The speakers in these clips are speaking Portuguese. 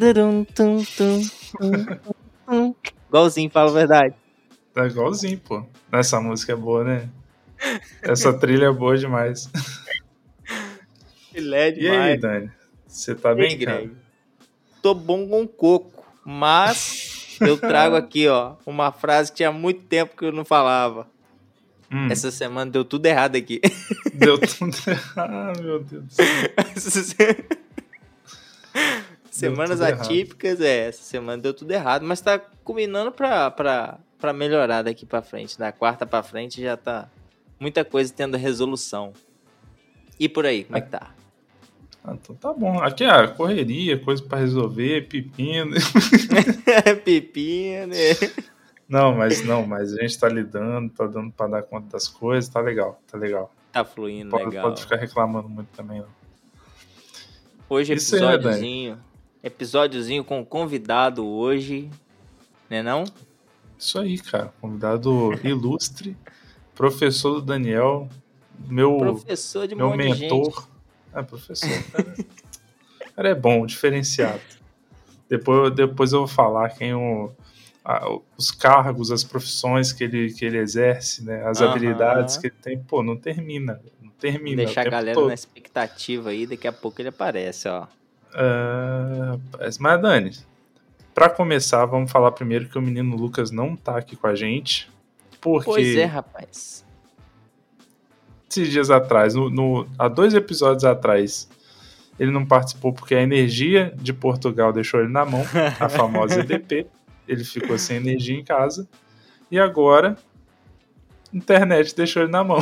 Tudurum, tum, tum, tum, tum. Igualzinho, fala a verdade. Tá igualzinho, pô. Essa música é boa, né? Essa trilha é boa demais. Filé E aí, Dani? Você tá bem, Ei, cara? Greg? Tô bom com coco, mas eu trago aqui, ó, uma frase que tinha muito tempo que eu não falava. Hum, Essa semana deu tudo errado aqui. Deu tudo Ah, meu Deus do céu. Semanas tudo errado. atípicas, é, essa semana deu tudo errado, mas tá combinando pra, pra, pra melhorar daqui pra frente. Da quarta pra frente já tá muita coisa tendo resolução. E por aí, como é que tá? Ah, então tá bom. Aqui é correria, coisa pra resolver, pepino. Pepino. Não, mas não, mas a gente tá lidando, tá dando pra dar conta das coisas, tá legal, tá legal. Tá fluindo Pode, legal. pode ficar reclamando muito também, não. Hoje aí, né, episódiozinho. Episódiozinho com convidado hoje. Né não? Isso aí, cara. Convidado ilustre, professor do Daniel, meu, Professor de meu monte de mentor. É, professor. Cara, cara é bom, diferenciado. Depois, depois eu vou falar quem o, a- os cargos, as profissões que ele, que ele exerce, né? As Aham. habilidades que ele tem. Pô, não termina. Não termina. Deixar o a galera todo. na expectativa aí, daqui a pouco ele aparece, ó. Ah, rapaz, mas Dani, pra começar, vamos falar primeiro que o menino Lucas não tá aqui com a gente. Porque Pois é, rapaz. esses dias atrás, no, no- há dois episódios atrás, ele não participou porque a energia de Portugal deixou ele na mão, a famosa EDP. Ele ficou sem energia em casa. E agora, internet deixou ele na mão.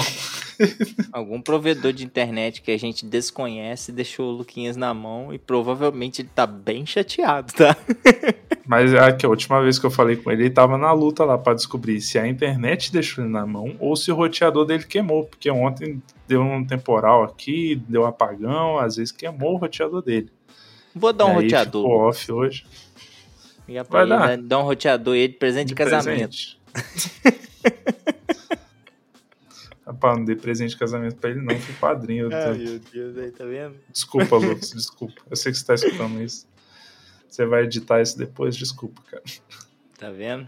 Algum provedor de internet que a gente desconhece deixou o Luquinhas na mão e provavelmente ele tá bem chateado, tá? Mas é que a última vez que eu falei com ele, ele tava na luta lá pra descobrir se a internet deixou ele na mão ou se o roteador dele queimou, porque ontem deu um temporal aqui, deu um apagão, às vezes queimou o roteador dele. Vou dar um E roteador. Ficou off hoje. Vai ele, dar. Dá um roteador aí de presente de, casamento. presente. Rapaz, não dei presente de casamento pra ele, não. Fui padrinho. Ai, meu Deus, aí, tá vendo? Desculpa, Lucas, desculpa. Eu sei que você tá escutando isso. Você vai editar isso depois, desculpa, cara. Tá vendo?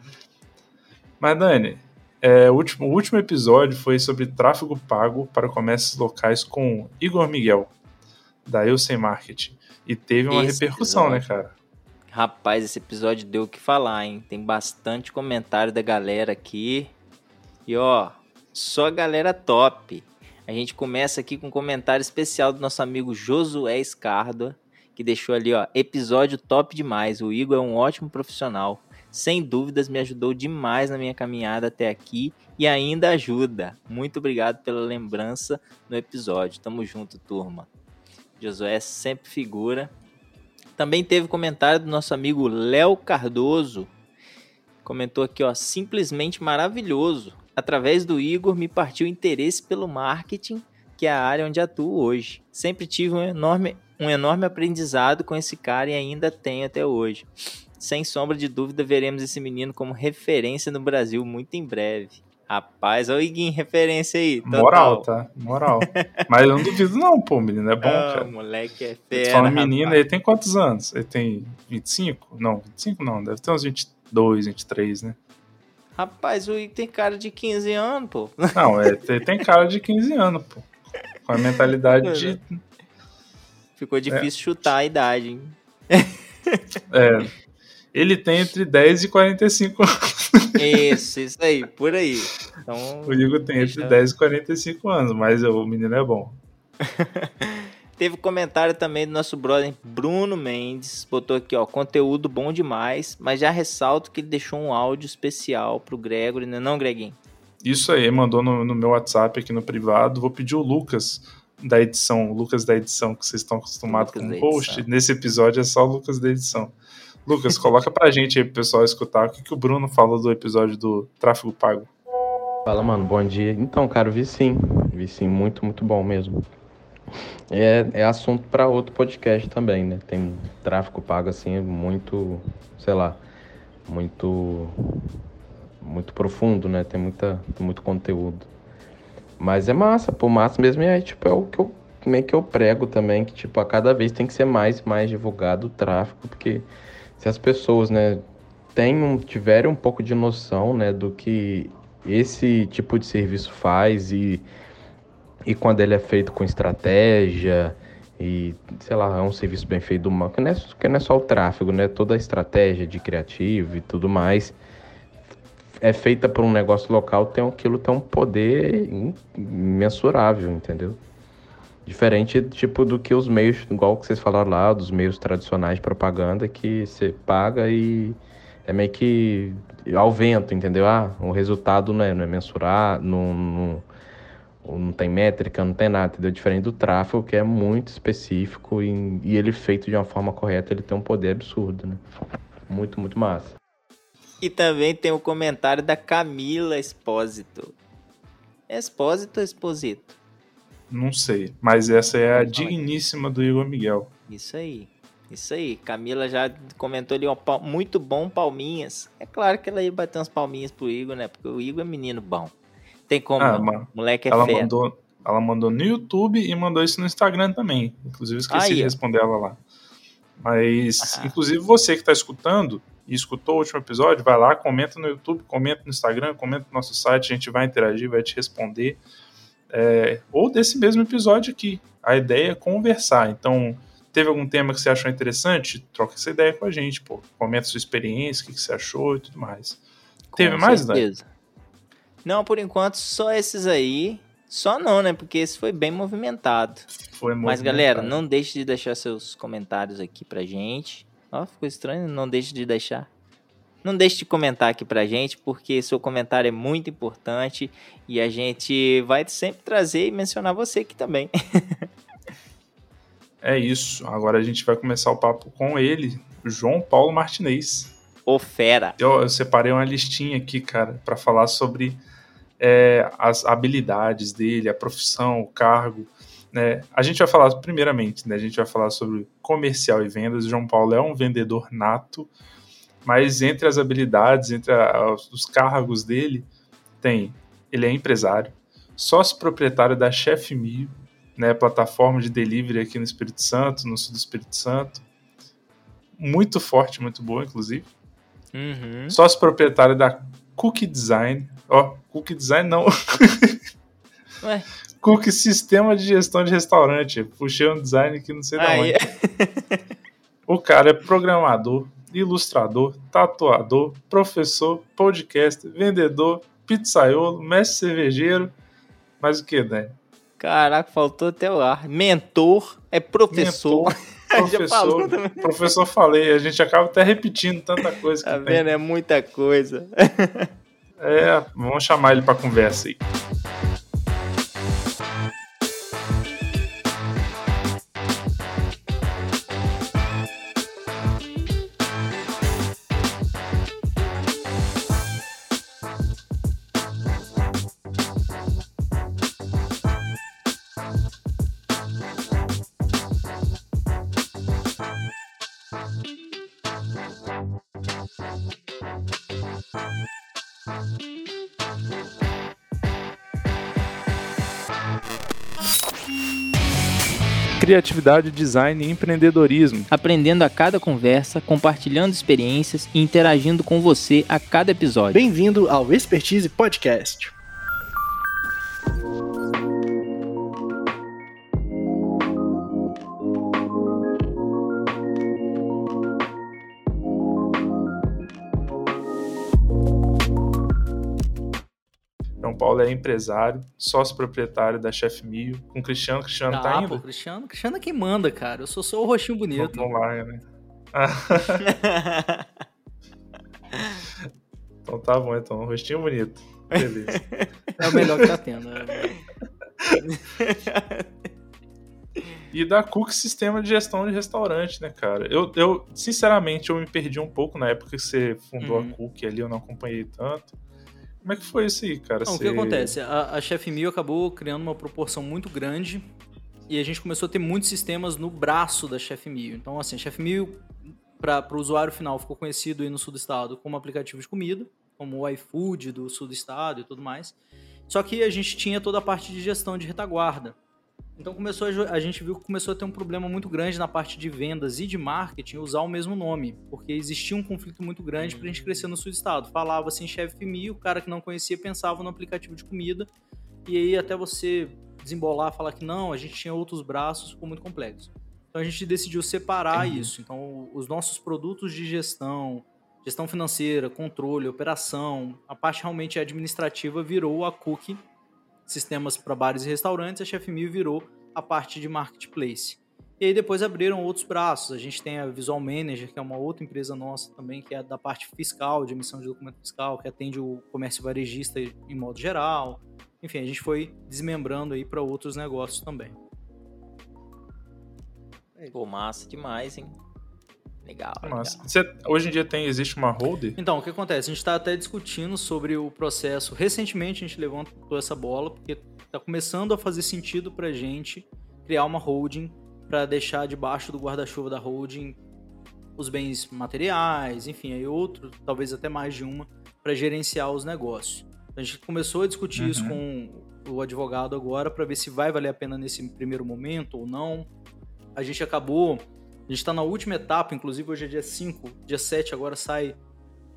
Mas, Dani, é, o, último, o último episódio foi sobre tráfego pago para comércios locais com Igor Miguel, da Eu Sem Marketing. E teve uma Esse repercussão, né, episódio. cara? Rapaz, esse episódio deu o que falar, hein? Tem bastante comentário da galera aqui. E ó, só galera top. A gente começa aqui com um comentário especial do nosso amigo Josué Escarda, que deixou ali, ó, episódio top demais. O Igor é um ótimo profissional. Sem dúvidas me ajudou demais na minha caminhada até aqui e ainda ajuda. Muito obrigado pela lembrança no episódio. Tamo junto, turma. Josué é sempre figura. Também teve comentário do nosso amigo Léo Cardoso. Comentou aqui, ó, simplesmente maravilhoso. Através do Igor me partiu interesse pelo marketing, que é a área onde atuo hoje. Sempre tive um enorme, um enorme aprendizado com esse cara e ainda tenho até hoje. Sem sombra de dúvida, veremos esse menino como referência no Brasil muito em breve. Rapaz, olha o Iguinho, referência aí. total. Moral, tá? Moral. Mas eu não duvido, não, pô, menino é bom, Ah, cara. moleque é fera, fala menino, ele tem quantos anos? Ele tem 25? Não, 25 não, deve ter uns 22, 23, né? Rapaz, o Igor tem cara de 15 anos, pô. Não, é, ele tem cara de 15 anos, pô. Com a mentalidade de. Ficou difícil chutar a idade, hein? É, ele tem entre 10 e 45 anos. Isso, isso aí, por aí. Então, O Igor tem entre Deixa- 10 e 45 anos, mas o menino é bom. teve comentário também do nosso brother Bruno Mendes. Botou aqui, ó, conteúdo bom demais, mas já ressalto que ele deixou um áudio especial pro Gregory, não é não, Greguinho? Isso aí, mandou no, no meu WhatsApp aqui no privado. Vou pedir o Lucas da edição, o Lucas da edição, que vocês estão acostumados Lucas com o host. edição. Nesse episódio é só o Lucas da edição. Lucas, coloca pra gente aí pro pessoal escutar o que, que o Bruno falou do episódio do tráfego pago. Fala, mano, bom dia. Então, cara, vi sim. Vi sim, muito, muito bom mesmo. É, é assunto para outro podcast também, né? Tem tráfico pago, assim, muito, sei lá, muito, muito profundo, né? Tem, muita, muito conteúdo. Mas é massa, pô, massa mesmo. Aí, tipo, é o que eu meio que eu prego também, que tipo, a cada vez tem que ser mais e mais divulgado o tráfego, porque se as pessoas, né, tenham, tiverem um pouco de noção, né, do que esse tipo de serviço faz e, e quando ele é feito com estratégia e, sei lá, é um serviço bem feito do mal, que não, é, que não é só o tráfego, né, toda a estratégia de criativo e tudo mais é feita por um negócio local, tem aquilo tem um poder imensurável, entendeu? Diferente, tipo, do que os meios, igual que vocês falaram lá, dos meios tradicionais de propaganda, que você paga e é meio que ao vento, entendeu? Ah, o resultado não é, não é mensurar, não, não, não tem métrica, não tem nada, entendeu? Diferente do tráfego, que é muito específico e, e ele feito de uma forma correta, ele tem um poder absurdo, né? Muito, muito massa. E também tem o comentário da Camila Espósito. Espósito ou Exposito? Não sei, mas essa é a digníssima do Igor Miguel. Isso aí. Isso aí. Camila já comentou ali, ó, muito bom, palminhas. É claro que ela ia bater umas palminhas pro Igor, né? Porque o Igor é menino bom. Tem como, ah, não. moleque é ela fera. mandou, ela mandou no YouTube e mandou isso no Instagram também. Inclusive, esqueci aí, de responder ela lá. Mas, ah. inclusive, você que está escutando e escutou o último episódio, vai lá, comenta no YouTube, comenta no Instagram, comenta no nosso site, a gente vai interagir, vai te responder é, ou desse mesmo episódio aqui. A ideia é conversar. Então, teve algum tema que você achou interessante? Troca essa ideia com a gente, pô. Comenta sua experiência, o que, que você achou e tudo mais. Com teve mais, certeza. Não, por enquanto, só esses aí. Só não, né? Porque esse foi bem movimentado. Foi movimentado. Mas, galera, não deixe de deixar seus comentários aqui pra gente. Ó, ficou estranho, não deixe de deixar. Não deixe de comentar aqui pra gente, porque seu comentário é muito importante e a gente vai sempre trazer e mencionar você aqui também. é isso. Agora a gente vai começar o papo com ele, João Paulo Martinez. O fera. Eu, eu separei uma listinha aqui, cara, para falar sobre é, as habilidades dele, a profissão, o cargo. Né? A gente vai falar, primeiramente, né, a gente vai falar sobre comercial e vendas. O João Paulo é um vendedor nato mas entre as habilidades, entre a, os cargos dele, tem ele é empresário, sócio proprietário da Chef Mio, né, plataforma de delivery aqui no Espírito Santo, no sul do Espírito Santo, muito forte, muito boa, inclusive. Uhum. Sócio proprietário da Cookie Design, ó, Cookie Design não. Ué. Cookie Sistema de Gestão de Restaurante. Puxei um design que não sei da onde. o cara é programador, ilustrador, tatuador, professor, podcast, vendedor, pizzaiolo, mestre cervejeiro. Mais o que, né? Caraca, faltou até o ar. Mentor, é professor. Mentor, professor, professor falei, a gente acaba até repetindo tanta coisa que tá vendo? tem. É muita coisa. é, vamos chamar ele para conversa aí. Criatividade, design e empreendedorismo. Aprendendo a cada conversa, compartilhando experiências e interagindo com você a cada episódio. Bem-vindo ao Expertise Podcast. Paulo é empresário, sócio proprietário da Chef Mio, com o Cristiano. Cristiano tá ah, tá indo? Pô, Cristiano, Cristiano é quem manda, cara. Eu sou só o roxinho bonito. Vamos lá, né? então tá bom, então. Rostinho bonito. Beleza. É o melhor que tá tendo. Né? e da Cook Sistema de Gestão de Restaurante, né, cara? Eu, eu, sinceramente, eu me perdi um pouco na época que você fundou uhum. a Cook ali, eu não acompanhei tanto. Como é que foi isso aí, cara? Você... O que acontece? A, a Chef Mil acabou criando uma proporção muito grande e a gente começou a ter muitos sistemas no braço da Chef Mil. Então, assim, Chef Mil, para o usuário final, ficou conhecido aí no sul do estado como aplicativo de comida, como o iFood do sul do estado e tudo mais. Só que a gente tinha toda a parte de gestão de retaguarda. Então começou a, a, gente viu que começou a ter um problema muito grande na parte de vendas e de marketing usar o mesmo nome, porque existia um conflito muito grande para a gente crescer no sul do estado. Falava assim, chefe Mi, o cara que não conhecia pensava no aplicativo de comida, e aí até você desembolar, falar que não, a gente tinha outros braços, ficou muito complexo. Então a gente decidiu separar uhum. isso. Então os nossos produtos de gestão, gestão financeira, controle, operação, a parte realmente administrativa virou a Cookie sistemas para bares e restaurantes, a Chef Mil virou a parte de marketplace. E aí depois abriram outros braços. A gente tem a Visual Manager, que é uma outra empresa nossa também, que é da parte fiscal, de emissão de documento fiscal, que atende o comércio varejista em modo geral. Enfim, a gente foi desmembrando aí para outros negócios também. Pô, massa demais, hein? Legal. Mas você, hoje em dia tem, existe uma holder? Então, o que acontece? A gente está até discutindo sobre o processo. Recentemente a gente levantou essa bola, porque está começando a fazer sentido para a gente criar uma holding para deixar debaixo do guarda-chuva da holding os bens materiais, enfim, aí outro, talvez até mais de uma, para gerenciar os negócios. A gente começou a discutir uhum. isso com o advogado agora para ver se vai valer a pena nesse primeiro momento ou não. A gente acabou a gente está na última etapa, inclusive hoje é dia 5, dia 7 agora sai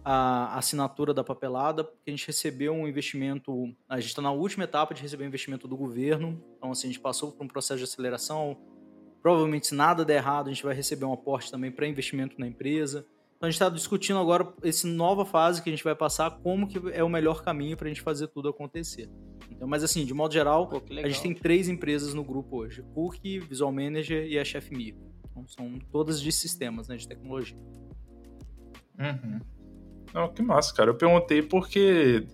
a assinatura da papelada, porque a gente recebeu um investimento, a gente está na última etapa de receber um investimento do governo, então assim, a gente passou por um processo de aceleração, provavelmente se nada der errado, a gente vai receber um aporte também para investimento na empresa, então a gente está discutindo agora essa nova fase que a gente vai passar, como que é o melhor caminho para a gente fazer tudo acontecer. Então, mas assim, de modo geral, Pô, a gente tem três empresas no grupo hoje, Cook, Visual Manager e a Chef Me. Então, são todas de sistemas, né, de tecnologia. Uhum. Não, que massa, cara. Eu perguntei porque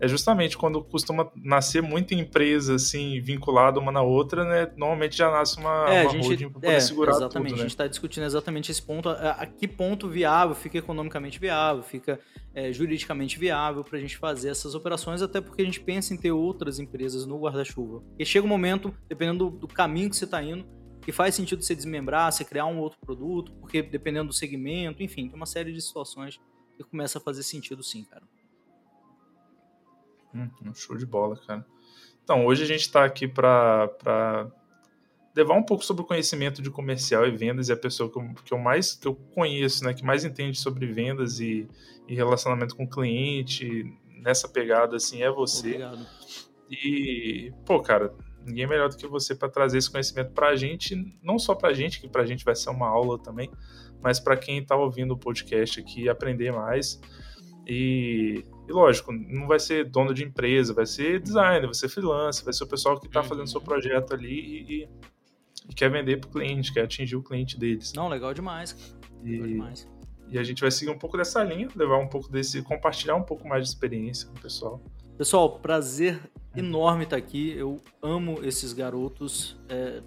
é justamente quando costuma nascer muita empresa assim vinculada uma na outra, né? Normalmente já nasce uma, é, uma gente, holding para poder é, segurar exatamente, tudo, né? A gente está discutindo exatamente esse ponto. A, a, que ponto viável fica economicamente viável, fica é, juridicamente viável para a gente fazer essas operações, até porque a gente pensa em ter outras empresas no guarda-chuva. E chega um momento, dependendo do, do caminho que você está indo, que faz sentido você desmembrar, você criar um outro produto, porque dependendo do segmento, enfim, tem uma série de situações que começa a fazer sentido sim, cara. Hum, show de bola, cara. Então, hoje a gente está aqui para levar um pouco sobre o conhecimento de comercial e vendas e a pessoa que eu, que eu mais que eu conheço, né, que mais entende sobre vendas e, e relacionamento com o cliente nessa pegada assim é você. Obrigado. E, pô, cara, ninguém melhor do que você para trazer esse conhecimento para a gente, não só para a gente, que para a gente vai ser uma aula também, mas para quem está ouvindo o podcast aqui aprender mais. E, e, lógico, não vai ser dono de empresa, vai ser designer, vai ser freelancer, vai ser o pessoal que está fazendo seu projeto ali e, e quer vender para o cliente, quer atingir o cliente deles. Não, legal demais. Legal e, demais. E a gente vai seguir um pouco dessa linha, levar um pouco desse, compartilhar um pouco mais de experiência com o pessoal. Pessoal, prazer enorme estar aqui. Eu amo esses garotos. É...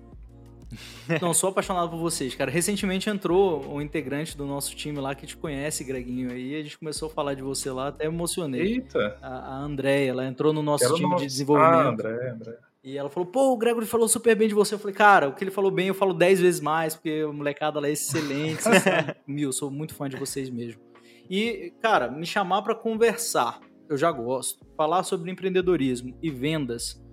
Não, sou apaixonado por vocês, cara. Recentemente entrou um integrante do nosso time lá que te conhece, Greguinho, aí a gente começou a falar de você lá, até emocionei. Eita! A, a Andréia, ela entrou no nosso Quero time de desenvolvimento. Ah, André, André. E ela falou, pô, o Gregory falou super bem de você. Eu falei, cara, o que ele falou bem eu falo dez vezes mais, porque a molecada lá é excelente. Mil, sou muito fã de vocês mesmo. E, cara, me chamar para conversar eu já gosto. Falar sobre empreendedorismo e vendas,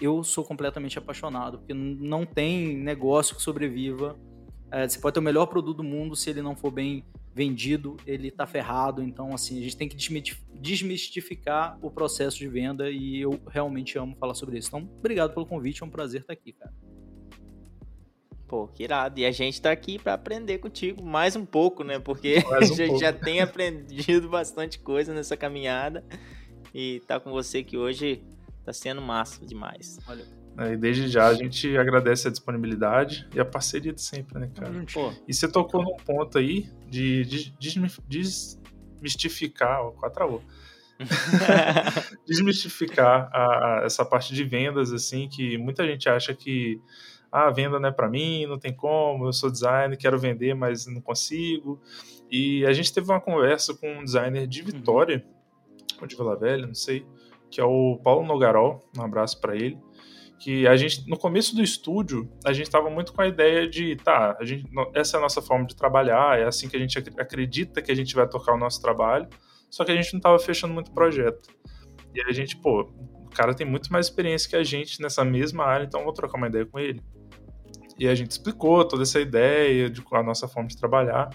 eu sou completamente apaixonado, porque não tem negócio que sobreviva. É, você pode ter o melhor produto do mundo, se ele não for bem vendido, ele tá ferrado. Então, assim, a gente tem que desmistificar o processo de venda e eu realmente amo falar sobre isso. Então, obrigado pelo convite, é um prazer estar aqui, cara. Pô, que irado. E a gente tá aqui para aprender contigo mais um pouco, né? Porque um a gente pouco. já tem aprendido bastante coisa nessa caminhada. E tá com você aqui hoje tá sendo massa demais. Olha. É, e desde já a gente agradece a disponibilidade e a parceria de sempre, né, cara? Pô. E você tocou num ponto aí de, de, de desmistificar, ó, quase travou. desmistificar a, a, essa parte de vendas, assim, que muita gente acha que ah, a venda não é para mim, não tem como, eu sou designer, quero vender, mas não consigo. E a gente teve uma conversa com um designer de Vitória, ou de Vila Velha, não sei, que é o Paulo Nogarol, um abraço para ele, que a gente, no começo do estúdio, a gente estava muito com a ideia de, tá, a gente, essa é a nossa forma de trabalhar, é assim que a gente acredita que a gente vai tocar o nosso trabalho, só que a gente não estava fechando muito projeto. E a gente, pô, o cara tem muito mais experiência que a gente nessa mesma área, então vou trocar uma ideia com ele. E a gente explicou toda essa ideia de a nossa forma de trabalhar.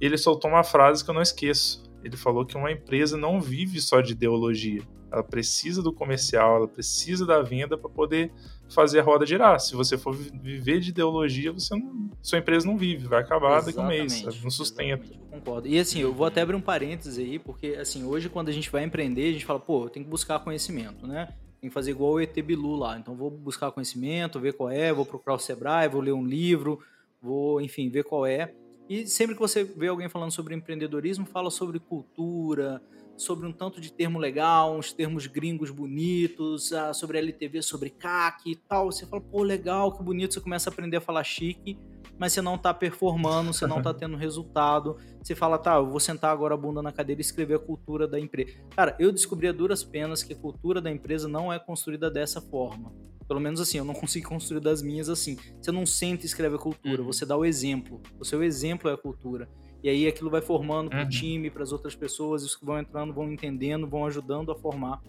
E ele soltou uma frase que eu não esqueço. Ele falou que uma empresa não vive só de ideologia. Ela precisa do comercial, ela precisa da venda para poder fazer a roda girar. Se você for viver de ideologia, você não, sua empresa não vive, vai acabar daqui a um mês, não sustenta. Concordo. E assim, eu vou até abrir um parênteses aí, porque assim, hoje quando a gente vai empreender, a gente fala, pô, tem que buscar conhecimento, né? Tem que fazer igual o ET Bilu lá. Então vou buscar conhecimento, ver qual é, vou procurar o Sebrae, vou ler um livro, vou, enfim, ver qual é. E sempre que você vê alguém falando sobre empreendedorismo, fala sobre cultura, sobre um tanto de termo legal, uns termos gringos bonitos, ah, sobre LTV, sobre CAC e tal. Você fala, pô, legal, que bonito. Você começa a aprender a falar chique, mas você não tá performando, você não tá tendo resultado. Você fala, tá, eu vou sentar agora a bunda na cadeira e escrever a cultura da empresa. Cara, eu descobri a duras penas que a cultura da empresa não é construída dessa forma. Pelo menos assim, eu não consigo construir das minhas assim. Você não senta e escreve a cultura, uhum. você dá o exemplo. O seu exemplo é a cultura. E aí aquilo vai formando para o uhum. time, para as outras pessoas, os que vão entrando vão entendendo, vão ajudando a formar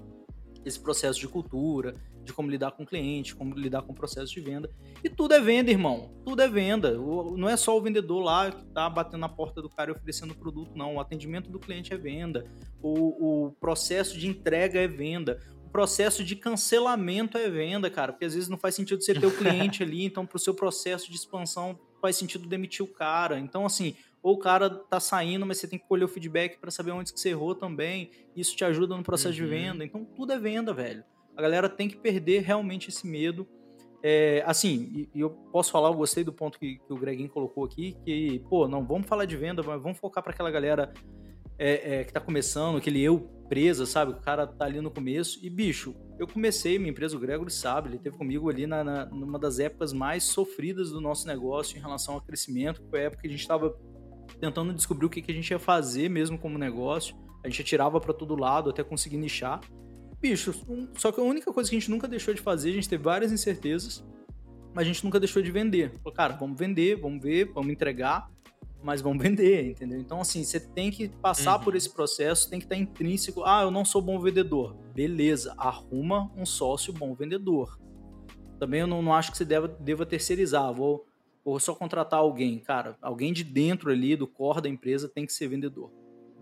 esse processo de cultura, de como lidar com o cliente, como lidar com o processo de venda. E tudo é venda, irmão. Tudo é venda. Não é só o vendedor lá que está batendo na porta do cara e oferecendo o produto, não. O atendimento do cliente é venda. O, o processo de entrega é venda. O processo de cancelamento é venda, cara. Porque às vezes não faz sentido você ter o cliente ali, então para o seu processo de expansão faz sentido demitir o cara. Então, assim, ou o cara tá saindo, mas você tem que colher o feedback para saber onde que você errou também. Isso te ajuda no processo uhum. de venda. Então tudo é venda, velho. A galera tem que perder realmente esse medo. É, assim, e, eu posso falar, eu gostei do ponto que, que o Greginho colocou aqui, que, pô, não vamos falar de venda, mas vamos focar para aquela galera é, é, que tá começando, aquele eu presa, sabe? O cara tá ali no começo. E, bicho, eu comecei minha empresa, o Gregory sabe, ele teve comigo ali na, na, numa das épocas mais sofridas do nosso negócio em relação ao crescimento, que foi a época que a gente estava tentando descobrir o que, que a gente ia fazer mesmo como negócio. A gente tirava para todo lado até conseguir nichar. Bicho, só que a única coisa que a gente nunca deixou de fazer, a gente teve várias incertezas, mas a gente nunca deixou de vender. Falou, cara, vamos vender, vamos ver, vamos entregar, mas vamos vender, entendeu? Então, assim, você tem que passar uhum. por esse processo, tem que estar intrínseco. Ah, eu não sou bom vendedor. Beleza, arruma um sócio bom vendedor. Também eu não, não acho que você deva, deva terceirizar. Vou ou só contratar alguém. Cara, alguém de dentro ali, do core da empresa, tem que ser vendedor.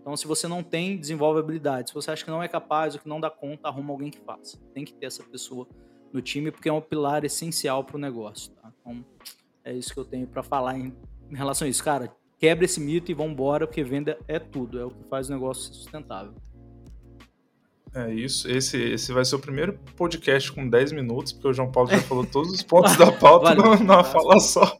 Então, se você não tem, desenvolve habilidade. Se você acha que não é capaz ou que não dá conta, arruma alguém que faça. Tem que ter essa pessoa no time, porque é um pilar essencial para o negócio. Tá? Então, é isso que eu tenho para falar em, em, relação a isso. Cara, quebra esse mito e vambora, porque venda é tudo. É o que faz o negócio ser sustentável. É isso. Esse, esse vai ser o primeiro podcast com 10 minutos, porque o João Paulo já falou todos os pontos da pauta numa fala só.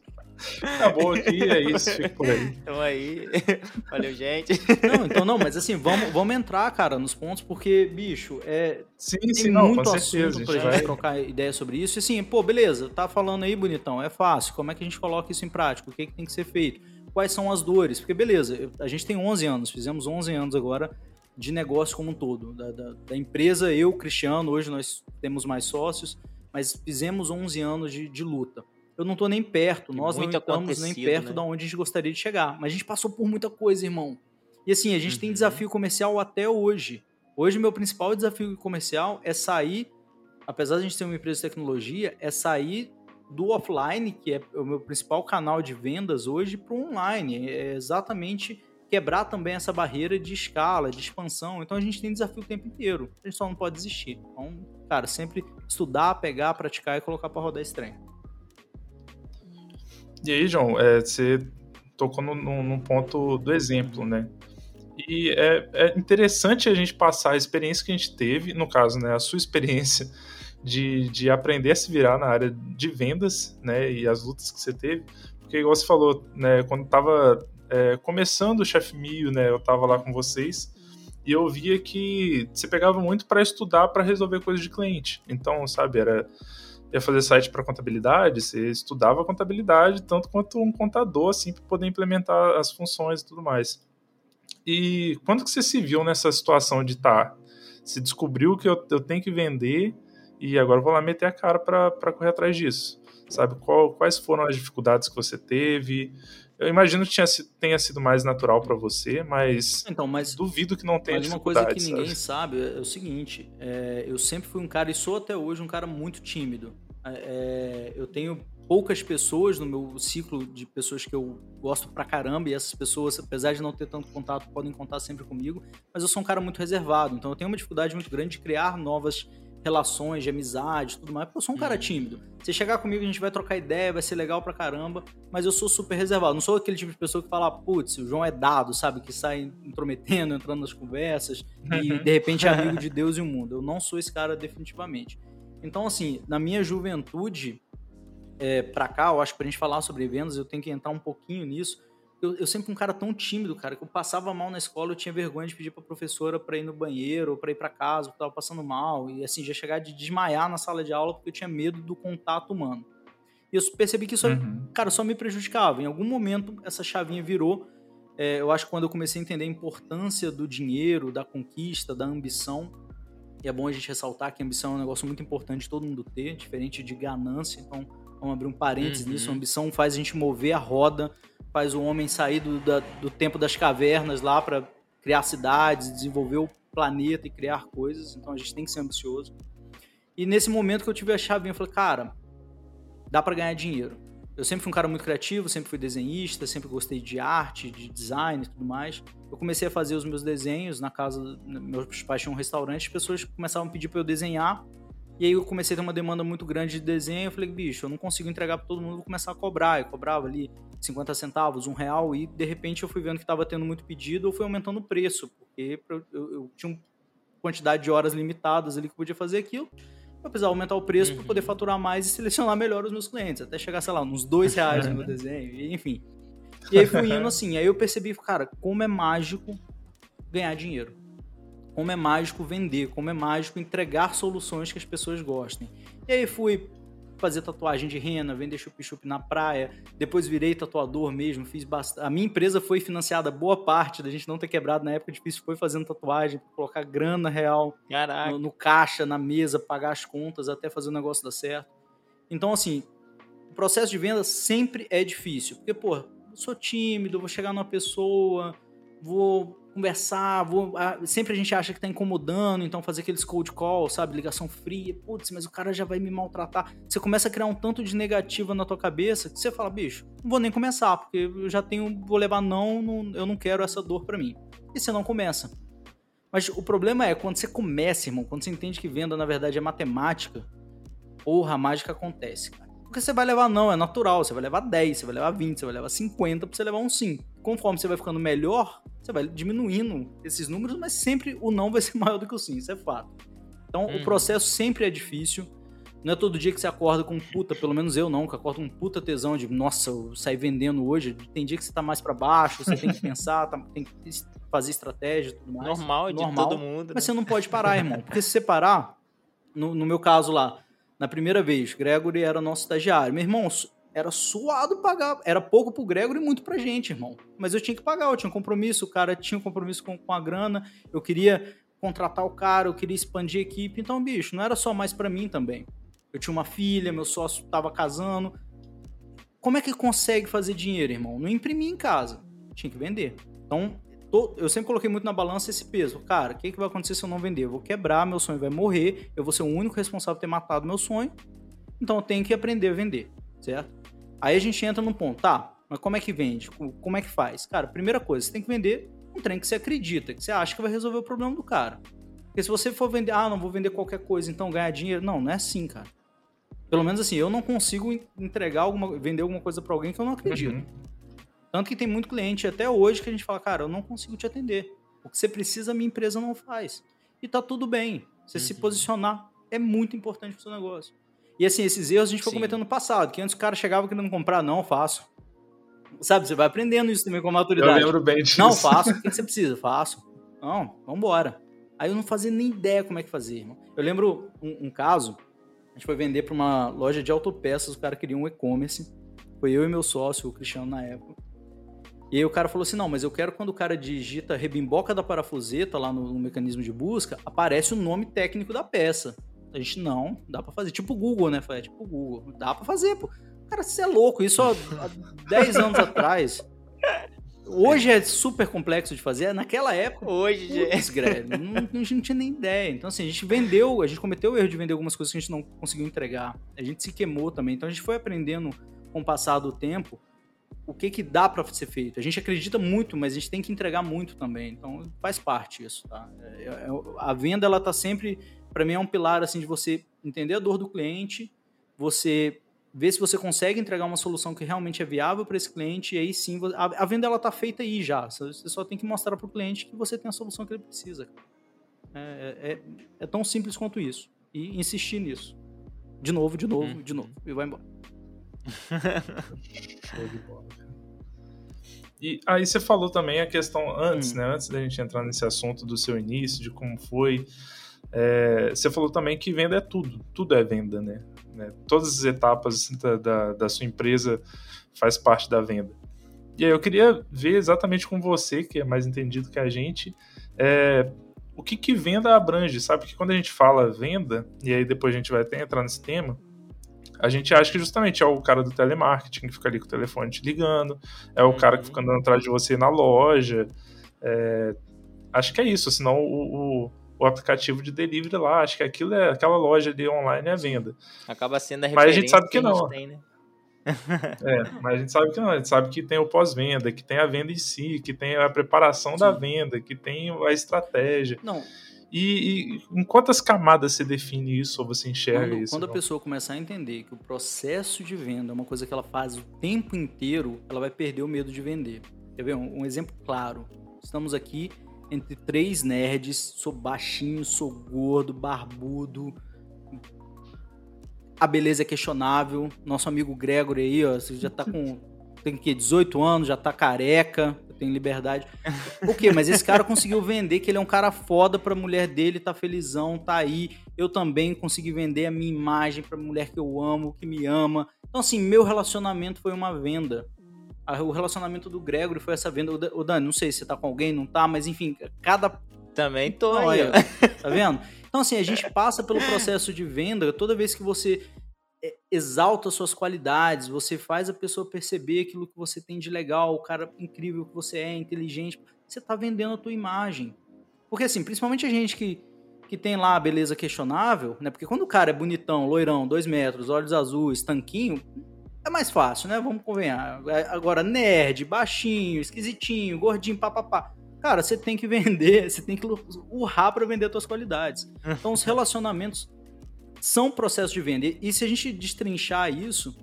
Acabou aqui, é isso, fica por aí. Então aí, valeu, gente. Não, então não, mas assim, vamos, vamos entrar, cara, nos pontos, porque, bicho, é. Sim, tem sim, não, muito com assunto certeza, pra gente, vai... trocar ideia sobre isso. E assim, pô, beleza, tá falando aí, bonitão, é fácil. Como é que a gente coloca isso em prática? O que, é que tem que ser feito? Quais são as dores? Porque, beleza, a gente tem 11 anos, fizemos 11 anos agora de negócio como um todo. Da, da, da empresa, eu, Cristiano, hoje nós temos mais sócios, mas fizemos 11 anos de, de luta eu não tô nem perto, nós não estamos nem perto né? da onde a gente gostaria de chegar. Mas a gente passou por muita coisa, irmão. E assim, a gente uhum. tem desafio comercial até hoje. Hoje, meu principal desafio comercial é sair, apesar de a gente ser uma empresa de tecnologia, é sair do offline, que é o meu principal canal de vendas hoje, para o online. É exatamente quebrar também essa barreira de escala, de expansão. Então a gente tem desafio o tempo inteiro. A gente só não pode desistir. Então, cara, sempre estudar, pegar, praticar e colocar para rodar esse trem. E aí, João, é, você tocou no, no, no, ponto do exemplo, né? E é, é, interessante a gente passar a experiência que a gente teve, no caso, né, a sua experiência de, de aprender a se virar na área de vendas, né, e as lutas que você teve, porque igual você falou, né, quando estava é, começando o Chef Mio, né, eu estava lá com vocês, e eu via que você pegava muito para estudar para resolver coisas de cliente. Então, sabe, era ia fazer site para contabilidade, você estudava contabilidade tanto quanto um contador, assim, para poder implementar as funções e tudo mais. E quando que você se viu nessa situação de estar? Tá, se descobriu que eu, eu tenho que vender e agora vou lá meter a cara para correr atrás disso. Sabe? Qual, quais foram as dificuldades que você teve? Eu imagino que tinha, tenha sido mais natural para você, mas, então, mas duvido que não tenha mas uma coisa que sabe? ninguém sabe é o seguinte: é, eu sempre fui um cara, e sou até hoje um cara muito tímido. É, eu tenho poucas pessoas no meu ciclo de pessoas que eu gosto pra caramba, e essas pessoas, apesar de não ter tanto contato, podem contar sempre comigo, mas eu sou um cara muito reservado, então eu tenho uma dificuldade muito grande de criar novas relações de amizade tudo mais, porque eu sou um cara uhum. tímido. Você chegar comigo, a gente vai trocar ideia, vai ser legal pra caramba, mas eu sou super reservado. Não sou aquele tipo de pessoa que fala, putz, o João é dado, sabe? Que sai intrometendo, entrando nas conversas e de repente é amigo de Deus e o mundo. Eu não sou esse cara definitivamente. Então, assim, na minha juventude, é, pra cá, eu acho que pra gente falar sobre vendas, eu tenho que entrar um pouquinho nisso eu, eu sempre um cara tão tímido, cara, que eu passava mal na escola, eu tinha vergonha de pedir pra professora pra ir no banheiro ou pra ir pra casa, porque eu tava passando mal. E assim, já chegar de desmaiar na sala de aula porque eu tinha medo do contato humano. E eu percebi que isso, uhum. cara, só me prejudicava. Em algum momento, essa chavinha virou. É, eu acho que quando eu comecei a entender a importância do dinheiro, da conquista, da ambição, e é bom a gente ressaltar que a ambição é um negócio muito importante todo mundo ter, diferente de ganância. Então, vamos abrir um parênteses uhum. nisso. A ambição faz a gente mover a roda faz o homem sair do, da, do tempo das cavernas lá para criar cidades, desenvolver o planeta e criar coisas. Então a gente tem que ser ambicioso. E nesse momento que eu tive a chave, eu falei, cara, dá para ganhar dinheiro. Eu sempre fui um cara muito criativo, sempre fui desenhista, sempre gostei de arte, de design e tudo mais. Eu comecei a fazer os meus desenhos na casa, meus pais tinham um restaurante, as pessoas começavam a pedir para eu desenhar e aí eu comecei a ter uma demanda muito grande de desenho. Eu falei, bicho, eu não consigo entregar para todo mundo, vou começar a cobrar. Eu cobrava ali 50 centavos, um real, e de repente eu fui vendo que estava tendo muito pedido, eu fui aumentando o preço, porque eu, eu, eu tinha uma quantidade de horas limitadas ali que eu podia fazer aquilo. Eu precisava aumentar o preço uhum. para poder faturar mais e selecionar melhor os meus clientes, até chegar, sei lá, uns dois reais no meu desenho, enfim. E aí fui indo assim, aí eu percebi, cara, como é mágico ganhar dinheiro como é mágico vender, como é mágico entregar soluções que as pessoas gostem. E aí fui fazer tatuagem de rena, vender chup-chup na praia, depois virei tatuador mesmo, fiz bastante. A minha empresa foi financiada, boa parte da gente não ter quebrado na época difícil foi fazendo tatuagem, colocar grana real no, no, caixa, na mesa, pagar as contas, até fazer o negócio dar certo. Então, assim, o processo de venda sempre é difícil, porque, pô, eu sou tímido, vou chegar numa pessoa, vou conversar, vou, sempre a gente acha que tá incomodando, então fazer aqueles cold call, sabe, ligação fria, putz, mas o cara já vai me maltratar. Você começa a criar um tanto de negativa na tua cabeça que você fala, bicho, não vou nem começar, porque eu já tenho, vou levar não, não eu não quero essa dor para mim. E você não começa. Mas o problema é quando você começa, irmão, quando você entende que venda na verdade é matemática, porra, a mágica acontece, cara. Porque você vai levar não, é natural, você vai levar 10, você vai levar 20, você vai levar 50 pra você levar um sim. Conforme você vai ficando melhor, você vai diminuindo esses números, mas sempre o não vai ser maior do que o sim, isso é fato. Então o uhum. processo sempre é difícil. Não é todo dia que você acorda com puta, pelo menos eu não, que acordo com puta tesão de, nossa, eu saí vendendo hoje. Tem dia que você tá mais para baixo, você tem que pensar, tá, tem que fazer estratégia e tudo mais. Normal, de Normal, todo mundo. Mas né? você não pode parar, irmão. Porque se você parar, no, no meu caso lá, na primeira vez, Gregory era nosso estagiário. Meu irmão, era suado pagar. Era pouco pro Gregory e muito pra gente, irmão. Mas eu tinha que pagar, eu tinha um compromisso, o cara tinha um compromisso com, com a grana, eu queria contratar o cara, eu queria expandir a equipe. Então, bicho, não era só mais para mim também. Eu tinha uma filha, meu sócio tava casando. Como é que consegue fazer dinheiro, irmão? Não imprimir em casa. Tinha que vender. Então, eu sempre coloquei muito na balança esse peso. Cara, o que, que vai acontecer se eu não vender? Eu vou quebrar, meu sonho vai morrer, eu vou ser o único responsável por ter matado meu sonho. Então eu tenho que aprender a vender, certo? Aí a gente entra num ponto, tá, mas como é que vende? Como é que faz? Cara, primeira coisa, você tem que vender um trem que você acredita, que você acha que vai resolver o problema do cara. Porque se você for vender, ah, não vou vender qualquer coisa, então ganhar dinheiro. Não, não é assim, cara. Pelo menos assim, eu não consigo entregar alguma, vender alguma coisa para alguém que eu não acredito. Uhum. Tanto que tem muito cliente até hoje que a gente fala, cara, eu não consigo te atender. O que você precisa, a minha empresa não faz. E tá tudo bem. Você uhum. se posicionar é muito importante pro seu negócio. E assim, esses erros a gente foi cometendo no passado, que antes o cara chegava querendo comprar, não, faço. Sabe, você vai aprendendo isso também com a maturidade. Eu lembro bem disso. Não, faço. O que você precisa? Faço. Não, vambora. Aí eu não fazia nem ideia como é que fazia, irmão. Eu lembro um, um caso, a gente foi vender para uma loja de autopeças, o cara queria um e-commerce. Foi eu e meu sócio, o Cristiano, na época. E aí o cara falou assim: não, mas eu quero quando o cara digita rebimboca da parafuseta lá no, no mecanismo de busca, aparece o nome técnico da peça. A gente, não, dá para fazer. Tipo o Google, né? Foi tipo o Google. Dá para fazer, pô. Cara, você é louco. Isso há 10 anos atrás. Hoje é super complexo de fazer, naquela época. Hoje, Putz, Greg, não, a gente não tinha nem ideia. Então, assim, a gente vendeu, a gente cometeu o erro de vender algumas coisas que a gente não conseguiu entregar. A gente se queimou também. Então, a gente foi aprendendo com o passar do tempo o que que dá para ser feito. A gente acredita muito, mas a gente tem que entregar muito também. Então, faz parte isso, tá? É, é, a venda, ela tá sempre, para mim, é um pilar, assim, de você entender a dor do cliente, você ver se você consegue entregar uma solução que realmente é viável para esse cliente e aí sim a, venda ela tá feita aí já você só tem que mostrar para o cliente que você tem a solução que ele precisa é, é, é, é, tão simples quanto isso e insistir nisso de novo de novo hum. de novo e vai embora Show de bola. E aí você falou também a questão antes, hum. né? Antes da gente entrar nesse assunto do seu início, de como foi. É, você falou também que venda é tudo, tudo é venda, né? né? Todas as etapas assim, da, da, da, sua empresa faz parte da venda. E aí eu queria ver exatamente com você, que é mais entendido que a gente, é, o que, que venda abrange, sabe? Que quando a gente fala venda, e aí depois a gente vai até entrar nesse tema, a gente acha que justamente é o cara do telemarketing que fica ali com o telefone te ligando, é o uhum. cara que fica andando atrás de você na loja. É, acho que é isso, senão o, o, o, aplicativo de delivery lá, acho que aquilo é aquela loja ali online é a venda. Acaba sendo a referência Mas a gente sabe que, que não. Tem, né? é, mas a gente sabe que não, a gente sabe que tem o pós-venda, que tem a venda em si, que tem a preparação Sim. da venda, que tem a estratégia. Não, e, e, em quantas camadas você define isso ou você enxerga quando, isso? Quando a pessoa começar a entender que o processo de venda é uma coisa que ela faz o tempo inteiro, ela vai perder o medo de vender. Quer ver? Um, um exemplo claro. Estamos aqui entre três nerds, sou baixinho, sou gordo, barbudo. A beleza é questionável. Nosso amigo Gregory aí, ó, você já tá com tem que 18 anos, já tá careca, tem liberdade. O quê? Mas esse cara conseguiu vender que ele é um cara foda pra mulher dele, tá felizão, tá aí. Eu também consegui vender a minha imagem pra mulher que eu amo, que me ama. Então, assim, meu relacionamento foi uma venda. O relacionamento do Gregory foi essa venda. O Dani, não sei se você tá com alguém, não tá, mas enfim, cada. Também tô aí. Tá vendo? Então, assim, a gente passa pelo processo de venda toda vez que você é, exalta suas qualidades, você faz a pessoa perceber aquilo que você tem de legal, o cara incrível que você é, inteligente, você está vendendo a tua imagem. Porque assim, principalmente a gente que, que tem lá a beleza questionável, né? Porque quando o cara é bonitão, loirão, dois metros, olhos azuis, tanquinho, é mais fácil, né? Vamos convenhar. É, agora, nerd, baixinho, esquisitinho, gordinho, papapá. Cara, você tem que vender, você tem que urrar para vender as suas qualidades. Então, os relacionamentos são processos de venda. E se a gente destrinchar isso,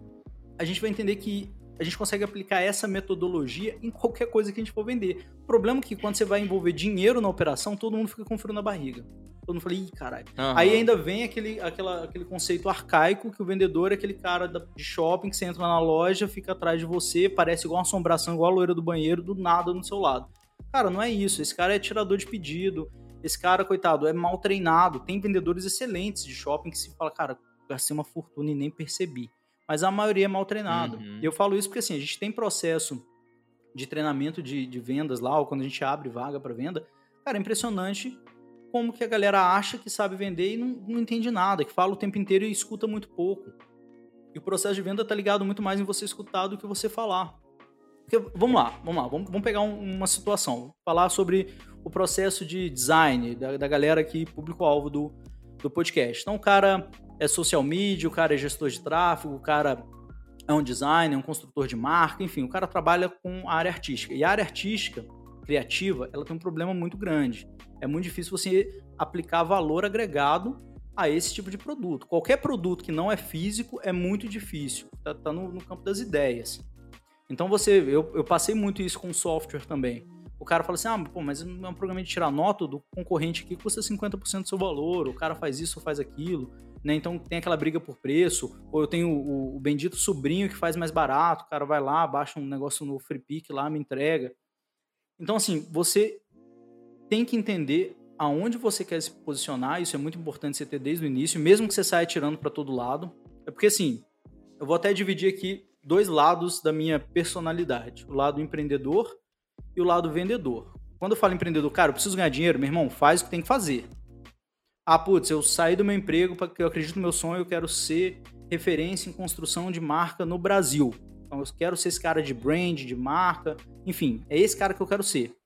a gente vai entender que a gente consegue aplicar essa metodologia em qualquer coisa que a gente for vender. O problema é que quando você vai envolver dinheiro na operação, todo mundo fica com frio na barriga. Todo mundo fala, ih, caralho. Uhum. Aí ainda vem aquele, aquela, aquele conceito arcaico que o vendedor é aquele cara de shopping que você entra na loja, fica atrás de você, parece igual uma assombração, igual a loira do banheiro, do nada no seu lado. Cara, não é isso. Esse cara é tirador de pedido, esse cara, coitado, é mal treinado. Tem vendedores excelentes de shopping que se fala, cara, gastei uma fortuna e nem percebi. Mas a maioria é mal treinado. Uhum. E eu falo isso porque assim, a gente tem processo de treinamento de, de vendas lá, ou quando a gente abre vaga para venda. Cara, é impressionante como que a galera acha que sabe vender e não, não entende nada, que fala o tempo inteiro e escuta muito pouco. E o processo de venda tá ligado muito mais em você escutar do que você falar. Porque, vamos lá, vamos lá, vamos, vamos pegar um, uma situação. Falar sobre o processo de design da, da galera aqui, público-alvo do, do podcast. Então, o cara é social media, o cara é gestor de tráfego, o cara é um designer, é um construtor de marca, enfim, o cara trabalha com a área artística. E a área artística, criativa, ela tem um problema muito grande. É muito difícil você aplicar valor agregado a esse tipo de produto. Qualquer produto que não é físico é muito difícil. Tá, tá no, no, campo das ideias. Então você, eu, eu passei muito isso com software também o cara fala assim: ah, pô, mas é um programa de tirar nota do concorrente aqui custa 50% do seu valor, o cara faz isso ou faz aquilo, né? Então tem aquela briga por preço, ou eu tenho o, o, bendito sobrinho que faz mais barato, o cara vai lá, baixa um negócio no Free Pick lá, me entrega. Então, assim, você tem que entender aonde você quer se posicionar, isso é muito importante você ter desde o início, mesmo que você saia tirando para todo lado. É porque, assim, eu vou até dividir aqui dois lados da minha personalidade: o lado empreendedor e o lado vendedor. Quando eu falo empreendedor, cara, eu preciso ganhar dinheiro, meu irmão, faz o que tem que fazer. Ah, putz, eu saí do meu emprego porque eu acredito no meu sonho, eu quero ser referência em construção de marca no Brasil. Então eu quero ser esse cara de brand, de marca, Enfim, é esse cara que eu quero ser.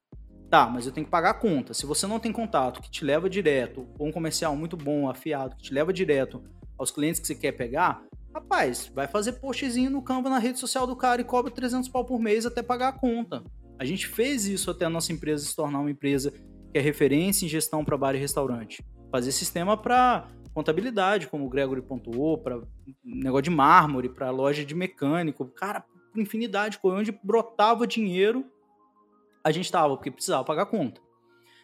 Tá, mas eu tenho que pagar a conta. Se você não tem contato que te leva direto, ou um comercial muito bom, afiado, que te leva direto aos clientes que você quer pegar, rapaz, vai fazer postzinho no Canva na rede social do cara e cobra 300 pau por mês até pagar a conta. A gente fez isso até a nossa empresa se tornar uma empresa que é referência em gestão para bar e restaurante. Fazer sistema para contabilidade, como o Gregory pontuou, para negócio de mármore, para loja de mecânico, cara, infinidade, onde brotava dinheiro, a gente estava, porque precisava pagar conta.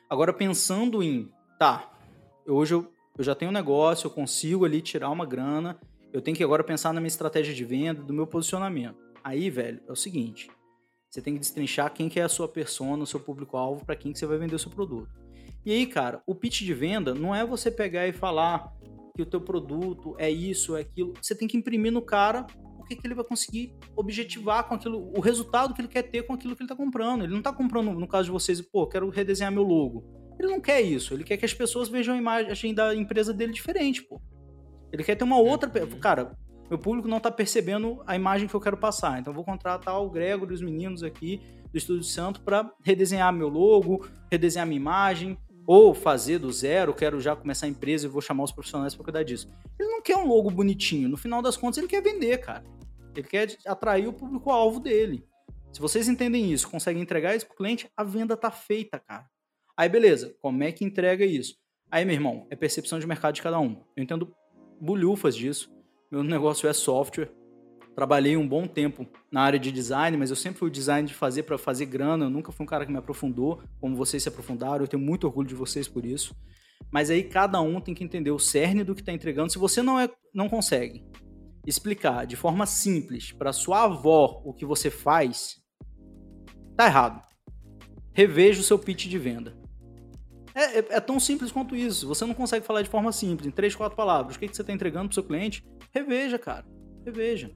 Agora, pensando em, tá, hoje eu, eu já tenho um negócio, eu consigo ali tirar uma grana, eu tenho que agora pensar na minha estratégia de venda, do meu posicionamento. Aí, velho, é o seguinte, você tem que destrinchar quem que é a sua persona, o seu público-alvo, para quem que você vai vender o seu produto. E aí, cara, o pitch de venda não é você pegar e falar que o teu produto é isso, é aquilo. Você tem que imprimir no cara que, que ele vai conseguir objetivar com aquilo, o resultado que ele quer ter com aquilo que ele está comprando. Ele não está comprando, no caso de vocês, pô, quero redesenhar meu logo. Ele não quer isso. Ele quer que as pessoas vejam a imagem da empresa dele diferente, pô. Ele quer ter uma outra. Uhum. Cara, meu público não está percebendo a imagem que eu quero passar. Então, eu vou contratar o Gregor e os meninos aqui do Estúdio Santo para redesenhar meu logo, redesenhar minha imagem, ou fazer do zero, quero já começar a empresa e vou chamar os profissionais para cuidar disso. Ele não quer um logo bonitinho, no final das contas ele quer vender, cara. Ele quer atrair o público-alvo dele. Se vocês entendem isso, conseguem entregar isso pro cliente, a venda tá feita, cara. Aí beleza, como é que entrega isso? Aí, meu irmão, é percepção de mercado de cada um. Eu entendo bulhufas disso. Meu negócio é software, trabalhei um bom tempo na área de design, mas eu sempre fui design de fazer para fazer grana, eu nunca fui um cara que me aprofundou, como vocês se aprofundaram, eu tenho muito orgulho de vocês por isso. Mas aí cada um tem que entender o cerne do que está entregando. Se você não, é, não consegue explicar de forma simples para sua avó o que você faz, tá errado. Reveja o seu pitch de venda. É, é, é, tão simples quanto isso. Você não consegue falar de forma simples, em três, quatro palavras. O que, que você está entregando para o seu cliente? Reveja, cara. Reveja.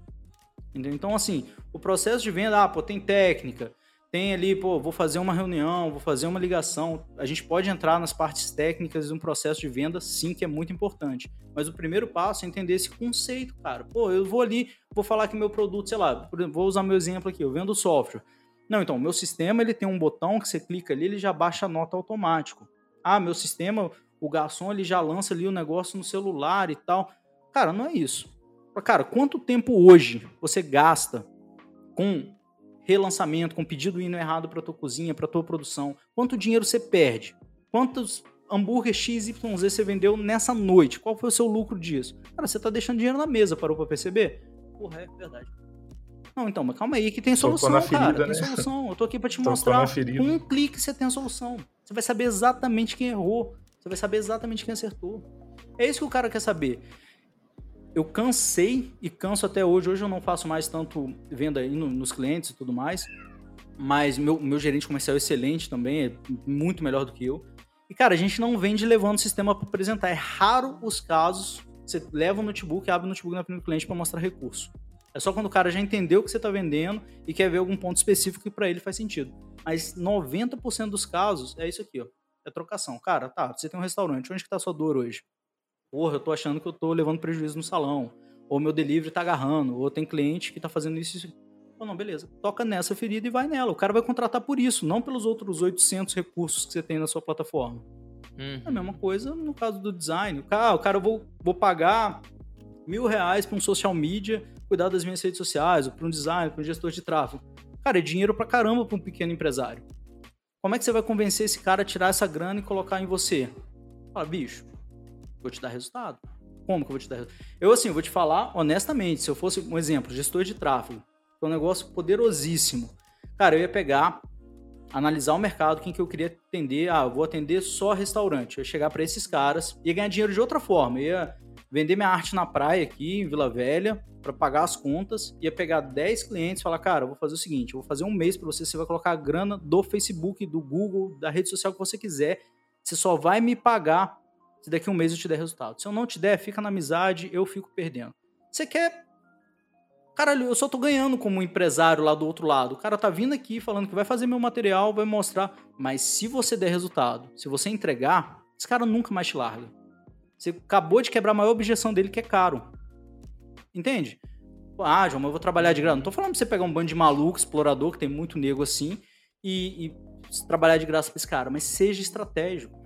Entendeu? Então, assim, o processo de venda, ah, pô, tem técnica, tem ali, pô, vou fazer uma reunião, vou fazer uma ligação. A gente pode entrar nas partes técnicas de um processo de venda, sim, que é muito importante. Mas o primeiro passo é entender esse conceito, cara. Pô, eu vou ali, vou falar que meu produto, sei lá, vou usar meu exemplo aqui, eu vendo software. Não, então, meu sistema ele tem um botão que você clica ali, ele já baixa a nota automático. Ah, meu sistema, o garçom ele já lança ali o negócio no celular e tal. Cara, não é isso. Cara, quanto tempo hoje você gasta com relançamento, com pedido indo errado para tua cozinha, para tua produção? Quanto dinheiro você perde? Quantos hambúrguer XYZ você vendeu nessa noite? Qual foi o seu lucro disso? Cara, você tá deixando dinheiro na mesa, parou para perceber? Porra, é verdade. Não, então, mas calma aí que tem solução, ferida, cara. Né? Tem solução. Eu tô aqui para te Tocou mostrar. Com um clique você tem a solução. Você vai saber exatamente quem errou. Você vai saber exatamente quem acertou. É isso que o cara quer saber eu cansei e canso até hoje. Hoje eu não faço mais tanto venda aí no, nos clientes e tudo mais. Mas meu, meu gerente comercial é excelente também, é muito melhor do que eu. E, cara, a gente não vende levando o sistema para apresentar. É raro os casos você leva o notebook, abre o notebook na frente do cliente para mostrar recurso. É só quando o cara já entendeu o que você está vendendo e quer ver algum ponto específico que para ele faz sentido. Mas 90% dos casos é isso aqui, ó. É trocação. Cara, tá, você tem um restaurante, onde que tá a sua dor hoje? Porra, eu tô achando que eu tô levando prejuízo no salão, ou meu delivery tá agarrando, ou tem cliente que tá fazendo isso. isso. Ou não, beleza. Toca nessa ferida e vai nela. O cara vai contratar por isso, não pelos outros 800 recursos que você tem na sua plataforma. Uhum. É a mesma coisa no caso do design. O cara, o cara eu vou, vou pagar mil reais para um social media cuidar das minhas redes sociais, ou para um design, para um gestor de tráfego. Cara, é dinheiro pra caramba para um pequeno empresário. Como é que você vai convencer esse cara a tirar essa grana e colocar em você? Fala, bicho, vou te dar resultado. Como que eu vou te dar resultado? Eu, assim, vou te falar honestamente, se eu fosse um exemplo, gestor de tráfego, é um negócio poderosíssimo. Cara, eu ia pegar, analisar o mercado, quem que eu queria atender. Ah, vou atender só restaurante. Eu ia chegar para esses caras, ia ganhar dinheiro de outra forma. Eu ia vender minha arte na praia aqui, em Vila Velha, para pagar as contas. Ia pegar 10 clientes e falar, cara, eu vou fazer o seguinte, eu vou fazer um mês para você, você vai colocar a grana do Facebook, do Google, da rede social que você quiser. Você só vai me pagar se daqui a um mês eu te der resultado. Se eu não te der, fica na amizade, eu fico perdendo. Você quer. Caralho, eu só tô ganhando como empresário lá do outro lado. O cara tá vindo aqui falando que vai fazer meu material, vai mostrar. Mas se você der resultado, se você entregar, esse cara nunca mais te larga. Você acabou de quebrar a maior objeção dele, que é caro. Entende? Ah, João, mas eu vou trabalhar de graça. Não tô falando pra você pegar um bando de maluco, explorador, que tem muito nego assim, e, e trabalhar de graça para esse cara, mas seja estratégico.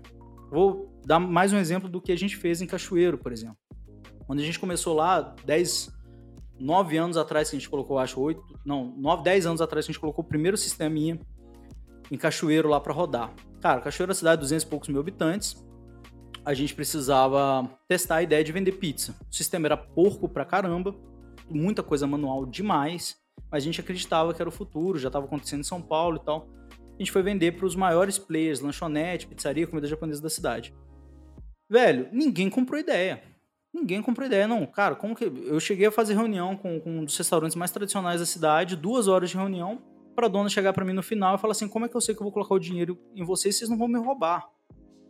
Vou dar mais um exemplo do que a gente fez em Cachoeiro, por exemplo. Quando a gente começou lá, 10, 9 anos atrás que a gente colocou, acho 8, não, 9, 10 anos atrás que a gente colocou o primeiro sisteminha em Cachoeiro lá para rodar. Cara, Cachoeiro é uma cidade de 200 e poucos mil habitantes. A gente precisava testar a ideia de vender pizza. O sistema era porco pra caramba, muita coisa manual demais, mas a gente acreditava que era o futuro, já estava acontecendo em São Paulo e tal. A gente foi vender para os maiores players, lanchonete, pizzaria, comida japonesa da cidade. Velho, ninguém comprou ideia. Ninguém comprou ideia, não. Cara, como que. Eu cheguei a fazer reunião com, com um dos restaurantes mais tradicionais da cidade, duas horas de reunião, para a dona chegar para mim no final e falar assim: como é que eu sei que eu vou colocar o dinheiro em vocês vocês não vão me roubar?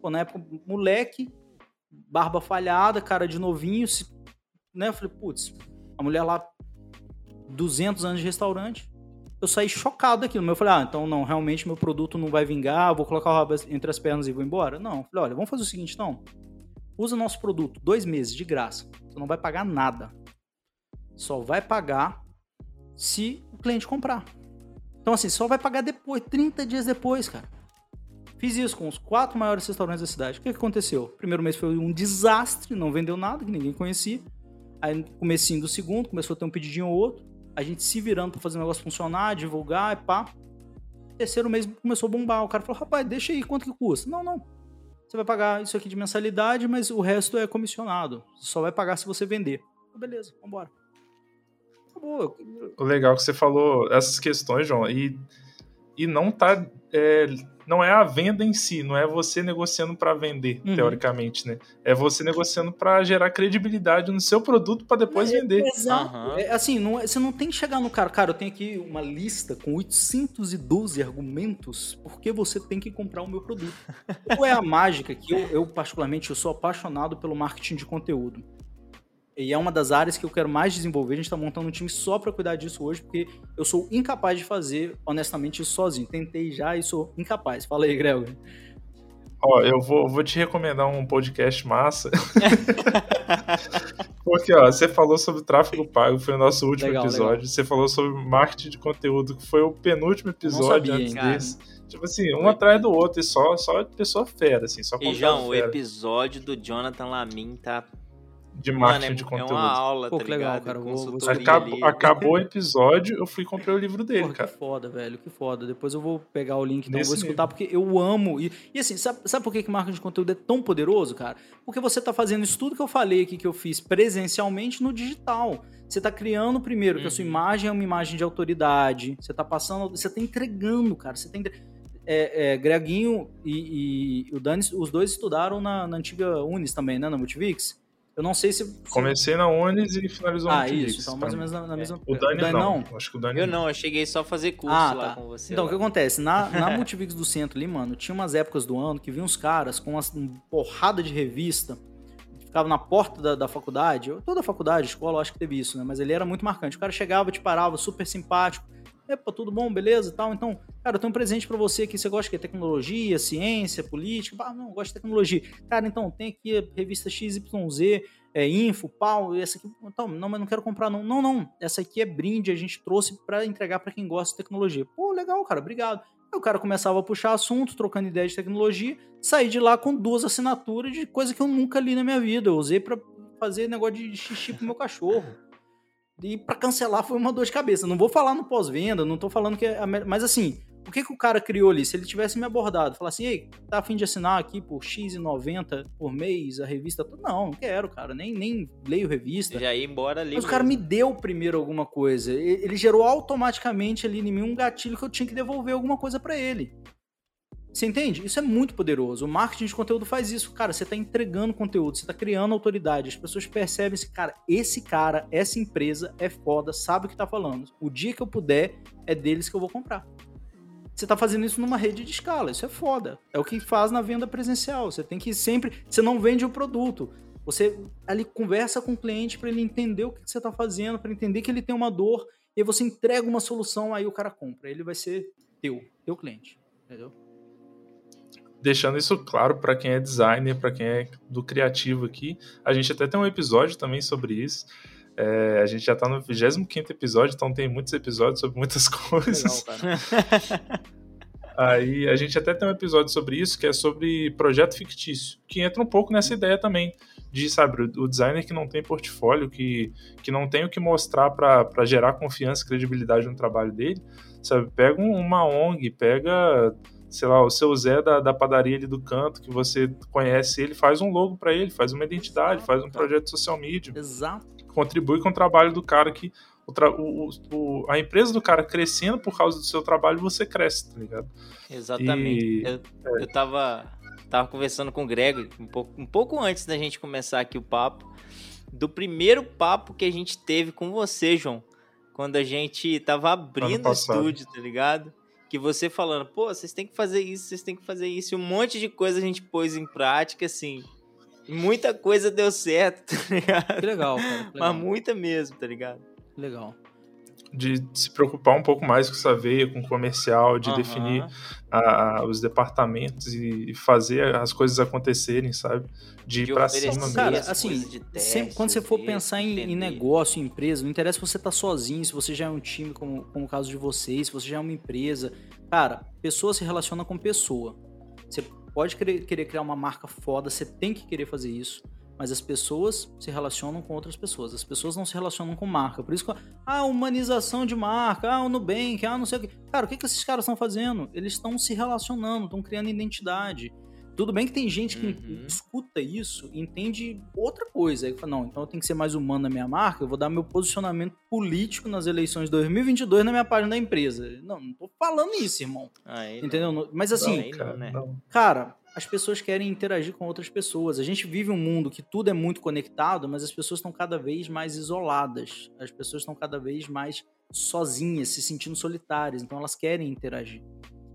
Pô, na época, moleque, barba falhada, cara de novinho, se, né? Eu falei, putz, a mulher lá, 200 anos de restaurante. Eu saí chocado. Mas eu falei, ah, então não, realmente meu produto não vai vingar, vou colocar o rabo entre as pernas e vou embora? Não. Eu falei, olha, vamos fazer o seguinte então. Usa nosso produto dois meses de graça. Você não vai pagar nada. Só vai pagar se o cliente comprar. Então, assim, só vai pagar depois, 30 dias depois, cara. Fiz isso com os quatro maiores restaurantes da cidade. O que, que aconteceu? Primeiro mês foi um desastre, não vendeu nada, que ninguém conhecia. Aí, comecinho do segundo, começou a ter um pedidinho ou outro. A gente se virando para fazer o negócio funcionar, divulgar e pá. Terceiro mês começou a bombar. O cara falou, rapaz, deixa aí, quanto que custa? Não, não. Você vai pagar isso aqui de mensalidade, mas o resto é comissionado. Só vai pagar se você vender. Beleza, vambora. Acabou. O legal que você falou essas questões, João, e, e não tá. É, não é a venda em si, não é você negociando para vender, uhum. teoricamente, né? É você negociando para gerar credibilidade no seu produto para depois é, vender. Exato. Uhum. É, assim, não, é, você não tem que chegar no cara, cara, eu tenho aqui uma lista com 812 argumentos porque você tem que comprar o meu produto. Qual é a mágica que eu, eu particularmente, eu sou apaixonado pelo marketing de conteúdo. E é uma das áreas que eu quero mais desenvolver. A gente está montando um time só para cuidar disso hoje, porque eu sou incapaz de fazer, honestamente, isso sozinho. Tentei já e sou incapaz. Fala aí, Gregor. Ó, eu vou, vou te recomendar um podcast massa. Porque, ó, você falou sobre tráfego pago, foi o nosso último legal, episódio. Legal. Você falou sobre marketing de conteúdo, que foi o penúltimo episódio sabia, antes hein, desse. Tipo assim, um atrás do outro, e só, só pessoa fera, assim, só E, João, o episódio do Jonathan Lamin tá de marketing Mano, é, de conteúdo. É uma aula, Pô, tá legal, cara. Vou, vou acabou, acabou o episódio, eu fui comprar o livro dele, cara. Que foda, velho, que foda. Depois eu vou pegar o link, então eu vou escutar, nível. porque eu amo. E, e assim, sabe, sabe por que, que marketing de conteúdo é tão poderoso, cara? Porque você tá fazendo isso tudo que eu falei aqui, que eu fiz presencialmente no digital. Você tá criando primeiro uhum. que a sua uhum. imagem é uma imagem de autoridade. Você tá passando, você tá entregando, cara. Você tá entregando. É, é, Greginho e, e, o Dani, os dois estudaram na, na antiga Unis também, né? Na Multivix. Eu não sei se. Comecei na Unis e finalizou ah, na Ah, isso. Então, mais ou menos na, na é. mesma. O Dani, o Dani não. não. Acho que o Dani Eu não, eu cheguei só a fazer curso ah, lá tá. com você. Então, lá. o que acontece? Na, na Multivix do centro ali, mano, tinha umas épocas do ano que vinham uns caras com uma porrada de revista. Ficava na porta da, da faculdade, toda a faculdade, escola, eu acho que teve isso, né? Mas ele era muito marcante. O cara chegava, te parava, super simpático. Epa, tudo bom, beleza e tal. Então, cara, eu tenho um presente para você aqui. Você gosta de tecnologia, ciência, política? Ah, não, gosto de tecnologia. Cara, então, tem aqui a revista XYZ, é, info, pau, essa aqui. Então, não, mas não quero comprar, não. Não, não. Essa aqui é brinde, a gente trouxe para entregar para quem gosta de tecnologia. Pô, legal, cara, obrigado. Aí o cara começava a puxar assunto, trocando ideia de tecnologia, saí de lá com duas assinaturas de coisa que eu nunca li na minha vida. Eu usei para fazer negócio de xixi pro meu cachorro. E para cancelar foi uma dor de cabeça. Não vou falar no pós-venda, não tô falando que é. Mas assim, o que, que o cara criou ali? Se ele tivesse me abordado, falar assim, ei, tá afim de assinar aqui por X,90 por mês a revista? Não, não quero, cara. Nem, nem leio revista. Já ia embora ali. Mas o cara me deu primeiro alguma coisa. Ele gerou automaticamente ali em mim um gatilho que eu tinha que devolver alguma coisa para ele. Você entende? Isso é muito poderoso. O marketing de conteúdo faz isso. Cara, você está entregando conteúdo, você está criando autoridade. As pessoas percebem esse cara, esse cara, essa empresa é foda, sabe o que está falando. O dia que eu puder, é deles que eu vou comprar. Você está fazendo isso numa rede de escala. Isso é foda. É o que faz na venda presencial. Você tem que sempre. Você não vende o produto. Você ali conversa com o cliente para ele entender o que você está fazendo, para entender que ele tem uma dor, e você entrega uma solução, aí o cara compra. Ele vai ser teu, teu cliente. Entendeu? Deixando isso claro para quem é designer, para quem é do criativo aqui. A gente até tem um episódio também sobre isso. É, a gente já está no 25 episódio, então tem muitos episódios sobre muitas coisas. Legal, Aí a gente até tem um episódio sobre isso, que é sobre projeto fictício, que entra um pouco nessa ideia também de, sabe, o designer que não tem portfólio, que, que não tem o que mostrar para gerar confiança e credibilidade no trabalho dele, sabe? Pega uma ONG, pega, sei lá, o seu Zé da, da padaria ali do canto, que você conhece ele, faz um logo para ele, faz uma identidade, faz um projeto social media. Exato. Contribui com o trabalho do cara que o, o, a empresa do cara crescendo por causa do seu trabalho, você cresce, tá ligado? Exatamente. E, eu, é. eu tava, tava conversando com o Greg um pouco, um pouco antes da gente começar aqui o papo, do primeiro papo que a gente teve com você, João, quando a gente tava abrindo o estúdio, tá ligado? Que você falando, pô, vocês têm que fazer isso, vocês têm que fazer isso, e um monte de coisa a gente pôs em prática, assim. Muita coisa deu certo, tá ligado? Que legal, cara. Que legal. Mas muita mesmo, tá ligado? Legal. De se preocupar um pouco mais com essa veia, com o comercial, de uhum. definir a, a, os departamentos e fazer as coisas acontecerem, sabe? De, de ir pra cima Cara, assim, teste, sempre, quando você for pensar em, em, negócio, em empresa, não interessa se você tá sozinho, se você já é um time, como, como o caso de vocês, se você já é uma empresa. Cara, pessoa se relaciona com pessoa. Você pode querer, querer criar uma marca foda, você tem que querer fazer isso mas as pessoas se relacionam com outras pessoas. As pessoas não se relacionam com marca. Por isso que, ah, humanização de marca, ah, o Nubank, ah, não sei o que. Cara, o que, que esses caras estão fazendo? Eles estão se relacionando, estão criando identidade. Tudo bem que tem gente que uhum. escuta isso e entende outra coisa. Aí fala, não, então eu tenho que ser mais humano na minha marca, eu vou dar meu posicionamento político nas eleições de 2022 na minha página da empresa. Não, não tô falando isso, irmão. Aí, Entendeu? Não. Mas assim, não, né? cara, as pessoas querem interagir com outras pessoas. A gente vive um mundo que tudo é muito conectado, mas as pessoas estão cada vez mais isoladas. As pessoas estão cada vez mais sozinhas, se sentindo solitárias. Então elas querem interagir.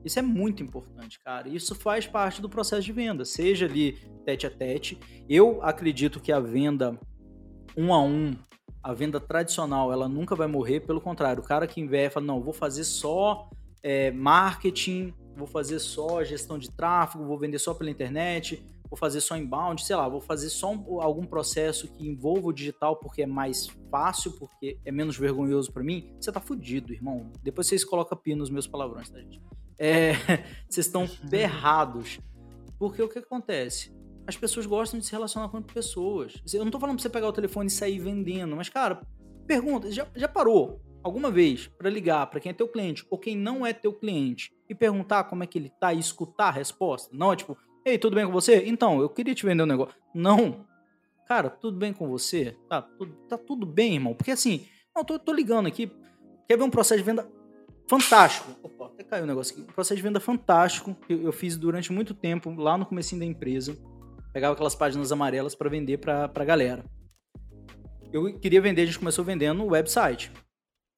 Isso é muito importante, cara. Isso faz parte do processo de venda, seja ali tete a tete. Eu acredito que a venda um a um, a venda tradicional, ela nunca vai morrer. Pelo contrário, o cara que investe fala, não, vou fazer só é, marketing vou fazer só gestão de tráfego, vou vender só pela internet, vou fazer só inbound, sei lá, vou fazer só um, algum processo que envolva o digital porque é mais fácil, porque é menos vergonhoso para mim, você tá fudido, irmão. Depois vocês colocam pi nos meus palavrões, tá, gente? É, vocês estão ferrados. Porque o que acontece? As pessoas gostam de se relacionar com pessoas. Eu não tô falando pra você pegar o telefone e sair vendendo, mas, cara, pergunta, já, já parou alguma vez para ligar para quem é teu cliente ou quem não é teu cliente e perguntar como é que ele tá e escutar a resposta. Não é tipo, ei, tudo bem com você? Então, eu queria te vender um negócio. Não. Cara, tudo bem com você? Tá, tudo, tá tudo bem, irmão. Porque assim, não, tô, tô ligando aqui. Quer ver um processo de venda fantástico? Opa, até caiu o um negócio aqui. Um processo de venda fantástico que eu fiz durante muito tempo lá no comecinho da empresa. Pegava aquelas páginas amarelas para vender pra, pra galera. Eu queria vender, a gente começou vendendo no website.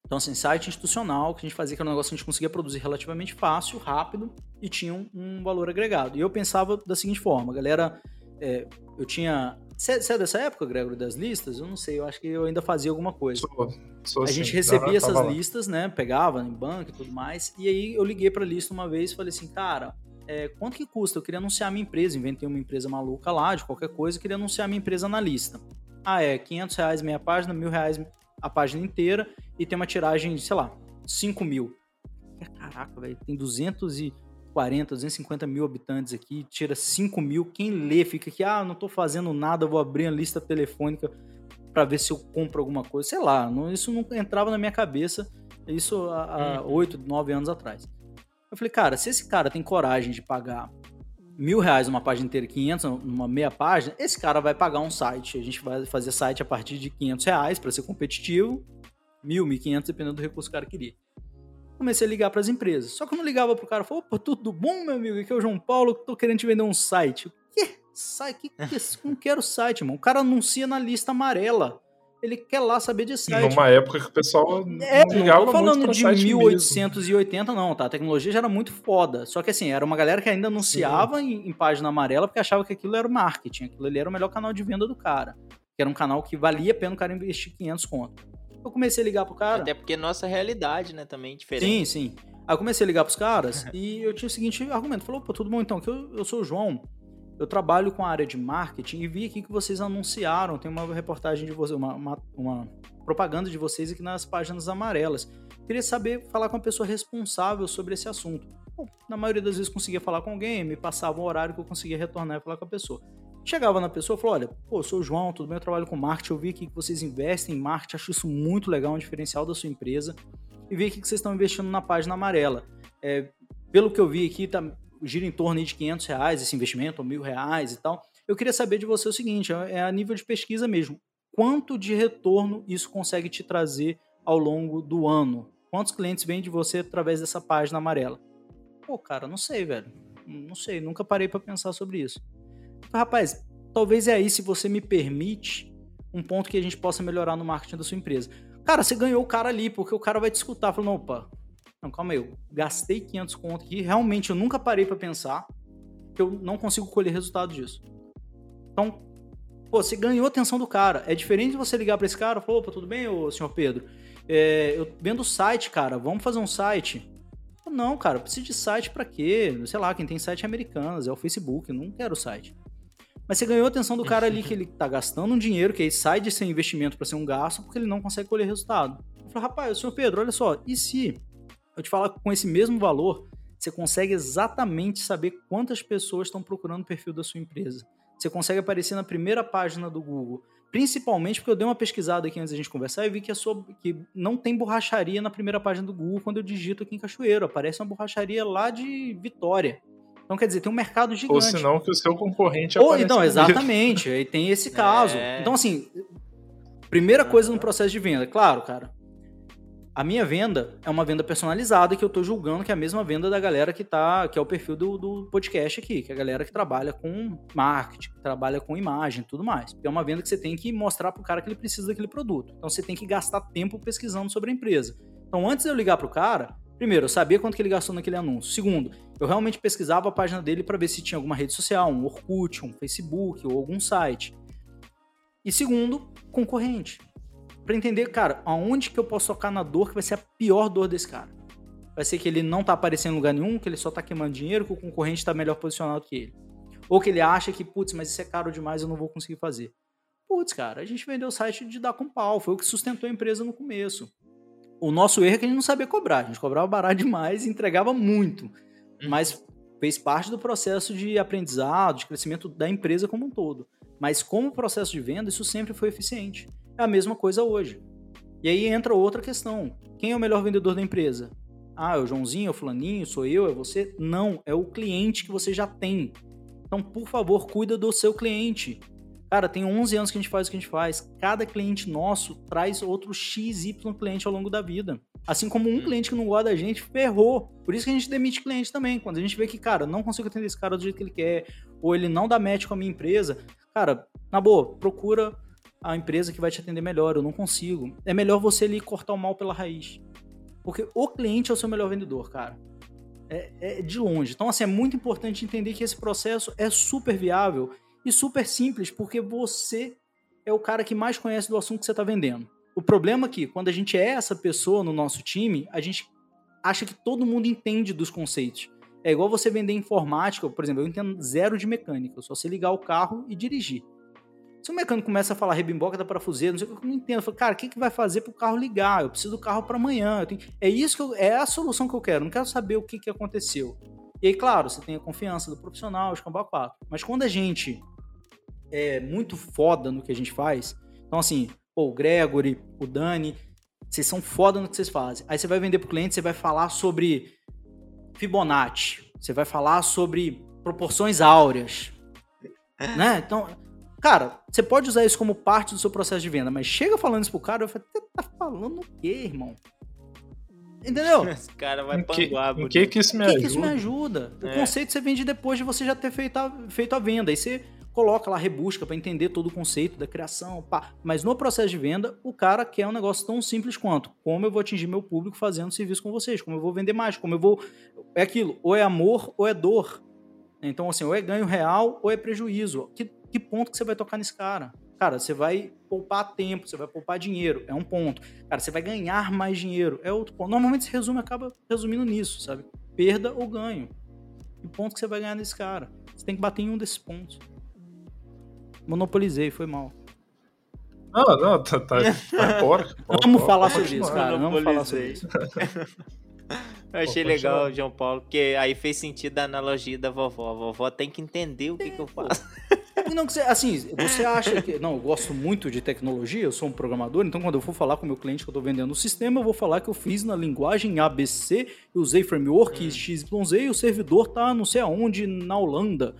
Então, assim, site institucional, que a gente fazia, que era um negócio que a gente conseguia produzir relativamente fácil, rápido e tinha um, um valor agregado. E eu pensava da seguinte forma, galera, é, eu tinha... Você é dessa época, Gregor, das listas? Eu não sei, eu acho que eu ainda fazia alguma coisa. Sou, sou a gente recebia essas listas, né, pegava em banco e tudo mais, e aí eu liguei pra lista uma vez e falei assim, cara, é, quanto que custa? Eu queria anunciar minha empresa, inventei uma empresa maluca lá, de qualquer coisa, queria anunciar minha empresa na lista. Ah, é, 500 reais meia página, mil reais a página inteira e tem uma tiragem de, sei lá, 5 mil. Caraca, velho, tem 240, 250 mil habitantes aqui, tira 5 mil. Quem lê fica aqui, ah, não tô fazendo nada, vou abrir a lista telefônica para ver se eu compro alguma coisa. Sei lá, não, isso não entrava na minha cabeça, isso há, há uhum. 8, 9 anos atrás. Eu falei, cara, se esse cara tem coragem de pagar mil reais numa página inteira, 500 numa meia página, esse cara vai pagar um site. A gente vai fazer site a partir de 500 reais para ser competitivo, mil, mil quinhentos, dependendo do recurso que o cara queria. Comecei a ligar para as empresas. Só que eu não ligava pro cara, falou, opa, tudo bom, meu amigo? Aqui é o João Paulo, tô querendo te vender um site. O quê? Site? Que, que, é não quero site, irmão. O cara anuncia na lista amarela ele quer lá saber de site. Numa época que o pessoal é, não ligava não tô falando de 1880 mesmo. não, tá? A tecnologia já era muito foda. Só que assim, era uma galera que ainda anunciava em, em, página amarela porque achava que aquilo era o marketing, aquilo ali era o melhor canal de venda do cara. Que era um canal que valia a pena o cara investir 500 conto. Eu comecei a ligar pro cara. Até porque nossa realidade, né, também é diferente. Sim, sim. Aí eu comecei a ligar pros caras e eu tinha o seguinte argumento. Falou, pô, tudo bom então, que eu, eu sou o João eu trabalho com a área de marketing e vi aqui que vocês anunciaram, tem uma reportagem de vocês, uma, uma, uma, propaganda de vocês aqui nas páginas amarelas. Queria saber, falar com a pessoa responsável sobre esse assunto. Bom, na maioria das vezes conseguia falar com alguém, me passava um horário que eu conseguia retornar e falar com a pessoa. Chegava na pessoa e falou: Olha, pô, eu sou o João, tudo bem? Eu trabalho com marketing. Eu vi aqui que vocês investem em marketing, acho isso muito legal, um diferencial da sua empresa. E vi aqui que vocês estão investindo na página amarela. É, pelo que eu vi aqui, tá, gira em torno de 500 reais esse investimento, ou mil reais e tal. Eu queria saber de você o seguinte: é, é a nível de pesquisa mesmo. Quanto de retorno isso consegue te trazer ao longo do ano? Quantos clientes vêm de você através dessa página amarela? Pô, cara, não sei, velho. Não sei, nunca parei para pensar sobre isso. Rapaz, talvez é aí, se você me permite, um ponto que a gente possa melhorar no marketing da sua empresa. Cara, você ganhou o cara ali, porque o cara vai te escutar, falando, opa, não, calma aí, eu gastei 500 conto aqui, realmente eu nunca parei para pensar que eu não consigo colher resultado disso. Então, pô, você ganhou a atenção do cara. É diferente de você ligar para esse cara e falar, opa, tudo bem, ô, senhor Pedro? É, eu vendo o site, cara, vamos fazer um site. Não, cara, preciso de site para quê? Sei lá, quem tem site é americanas, é o Facebook, não quero site. Mas você ganhou a atenção do cara ali que ele tá gastando um dinheiro, que aí sai de ser investimento para ser um gasto, porque ele não consegue colher resultado. Eu falei, rapaz, senhor Pedro, olha só, e se eu te falar com esse mesmo valor, você consegue exatamente saber quantas pessoas estão procurando o perfil da sua empresa. Você consegue aparecer na primeira página do Google. Principalmente porque eu dei uma pesquisada aqui antes da gente conversar e vi que, sua, que não tem borracharia na primeira página do Google quando eu digito aqui em Cachoeiro. Aparece uma borracharia lá de Vitória. Então, quer dizer, tem um mercado gigante. Ou senão que o seu concorrente Ou, Então, exatamente. Aí tem esse caso. É... Então, assim, primeira coisa no processo de venda. Claro, cara, a minha venda é uma venda personalizada que eu estou julgando que é a mesma venda da galera que tá, que é o perfil do, do podcast aqui, que é a galera que trabalha com marketing, trabalha com imagem tudo mais. É uma venda que você tem que mostrar pro cara que ele precisa daquele produto. Então você tem que gastar tempo pesquisando sobre a empresa. Então antes de eu ligar pro cara, primeiro, eu sabia quanto que ele gastou naquele anúncio. Segundo, eu realmente pesquisava a página dele para ver se tinha alguma rede social, um Orkut, um Facebook ou algum site. E segundo, concorrente para entender, cara, aonde que eu posso tocar na dor que vai ser a pior dor desse cara. Vai ser que ele não tá aparecendo em lugar nenhum, que ele só tá queimando dinheiro, que o concorrente tá melhor posicionado que ele. Ou que ele acha que, putz, mas isso é caro demais, eu não vou conseguir fazer. Putz, cara, a gente vendeu o site de dar com pau, foi o que sustentou a empresa no começo. O nosso erro é que a gente não sabia cobrar, a gente cobrava barato demais e entregava muito. Uhum. Mas fez parte do processo de aprendizado, de crescimento da empresa como um todo. Mas como processo de venda, isso sempre foi eficiente. É a mesma coisa hoje. E aí entra outra questão. Quem é o melhor vendedor da empresa? Ah, é o Joãozinho, é o fulaninho, sou eu, é você? Não, é o cliente que você já tem. Então, por favor, cuida do seu cliente. Cara, tem 11 anos que a gente faz o que a gente faz. Cada cliente nosso traz outro XY cliente ao longo da vida. Assim como um hum. cliente que não gosta da gente, ferrou. Por isso que a gente demite cliente também. Quando a gente vê que, cara, não consigo atender esse cara do jeito que ele quer, ou ele não dá match com a minha empresa, cara, na boa, procura a empresa que vai te atender melhor, eu não consigo. É melhor você ali cortar o mal pela raiz. Porque o cliente é o seu melhor vendedor, cara. É, é, de longe. Então, assim, é muito importante entender que esse processo é super viável e super simples, porque você é o cara que mais conhece do assunto que você está vendendo. O problema é que, quando a gente é essa pessoa no nosso time, a gente acha que todo mundo entende dos conceitos. É igual você vender informática, por exemplo, eu entendo zero de mecânica, eu só sei ligar o carro e dirigir. Se o mecânico começa a falar rebimboca da parafuseira, não sei eu não entendo. Eu falo, cara, o que, que vai fazer para o carro ligar? Eu preciso do carro para amanhã. Tenho... É isso que eu... é a solução que eu quero. Não quero saber o que, que aconteceu. E aí, claro, você tem a confiança do profissional, escambau 4. Mas quando a gente é muito foda no que a gente faz, então assim, pô, o Gregory, o Dani, vocês são foda no que vocês fazem. Aí você vai vender pro cliente, você vai falar sobre Fibonacci, você vai falar sobre proporções áureas, né? Então, Cara, você pode usar isso como parte do seu processo de venda, mas chega falando isso pro cara, eu falo, você tá falando o quê, irmão? Entendeu? Esse cara vai panguar. O que que isso me ajuda? O que isso me ajuda? O é. conceito você vende depois de você já ter feito a, feito a venda. Aí você coloca lá, rebusca para entender todo o conceito da criação, pá. Mas no processo de venda, o cara quer um negócio tão simples quanto como eu vou atingir meu público fazendo serviço com vocês, como eu vou vender mais, como eu vou... É aquilo, ou é amor ou é dor. Então, assim, ou é ganho real ou é prejuízo. Que que ponto que você vai tocar nesse cara? Cara, você vai poupar tempo, você vai poupar dinheiro, é um ponto. Cara, você vai ganhar mais dinheiro, é outro ponto. Normalmente esse resumo acaba resumindo nisso, sabe? Perda ou ganho. Que ponto que você vai ganhar nesse cara? Você tem que bater em um desses pontos. Monopolizei, foi mal. Não, não, tá, tá, tá Vamos falar sobre isso, cara. Vamos falar sobre isso. Eu achei Pô, legal. João Paulo, porque aí fez sentido a analogia da vovó. A vovó tem que entender o que, que eu faço. Não, que assim, você acha que. Não, eu gosto muito de tecnologia, eu sou um programador, então quando eu for falar com o meu cliente que eu tô vendendo o sistema, eu vou falar que eu fiz na linguagem ABC, eu usei framework Hum. XYZ e o servidor tá não sei aonde, na Holanda.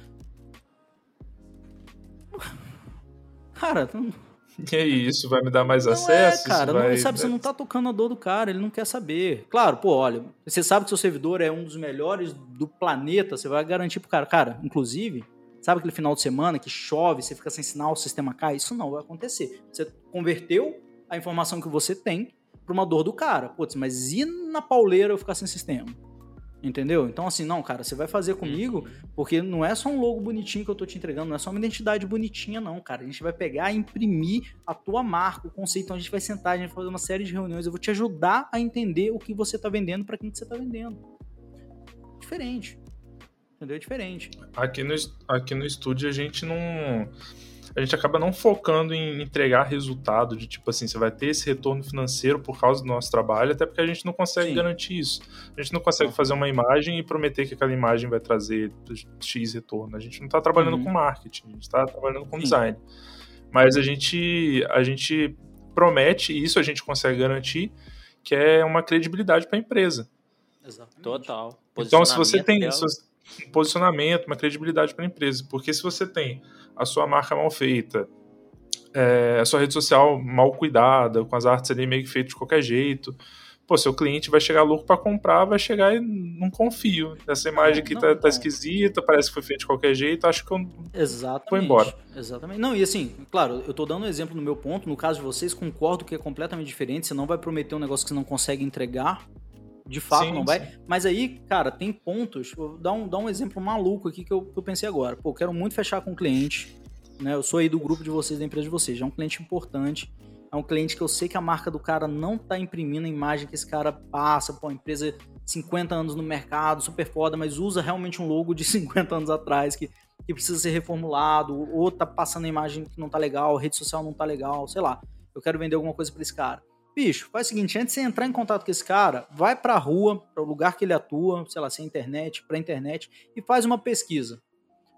Cara, não, E aí, isso vai me dar mais não acesso? é, cara, não, vai... sabe, você não tá tocando a dor do cara, ele não quer saber. Claro, pô, olha, você sabe que seu servidor é um dos melhores do planeta, você vai garantir pro cara, cara, inclusive, sabe aquele final de semana que chove, você fica sem sinal, o sistema cai? Isso não vai acontecer. Você converteu a informação que você tem pra uma dor do cara. Putz, mas e na pauleira eu ficar sem sistema? Entendeu? Então, assim, não, cara, você vai fazer comigo, porque não é só um logo bonitinho que eu tô te entregando, não é só uma identidade bonitinha, não, cara. A gente vai pegar e imprimir a tua marca, o conceito. Então, a gente vai sentar, a gente vai fazer uma série de reuniões. Eu vou te ajudar a entender o que você tá vendendo para quem que você tá vendendo. Diferente. Entendeu? É diferente. Aqui no, aqui no estúdio a gente não. A gente acaba não focando em entregar resultado de tipo assim, você vai ter esse retorno financeiro por causa do nosso trabalho, até porque a gente não consegue Sim. garantir isso. A gente não consegue fazer uma imagem e prometer que aquela imagem vai trazer X retorno. A gente não está trabalhando Uhum. com marketing, a gente está trabalhando com Sim. design. Mas a gente, a gente promete, e isso a gente consegue garantir, que é uma credibilidade para a empresa. Exatamente. Total. Então, se você tem se um posicionamento, uma credibilidade para a empresa, porque se você tem a sua marca mal feita, é, a sua rede social mal cuidada, com as artes ali meio que feitas de qualquer jeito, pô, seu cliente vai chegar louco para comprar, vai chegar e não confio. Essa imagem aqui não, tá, tá esquisita, parece que foi feita de qualquer jeito, acho que eu Exatamente. Foi embora. Exatamente. Não, e assim, claro, eu tô dando um exemplo no meu ponto. No caso de vocês, concordo que é completamente diferente. Você não vai prometer um negócio que você não consegue entregar. De fato, Sim, não vai. Mas aí, cara, tem pontos. Vou dar um, dar um exemplo maluco aqui que eu, que eu pensei agora. Pô, quero muito fechar com um cliente. Né? Eu sou aí do grupo de vocês, da empresa de vocês. É um cliente importante. É um cliente que eu sei que a marca do cara não tá imprimindo a imagem que esse cara passa. Pô, a empresa 50 anos no mercado, super foda, mas usa realmente um logo de 50 anos atrás que, que precisa ser reformulado, ou tá passando a imagem que não tá legal, rede social não tá legal, sei lá. Eu quero vender alguma coisa pra esse cara. Bicho, faz o seguinte, antes de você entrar em contato com esse cara, vai pra rua, para o lugar que ele atua, sei lá, se é internet, pra internet, e faz uma pesquisa.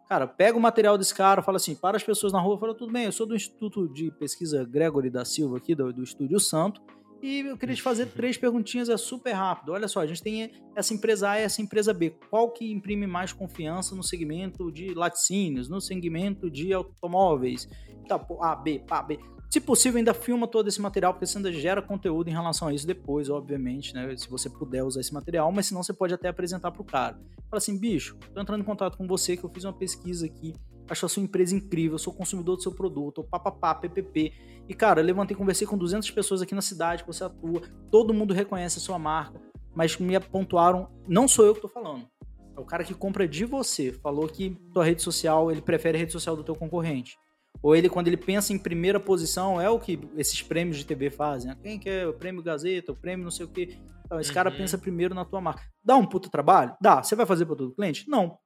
Cara, pega o material desse cara, fala assim, para as pessoas na rua, fala, tudo bem, eu sou do Instituto de Pesquisa Gregory da Silva aqui, do, do Estúdio Santo, e eu queria te fazer três perguntinhas, é super rápido. Olha só, a gente tem essa empresa A e essa empresa B. Qual que imprime mais confiança no segmento de laticínios, no segmento de automóveis? Tá, A, B, pá, B. Se possível, ainda filma todo esse material, porque você ainda gera conteúdo em relação a isso depois, obviamente, né? Se você puder usar esse material, mas senão você pode até apresentar pro cara. Fala assim, bicho, tô entrando em contato com você, que eu fiz uma pesquisa aqui, acho a sua empresa incrível, sou consumidor do seu produto, papapá, PPP. E, cara, levantei, conversei com 200 pessoas aqui na cidade que você atua, todo mundo reconhece a sua marca, mas me apontaram, não sou eu que tô falando, é o cara que compra de você, falou que tua rede social, ele prefere a rede social do teu concorrente. Ou ele, quando ele pensa em primeira posição, é o que esses prêmios de TV fazem. né? Quem que é o prêmio Gazeta, o prêmio não sei o quê. Então, esse cara Uhum. pensa primeiro na tua marca. Dá um puta trabalho? Dá. Você vai fazer para todo cliente? Não.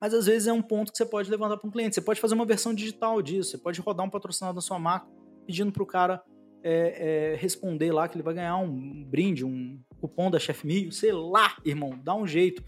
Mas às vezes é um ponto que você pode levantar para um cliente. Você pode fazer uma versão digital disso. Você pode rodar um patrocinado da sua marca pedindo para o cara é, é, responder lá que ele vai ganhar um brinde, um cupom da Chef Mil, sei lá, irmão, dá um jeito.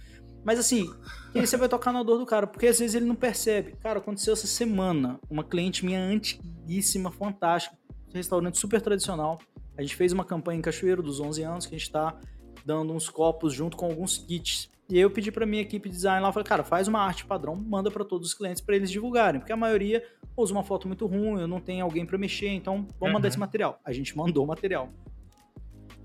Mas assim, e aí você vai tocar na dor do cara, porque às vezes ele não percebe. Cara, aconteceu essa semana, uma cliente minha antiguíssima, fantástica, restaurante super tradicional. A gente fez uma campanha em Cachoeiro dos 11 anos, que a gente tá dando uns copos junto com alguns kits. E aí eu pedi pra minha equipe de design lá, falei, cara, faz uma arte padrão, manda para todos os clientes para eles divulgarem, porque a maioria usa uma foto muito ruim, eu não tenho alguém para mexer, então vamos mandar Uhum. esse material. A gente mandou o material.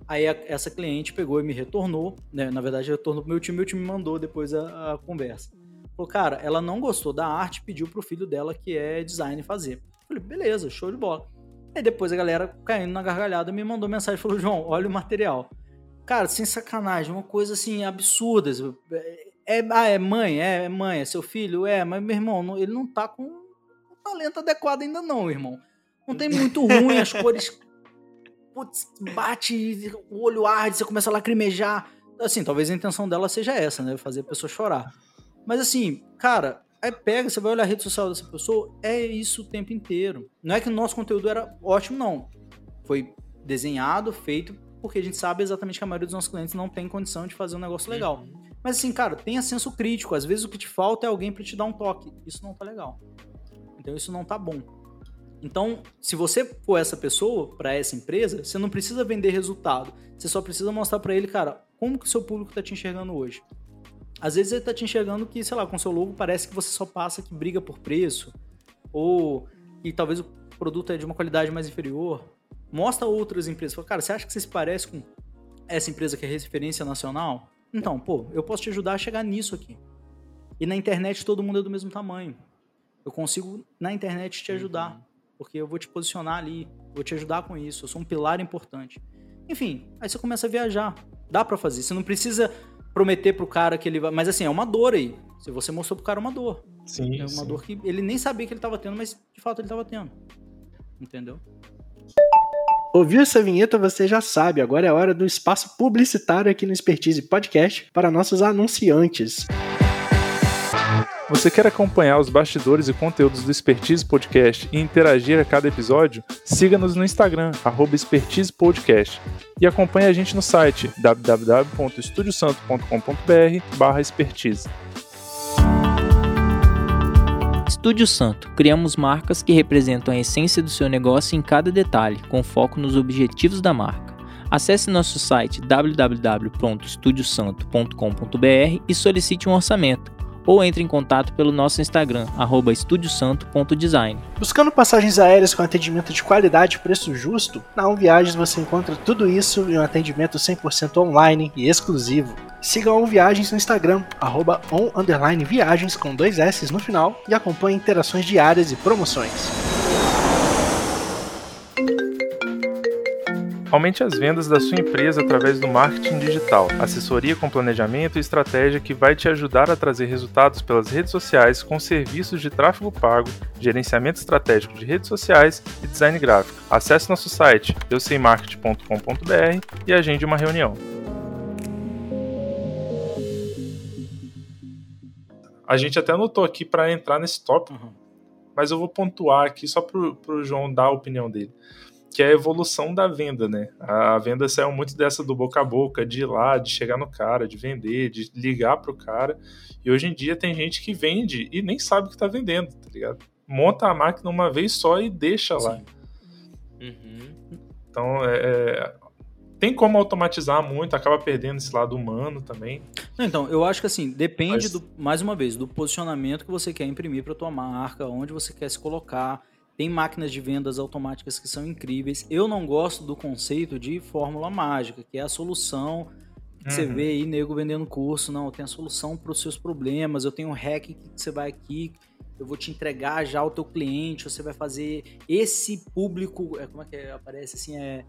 Aí a- essa cliente pegou e me retornou, né? Na verdade, retornou pro meu time, meu time me mandou depois a, a conversa. Falou, cara, ela não gostou da arte, pediu pro filho dela, que é design, fazer. Falei, beleza, show de bola. Aí depois a galera, caindo na gargalhada, me mandou mensagem, falou, João, olha o material. Cara, sem sacanagem, uma coisa assim, absurda. É, ah, é mãe, é, é mãe, é seu filho, é, mas meu irmão, não- ele não tá com o talento adequado ainda não, irmão. Não tem muito ruim, as cores putz, bate, o olho arde, você começa a lacrimejar. Assim, talvez a intenção dela seja essa, né? Fazer a pessoa chorar. Mas assim, cara, aí pega, você vai olhar a rede social dessa pessoa, é isso o tempo inteiro. Não é que o nosso conteúdo era ótimo, não. Foi desenhado, feito porque a gente sabe exatamente que a maioria dos nossos clientes não tem condição de fazer um negócio legal. Mas assim, cara, tenha senso crítico. Às vezes o que te falta é alguém para te dar um toque. Isso não tá legal. Então isso não tá bom. Então, se você for essa pessoa para essa empresa, você não precisa vender resultado. Você só precisa mostrar para ele, cara, como que o seu público tá te enxergando hoje. Às vezes ele tá te enxergando que, sei lá, com seu logo parece que você só passa que briga por preço, ou que talvez o produto é de uma qualidade mais inferior. Mostra outras empresas. Fala, cara, você acha que você se parece com essa empresa que é referência nacional? Então, pô, eu posso te ajudar a chegar nisso aqui. E na internet todo mundo é do mesmo tamanho. Eu consigo, na internet, te ajudar. Porque eu vou te posicionar ali, vou te ajudar com isso. Eu sou um pilar importante. Enfim, aí você começa a viajar. Dá para fazer. Você não precisa prometer pro cara que ele vai. Mas assim, é uma dor aí. Se você mostrou pro cara uma dor. Sim. É uma sim. dor que ele nem sabia que ele tava tendo, mas de fato ele tava tendo. Entendeu? Ouviu essa vinheta, você já sabe. Agora é hora do espaço publicitário aqui no Expertise Podcast para nossos anunciantes. Você quer acompanhar os bastidores e conteúdos do Expertise Podcast e interagir a cada episódio? Siga-nos no Instagram, arroba Expertise Podcast. E acompanhe a gente no site www.estudiosanto.com.br barra expertise. Estúdio Santo. Criamos marcas que representam a essência do seu negócio em cada detalhe, com foco nos objetivos da marca. Acesse nosso site www.estudiosanto.com.br e solicite um orçamento ou entre em contato pelo nosso Instagram, estudiosanto.design. Buscando passagens aéreas com atendimento de qualidade e preço justo, na On Viagens você encontra tudo isso em um atendimento 100% online e exclusivo. Siga a On Viagens no Instagram, arroba com dois S no final e acompanhe interações diárias e promoções. Aumente as vendas da sua empresa através do marketing digital, assessoria com planejamento e estratégia que vai te ajudar a trazer resultados pelas redes sociais com serviços de tráfego pago, gerenciamento estratégico de redes sociais e design gráfico. Acesse nosso site euseimarketing.com.br e agende uma reunião. A gente até anotou aqui para entrar nesse tópico, Uhum. mas eu vou pontuar aqui só para o João dar a opinião dele que é a evolução da venda, né? A venda saiu muito dessa do boca a boca, de ir lá, de chegar no cara, de vender, de ligar pro cara. E hoje em dia tem gente que vende e nem sabe que tá vendendo, tá ligado? Monta a máquina uma vez só e deixa lá. Sim. Uhum. Então, é, é, tem como automatizar muito, acaba perdendo esse lado humano também. Então, eu acho que assim, depende, Mas- do, mais uma vez, do posicionamento que você quer imprimir para tua marca, onde você quer se colocar. Tem máquinas de vendas automáticas que são incríveis. Eu não gosto do conceito de fórmula mágica, que é a solução que você Uhum. vê aí, nego vendendo curso. Não, eu tenho a solução para os seus problemas, eu tenho um hack que você vai aqui, eu vou te entregar já o teu cliente, você vai fazer esse público, é, como é que é, aparece assim, é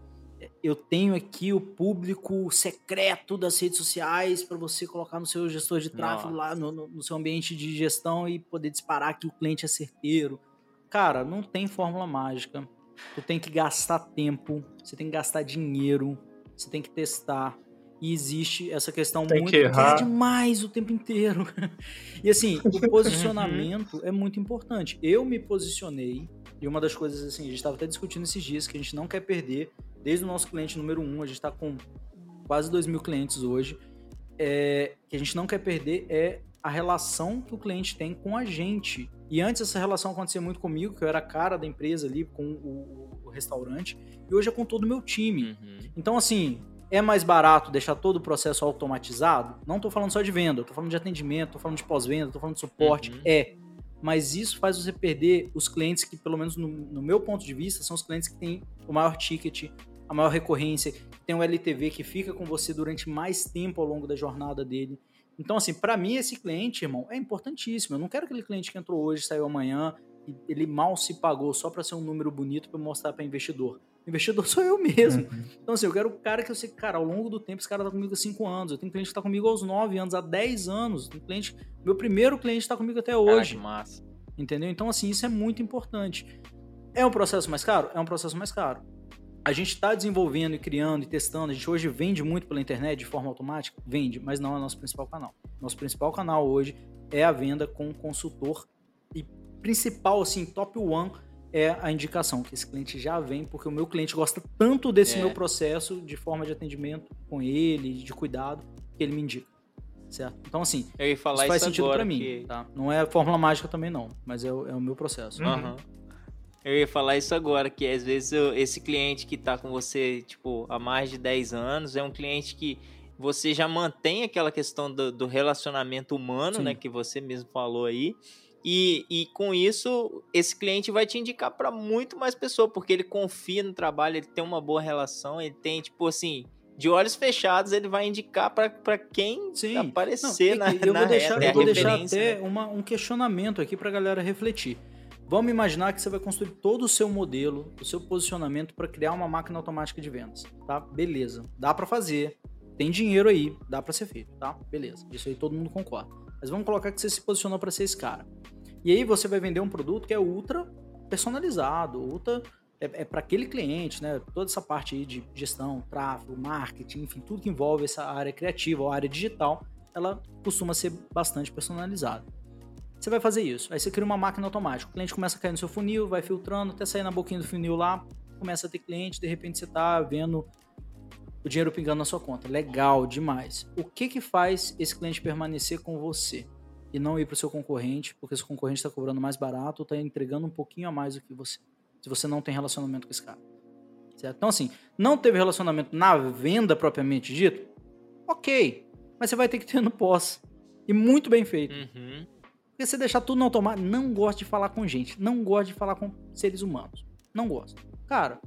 eu tenho aqui o público secreto das redes sociais para você colocar no seu gestor de tráfego lá no, no- no seu ambiente de gestão e poder disparar que o cliente é certeiro. Cara, não tem fórmula mágica. Tu tem que gastar tempo, você tem que gastar dinheiro, você tem que testar. E existe essa questão Tem muito que errar. demais o tempo inteiro. e assim, o posicionamento é muito importante. Eu me posicionei, e uma das coisas assim, a gente estava até discutindo esses dias que a gente não quer perder, desde o nosso cliente número um, a gente está com quase 2 mil clientes hoje, é, que a gente não quer perder é a relação que o cliente tem com a gente. E antes essa relação acontecia muito comigo, que eu era a cara da empresa ali com o, o restaurante, e hoje é com todo o meu time. Uhum. Então, assim, é mais barato deixar todo o processo automatizado? Não tô falando só de venda, tô falando de atendimento, tô falando de pós-venda, tô falando de suporte. Uhum. É. Mas isso faz você perder os clientes que, pelo menos no, no meu ponto de vista, são os clientes que têm o maior ticket, a maior recorrência, que tem um LTV que fica com você durante mais tempo ao longo da jornada dele. Então, assim, para mim, esse cliente, irmão, é importantíssimo. Eu não quero aquele cliente que entrou hoje, saiu amanhã, e ele mal se pagou só para ser um número bonito para mostrar para investidor. Investidor sou eu mesmo. Uhum. Então, assim, eu quero o cara que eu sei, cara, ao longo do tempo, esse cara tá comigo há 5 anos. Eu tenho cliente que tá comigo aos 9 anos, há 10 anos. Tem cliente, meu primeiro cliente tá comigo até hoje. que massa. Entendeu? Então, assim, isso é muito importante. É um processo mais caro? É um processo mais caro. A gente está desenvolvendo e criando e testando. A gente hoje vende muito pela internet de forma automática? Vende, mas não é o nosso principal canal. Nosso principal canal hoje é a venda com consultor e principal, assim, top one é a indicação, que esse cliente já vem, porque o meu cliente gosta tanto desse É. meu processo de forma de atendimento com ele, de cuidado, que ele me indica. Certo? Então, assim, Eu ia falar isso faz isso sentido agora. pra mim, que- tá? Não é fórmula mágica também, não, mas é o, é o meu processo. Uhum. Aham. Eu ia falar isso agora, que às vezes eu- esse cliente que tá com você, tipo, há mais de 10 anos, é um cliente que você já mantém aquela questão do, do relacionamento humano, Sim. né, que você mesmo falou aí. E, e com isso, esse cliente vai te indicar para muito mais pessoas, porque ele confia no trabalho, ele tem uma boa relação, ele tem, tipo assim, de olhos fechados, ele vai indicar para quem Sim. aparecer Não, na, eu na vou deixar, é eu a vou deixar até né? uma- um questionamento aqui pra galera refletir. Vamos imaginar que você vai construir todo o seu modelo, o seu posicionamento para criar uma máquina automática de vendas, tá? Beleza, dá para fazer, tem dinheiro aí, dá para ser feito, tá? Beleza, isso aí todo mundo concorda. Mas vamos colocar que você se posicionou para ser esse cara. E aí você vai vender um produto que é ultra personalizado, ultra é, é para aquele cliente, né? Toda essa parte aí de gestão, tráfego, marketing, enfim, tudo que envolve essa área criativa ou área digital, ela costuma ser bastante personalizada. Você vai fazer isso. Aí você cria uma máquina automática. O cliente começa a cair no seu funil, vai filtrando, até sair na boquinha do funil lá, começa a ter cliente, de repente você tá vendo o dinheiro pingando na sua conta. Legal demais. O que que faz esse cliente permanecer com você e não ir para o seu concorrente, porque seu concorrente está cobrando mais barato ou está entregando um pouquinho a mais do que você, se você não tem relacionamento com esse cara. Certo? Então assim, não teve relacionamento na venda propriamente dito? Ok, mas você vai ter que ter no pós. E muito bem feito. Uhum. Porque você deixar tudo no automático, não gosto de falar com gente, não gosto de falar com seres humanos. Não gosto. Cara,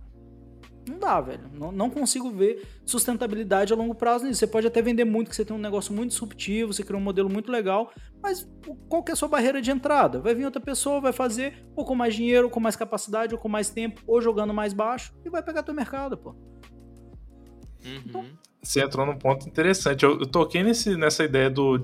não dá, velho. Não, não consigo ver sustentabilidade a longo prazo nisso. Você pode até vender muito, que você tem um negócio muito disruptivo, você cria um modelo muito legal, mas qual que é a sua barreira de entrada? Vai vir outra pessoa, vai fazer ou com mais dinheiro, ou com mais capacidade, ou com mais tempo, ou jogando mais baixo, e vai pegar teu mercado, pô. Uhum. Você entrou num ponto interessante. Eu, eu toquei nesse, nessa ideia do,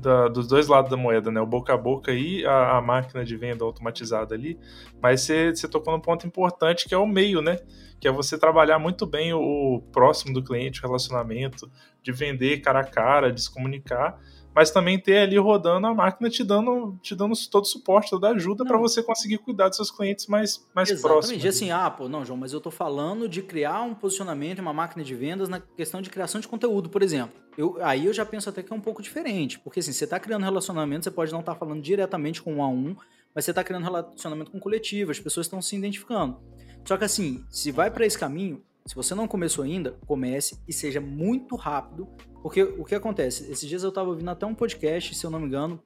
da- dos dois lados da moeda, né? O boca a boca e a, a máquina de venda automatizada ali. Mas você, tocou num ponto importante que é o meio, né? Que é você trabalhar muito bem o, o próximo do cliente, o relacionamento, de vender cara a cara, de se comunicar. Mas também ter ali rodando a máquina te dando, te dando todo o suporte, toda a ajuda para você conseguir cuidar dos seus clientes mais, mais Exatamente. próximos. E assim, ah, pô, não, João, mas eu tô falando de criar um posicionamento uma máquina de vendas na questão de criação de conteúdo, por exemplo. Eu, aí eu já penso até que é um pouco diferente, porque assim, você tá criando relacionamento, você pode não estar falando diretamente com um a um, mas você tá criando relacionamento com o coletivo, as pessoas estão se identificando. Só que assim, se vai para esse caminho, se você não começou ainda, comece e seja muito rápido, porque o que acontece? Esses dias eu tava ouvindo até um podcast, se eu não me engano,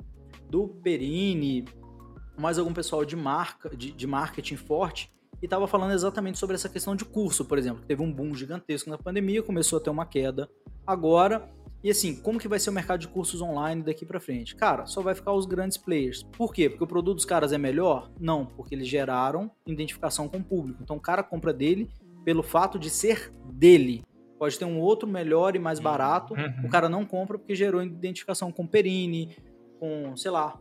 do Perini, mais algum pessoal de marca, de, de marketing forte, e tava falando exatamente sobre essa questão de curso, por exemplo. Teve um boom gigantesco na pandemia, começou a ter uma queda agora. E assim, como que vai ser o mercado de cursos online daqui para frente? Cara, só vai ficar os grandes players. Por quê? Porque o produto dos caras é melhor? Não, porque eles geraram identificação com o público. Então o cara compra dele pelo fato de ser dele. Pode ter um outro melhor e mais barato. Uhum. O cara não compra porque gerou identificação com Perini, com, sei lá,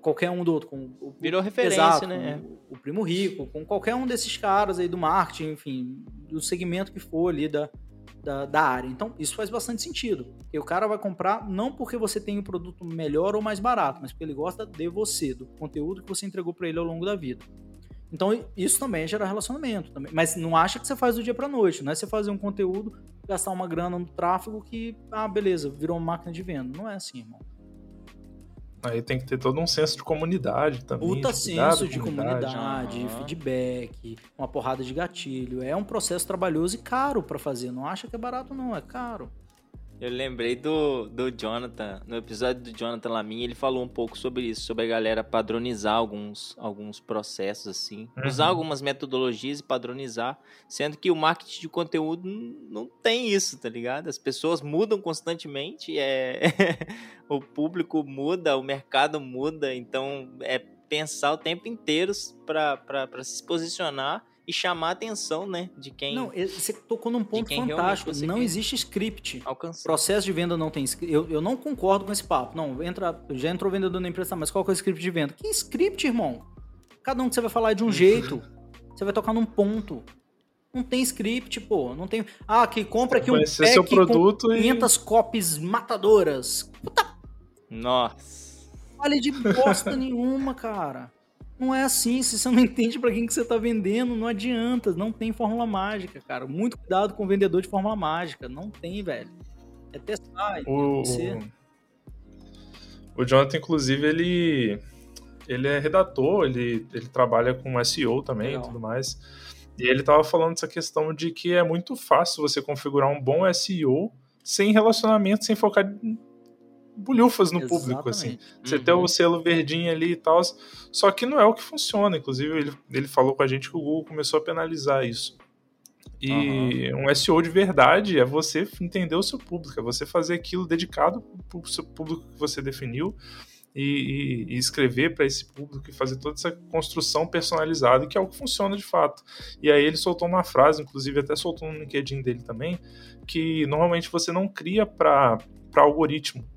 qualquer um do outro. Com o, Virou referência, Exato, né? com o Primo Rico, com qualquer um desses caras aí do marketing, enfim, do segmento que for ali da, da, da área. Então, isso faz bastante sentido. Porque o cara vai comprar não porque você tem o produto melhor ou mais barato, mas porque ele gosta de você, do conteúdo que você entregou para ele ao longo da vida. Então, isso também gerar relacionamento. Também. Mas não acha que você faz do dia pra noite. Não é você fazer um conteúdo, gastar uma grana no tráfego que, ah, beleza, virou uma máquina de venda. Não é assim, irmão. Aí tem que ter todo um senso de comunidade também. Puta de senso de comunidade, Aham. feedback, uma porrada de gatilho. É um processo trabalhoso e caro pra fazer. Não acha que é barato, não, é caro. Eu lembrei do, do Jonathan, no episódio do Jonathan Lamin, ele falou um pouco sobre isso, sobre a galera padronizar alguns, alguns processos, assim. Uhum. Usar algumas metodologias e padronizar, sendo que o marketing de conteúdo não tem isso, tá ligado? As pessoas mudam constantemente, é... o público muda, o mercado muda, então é pensar o tempo inteiro para se posicionar e chamar a atenção, né, de quem Não, e- você tocou num ponto fantástico. Não quer. existe script. alcançar. Processo de venda não tem script. Eu, eu não concordo com esse papo. Não, entra, já entrou vendedor na empresa, tá, mas qual que é o script de venda? Que script, irmão? Cada um que você vai falar é de um jeito. Você vai tocar num ponto. Não tem script, pô. Não tem. Ah, que compra aqui um pack seu com produto e 500 copies matadoras. Puta Nossa. Vale de bosta nenhuma, cara. Não é assim, se você não entende para quem que você está vendendo, não adianta, não tem fórmula mágica, cara. Muito cuidado com o vendedor de fórmula mágica, não tem, velho. É testar, é o, o Jonathan, inclusive, ele, ele é redator, ele, ele trabalha com SEO também Legal. e tudo mais. E ele estava falando essa questão de que é muito fácil você configurar um bom SEO sem relacionamento, sem focar bulhufas no Exatamente. público, assim. Você uhum. tem o selo verdinho ali e tal, só que não é o que funciona. Inclusive, ele, ele falou com a gente que o Google começou a penalizar isso. E uhum. um SEO de verdade é você entender o seu público, é você fazer aquilo dedicado para o seu público que você definiu e, e, e escrever para esse público e fazer toda essa construção personalizada, que é o que funciona de fato. E aí ele soltou uma frase, inclusive até soltou no LinkedIn dele também, que normalmente você não cria para algoritmo,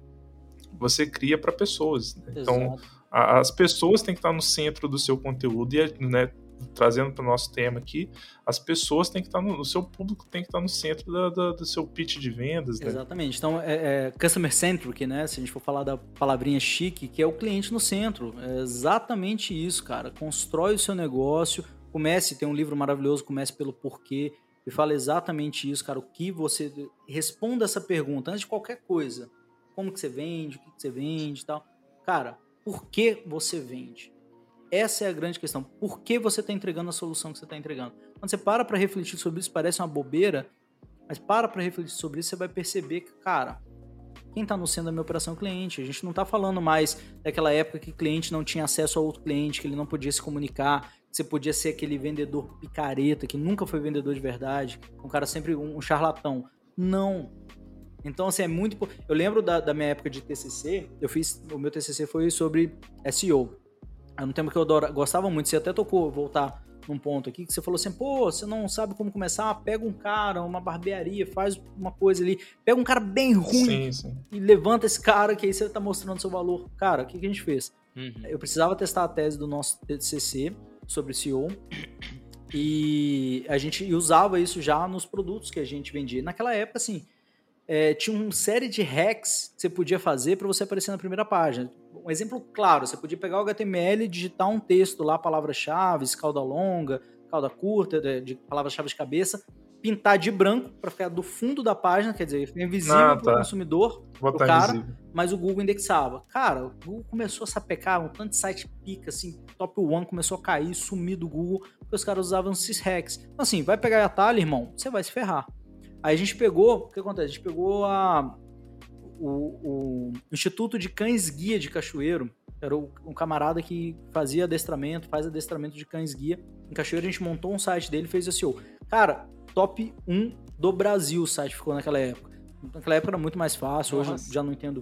você cria para pessoas. Né? Então, a, as pessoas têm que estar no centro do seu conteúdo e né, trazendo para o nosso tema aqui, as pessoas têm que estar no, o seu público tem que estar no centro da, da, do seu pitch de vendas. Né? Exatamente. Então, é, é, customer centric, né? Se a gente for falar da palavrinha chique, que é o cliente no centro. É exatamente isso, cara. Constrói o seu negócio, comece, tem um livro maravilhoso, comece pelo porquê, e fala exatamente isso, cara. O que você. Responda essa pergunta antes de qualquer coisa. Como que você vende, o que, você vende e tal. Cara, por que você vende? Essa é a grande questão. Por que você está entregando a solução que você está entregando? Quando você para para refletir sobre isso, parece uma bobeira, mas para para refletir sobre isso, você vai perceber que, cara, quem está no centro da minha operação é o cliente. A gente não está falando mais daquela época que o cliente não tinha acesso a outro cliente, que ele não podia se comunicar, que você podia ser aquele vendedor picareta, que nunca foi vendedor de verdade, um cara sempre um, charlatão. Não. Então, assim, é muito. Eu lembro da, da minha época de TCC, eu fiz. O meu TCC foi sobre SEO. É um tema que eu adoro, gostava muito. Você até tocou, voltar num ponto aqui, que você falou assim, pô, você não sabe como começar, pega um cara, uma barbearia, faz uma coisa ali, pega um cara bem ruim sim, sim. e levanta esse cara que aí você tá mostrando seu valor. Cara, o que, que a gente fez? Uhum. Eu precisava testar a tese do nosso TCC sobre SEO e a gente usava isso já nos produtos que a gente vendia. Naquela época, assim, é, tinha uma série de hacks que você podia fazer para você aparecer na primeira página. Um exemplo claro, você podia pegar o HTML e digitar um texto lá, palavras-chave, cauda longa, cauda curta, de, de palavras-chave de cabeça, pintar de branco para ficar do fundo da página, quer dizer, invisível ah, tá. para o consumidor, o cara, invisível. mas o Google indexava. Cara, o Google começou a sapecar, um tanto de site pica, assim, top one começou a cair, sumir do Google, porque os caras usavam esses hacks. Então, assim, vai pegar atalho, irmão, você vai se ferrar. Aí a gente pegou, o que acontece? A gente pegou a, o, o Instituto de Cães Guia de Cachoeiro. Era um camarada que fazia adestramento, faz adestramento de cães guia. Em Cachoeiro a gente montou um site dele e fez SEO. Cara, top 1 do Brasil o site ficou naquela época. Naquela época era muito mais fácil, Nossa. hoje já não entendo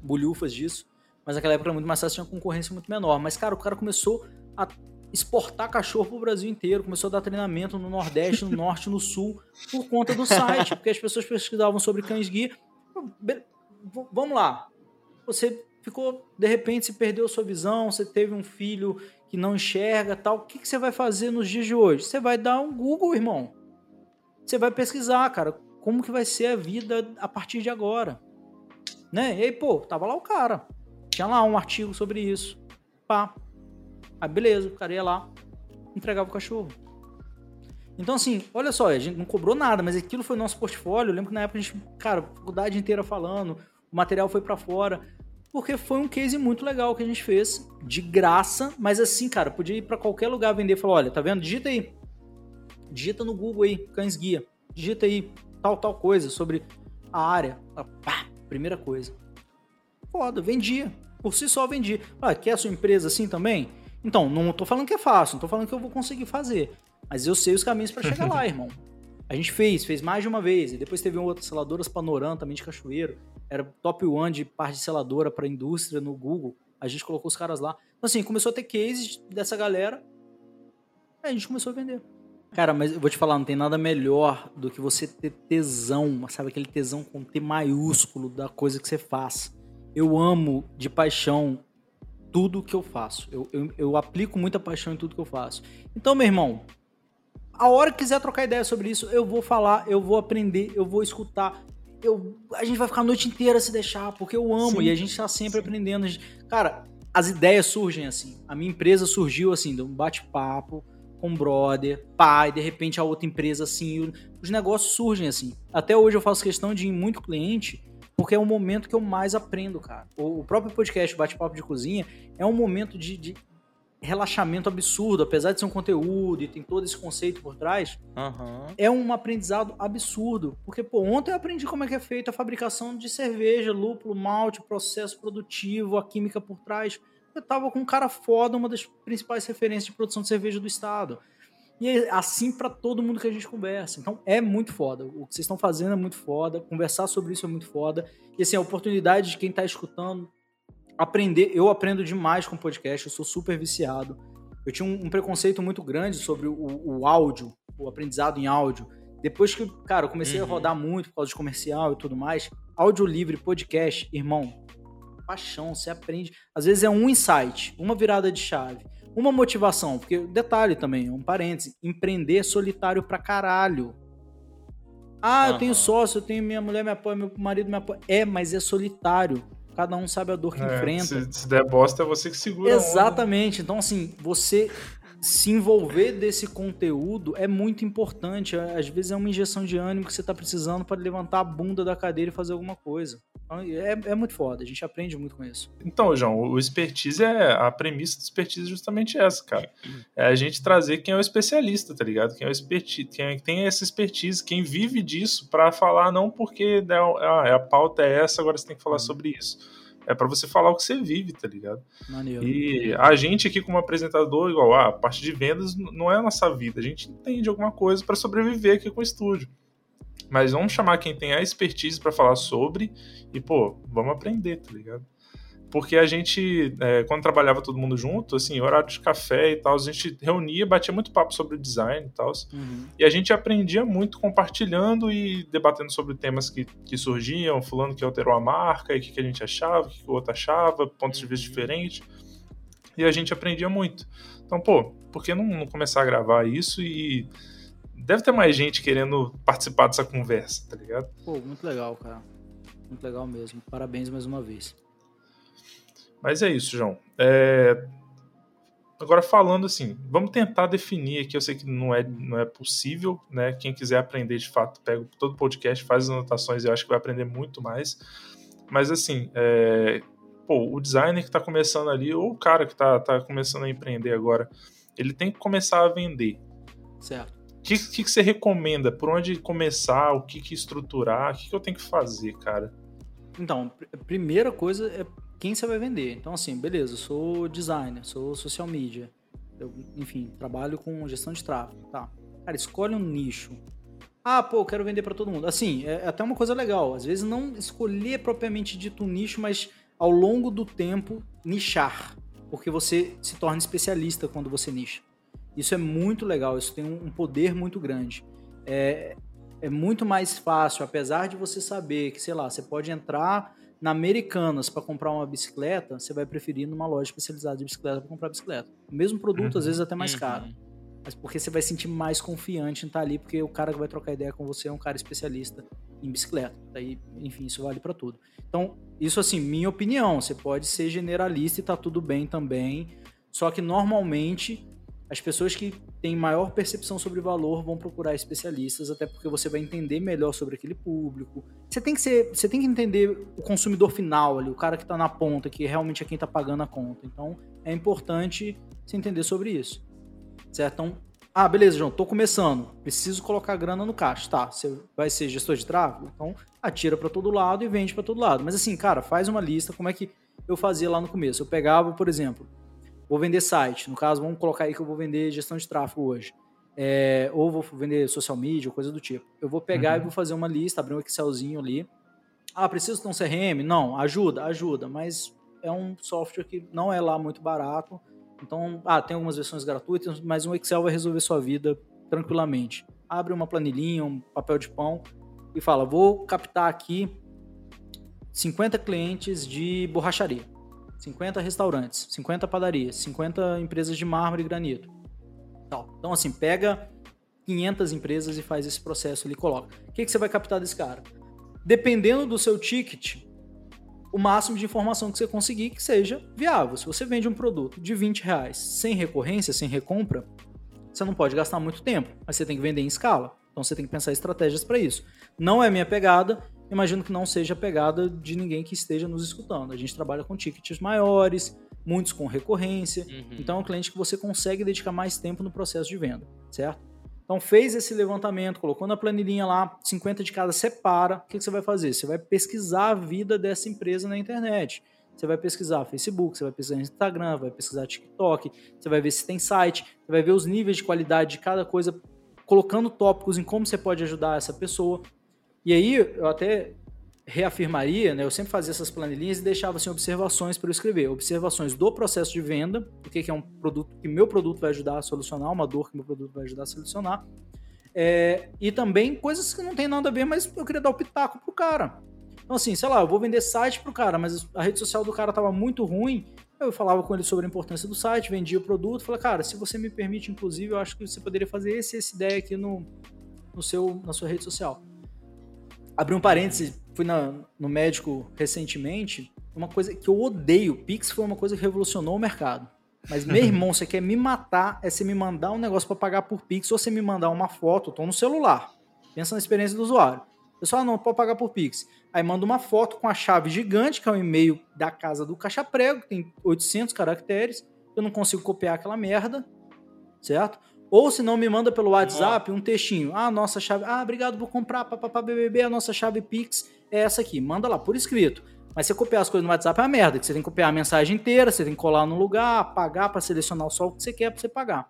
bolhufas disso. Mas naquela época era muito mais fácil, tinha concorrência muito menor. Mas, cara, o cara começou a exportar cachorro pro Brasil inteiro, começou a dar treinamento no Nordeste, no Norte, no Sul, por conta do site, porque as pessoas pesquisavam sobre cães guia. Vamos lá. Você ficou, de repente, se perdeu sua visão, você teve um filho que não enxerga, tal. O que, que você vai fazer nos dias de hoje? Você vai dar um Google, irmão. Você vai pesquisar, cara, como que vai ser a vida a partir de agora. Né? E aí, pô, tava lá o cara. Tinha lá um artigo sobre isso. Pá, Aí beleza, o cara ia lá, entregava o cachorro. Então, assim, olha só, a gente não cobrou nada, mas aquilo foi nosso portfólio. Eu lembro que na época a gente, cara, faculdade inteira falando, o material foi para fora. Porque foi um case muito legal que a gente fez, de graça, mas assim, cara, podia ir para qualquer lugar vender e falar: olha, tá vendo? Digita aí. Digita no Google aí, cães guia. Digita aí tal, tal coisa sobre a área. Pá, primeira coisa. Foda, vendia. Por si só vendia. Ah, quer a sua empresa assim também? Então, não tô falando que é fácil, não tô falando que eu vou conseguir fazer. Mas eu sei os caminhos para chegar lá, irmão. A gente fez, fez mais de uma vez. E depois teve outras seladoras Panorama, também de Cachoeiro. Era top one de parte de seladora para indústria no Google. A gente colocou os caras lá. Então, assim, começou a ter cases dessa galera. Aí a gente começou a vender. Cara, mas eu vou te falar, não tem nada melhor do que você ter tesão, sabe? Aquele tesão com T maiúsculo da coisa que você faz. Eu amo de paixão tudo que eu faço. Eu, eu, eu, aplico muita paixão em tudo que eu faço. Então, meu irmão, a hora que quiser trocar ideia sobre isso, eu vou falar, eu vou aprender, eu vou escutar. Eu, a gente vai ficar a noite inteira se deixar, porque eu amo sim, e a gente tá sempre sim. aprendendo. Cara, as ideias surgem assim. A minha empresa surgiu assim, de um bate-papo com um brother, pai, de repente a outra empresa assim, os negócios surgem assim. Até hoje eu faço questão de ir muito cliente, porque é o momento que eu mais aprendo, cara. O próprio podcast Bate-Papo de Cozinha é um momento de, de, relaxamento absurdo, apesar de ser um conteúdo e tem todo esse conceito por trás, Aham. é um aprendizado absurdo. Porque, pô, ontem eu aprendi como é que é feita a fabricação de cerveja, lúpulo, malte, processo produtivo, a química por trás. Eu tava com um cara foda, uma das principais referências de produção de cerveja do estado. E é assim para todo mundo que a gente conversa. Então é muito foda. O que vocês estão fazendo é muito foda. Conversar sobre isso é muito foda. E assim, a oportunidade de quem tá escutando aprender. Eu aprendo demais com podcast, eu sou super viciado. Eu tinha um, um preconceito muito grande sobre o, o, áudio, o aprendizado em áudio. Depois que, cara, eu comecei Uhum. a rodar muito por causa de comercial e tudo mais, áudio livre, podcast, irmão, paixão, você aprende. Às vezes é um insight, uma virada de chave, uma motivação, porque detalhe também, um parêntese, empreender é solitário pra caralho. Ah, eu tenho sócio, eu tenho minha mulher me apoia, meu marido me apoia. É, mas é solitário. Cada um sabe a dor que É, enfrenta. se, se der bosta, é você que segura. Exatamente. Então, assim, você se envolver desse conteúdo é muito importante. Às vezes é uma injeção de ânimo que você está precisando para levantar a bunda da cadeira e fazer alguma coisa. Então, é, é muito foda. A gente aprende muito com isso. Então, João, o expertise é. A premissa do expertise é justamente essa, cara. É a gente trazer quem é o especialista, tá ligado? Quem é o expertise, quem é- tem essa expertise, quem vive disso, pra falar não porque né, ah, a pauta é essa, agora você tem que falar sobre isso. É pra você falar o que você vive, tá ligado? Maneiro. E a gente aqui como apresentador, igual, ah, a parte de vendas não é a nossa vida. A gente entende alguma coisa pra sobreviver aqui com o estúdio. Mas vamos chamar quem tem a expertise pra falar sobre e, pô, vamos aprender, tá ligado? Porque a gente, é, quando trabalhava todo mundo junto, assim, horário de café e tal, a gente reunia, batia muito papo sobre o design e tal. Uhum. E a gente aprendia muito compartilhando e debatendo sobre temas que, que surgiam, fulano que alterou a marca, e o que, que a gente achava, o que, que o outro achava, pontos de vista diferentes. E a gente aprendia muito. Então, pô, por que não, não começar a gravar isso e. Deve ter mais gente querendo participar dessa conversa, tá ligado? Pô, muito legal, cara. Muito legal mesmo. Parabéns mais uma vez. Mas é isso, João. É, Agora falando assim, vamos tentar definir aqui. Eu sei que não é, não é possível, né? Quem quiser aprender de fato, pega todo o podcast, faz as anotações e eu acho que vai aprender muito mais. Mas assim, é, pô, o designer que está começando ali, ou o cara que está tá começando a empreender agora, ele tem que começar a vender. Certo. O que, que, que você recomenda? Por onde começar? O que, que estruturar? O que, que eu tenho que fazer, cara? Então, a primeira coisa é quem você vai vender. Então, assim, beleza, eu sou designer, sou social media. Eu, enfim, trabalho com gestão de tráfego, tá? Cara, escolhe um nicho. Ah, pô, eu quero vender para todo mundo. Assim, é até uma coisa legal. Às vezes não escolher propriamente dito um nicho, mas ao longo do tempo nichar. Porque você se torna especialista quando você nicha. Isso é muito legal, isso tem um um poder muito grande. É, é muito mais fácil, apesar de você saber que, sei lá, você pode entrar na Americanas para comprar uma bicicleta, você vai preferir numa loja especializada de bicicleta para comprar bicicleta. O mesmo produto, Uhum. às vezes até mais Uhum. caro. Mas porque você vai se sentir mais confiante em estar ali, porque o cara que vai trocar ideia com você é um cara especialista em bicicleta. Daí, enfim, isso vale para tudo. Então, isso assim, minha opinião, você pode ser generalista e tá tudo bem também. Só que normalmente as pessoas que têm maior percepção sobre valor vão procurar especialistas, até porque você vai entender melhor sobre aquele público. Você tem que ser, você tem que entender o consumidor final ali, o cara que está na ponta, que realmente é quem está pagando a conta. Então, é importante você entender sobre isso. Certo? Então, ah, beleza, João, tô começando, preciso colocar grana no caixa. Tá, você vai ser gestor de tráfego? Então, atira para todo lado e vende para todo lado. Mas assim, cara, faz uma lista, como é que eu fazia lá no começo? Eu pegava, por exemplo, vou vender site. No caso, vamos colocar aí que eu vou vender gestão de tráfego hoje. É, ou vou vender social media, coisa do tipo. Eu vou pegar Uhum. e vou fazer uma lista, abrir um Excelzinho ali. Ah, preciso de um CRM? Não, ajuda, ajuda, mas é um software que não é lá muito barato. Então, ah, tem algumas versões gratuitas, mas um Excel vai resolver sua vida tranquilamente. Abre uma planilhinha, um papel de pão e fala: vou captar aqui 50 clientes de borracharia, 50 restaurantes, 50 padarias, 50 empresas de mármore e granito. Então, assim, pega 500 empresas e faz esse processo ali coloca. O que, que você vai captar desse cara? Dependendo do seu ticket, o máximo de informação que você conseguir que seja viável. Se você vende um produto de 20 reais sem recorrência, sem recompra, você não pode gastar muito tempo, mas você tem que vender em escala. Então você tem que pensar estratégias para isso. Não é minha pegada, imagino que não seja a pegada de ninguém que esteja nos escutando. A gente trabalha com tickets maiores, muitos com recorrência. Uhum. Então é um cliente que você consegue dedicar mais tempo no processo de venda, certo? Então fez esse levantamento, colocou na planilhinha lá, 50 de cada, separa. O que, você vai fazer? Você vai pesquisar a vida dessa empresa na internet. Você vai pesquisar Facebook, você vai pesquisar Instagram, vai pesquisar TikTok, você vai ver se tem site, você vai ver os níveis de qualidade de cada coisa, colocando tópicos em como você pode ajudar essa pessoa. E aí eu até reafirmaria, né? Eu sempre fazia essas planilhinhas e deixava assim, observações para eu escrever. Observações do processo de venda, o que, é um produto que meu produto vai ajudar a solucionar, uma dor que meu produto vai ajudar a solucionar. É, e também coisas que não tem nada a ver, mas eu queria dar o pitaco pro cara. Então, assim, sei lá, eu vou vender site pro cara, mas a rede social do cara tava muito ruim. Eu falava com ele sobre a importância do site, vendia o produto, falei, cara, se você me permite, inclusive, eu acho que você poderia fazer esse, essa ideia aqui no, no seu, na sua rede social. Abri um parêntese, fui na, no médico recentemente, uma coisa que eu odeio. Pix foi uma coisa que revolucionou o mercado. Mas, meu irmão, você quer me matar, é você me mandar um negócio para pagar por Pix ou você me mandar uma foto, eu tô no celular. Pensa na experiência do usuário. Pessoal, ah, não, pode pagar por Pix. Aí manda uma foto com a chave gigante, que é o e-mail da casa do Caixa Prego, que tem 800 caracteres. Eu não consigo copiar aquela merda, certo? Ou se não, me manda pelo WhatsApp um textinho. Ah, nossa chave. Ah, obrigado por comprar, papapá, BBB, a nossa chave Pix é essa aqui. Manda lá, por escrito. Mas você copiar as coisas no WhatsApp é uma merda, que você tem que copiar a mensagem inteira, você tem que colar no lugar, apagar para selecionar só o que você quer para você pagar.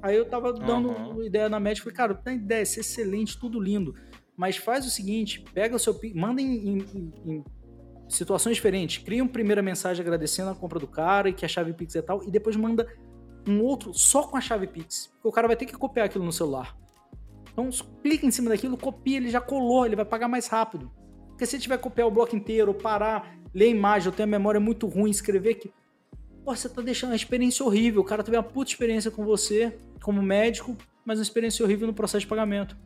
Aí eu tava dando uhum. ideia na médica, falei, cara, tem ideia, isso é excelente, tudo lindo. Mas faz o seguinte, pega o seu Pix, manda em, em, em situações diferentes. Cria uma primeira mensagem agradecendo a compra do cara e que a chave Pix é tal, e depois manda um outro só com a chave Pix. Porque o cara vai ter que copiar aquilo no celular. Então, clica em cima daquilo, copia, ele já colou, ele vai pagar mais rápido. Porque se ele tiver que copiar o bloco inteiro, parar, ler a imagem, eu tenho a memória muito ruim, escrever aqui. Pô, você tá deixando uma experiência horrível. O cara teve uma puta experiência com você, como médico, mas uma experiência horrível no processo de pagamento.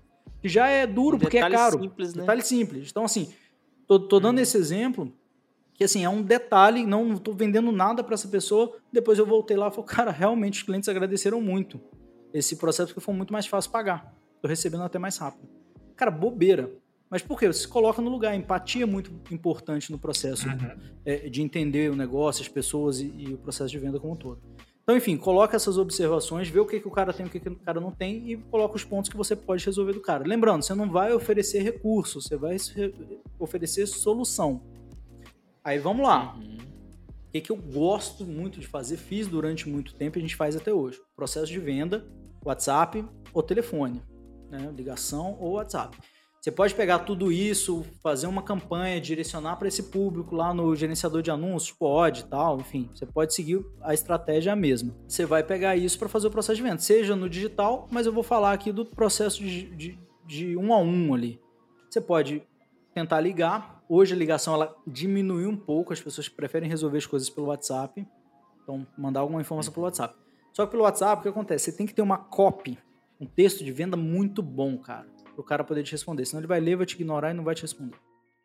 Que já é duro, um porque é caro. Simples, né? Detalhe simples. Então, assim, tô, tô dando hum. esse exemplo que assim, é um detalhe, não estou vendendo nada para essa pessoa. Depois eu voltei lá e falei, cara, realmente os clientes agradeceram muito esse processo porque foi muito mais fácil pagar. Estou recebendo até mais rápido. Cara, bobeira. Mas por quê? Você se coloca no lugar. A empatia é muito importante no processo uhum. é, de entender o negócio, as pessoas e, e, o processo de venda como um todo. Então, enfim, coloca essas observações, vê o que, que o cara tem, o que, que o cara não tem e coloca os pontos que você pode resolver do cara. Lembrando, você não vai oferecer recurso, você vai oferecer solução. Aí vamos lá. Uhum. O que, que eu gosto muito de fazer, fiz durante muito tempo e a gente faz até hoje. Processo de venda, WhatsApp ou telefone. Né? Ligação ou WhatsApp. Você pode pegar tudo isso, fazer uma campanha, direcionar para esse público lá no gerenciador de anúncios, pode tal, enfim. Você pode seguir a estratégia mesma. Você vai pegar isso para fazer o processo de venda, seja no digital, mas eu vou falar aqui do processo de, de, de um a um ali. Você pode tentar ligar, Hoje a ligação ela diminuiu um pouco, as pessoas preferem resolver as coisas pelo WhatsApp. Então, mandar alguma informação pelo WhatsApp. Só que pelo WhatsApp, o que acontece? Você tem que ter uma copy, um texto de venda muito bom, cara, para o cara poder te responder. Senão ele vai ler, vai te ignorar e não vai te responder.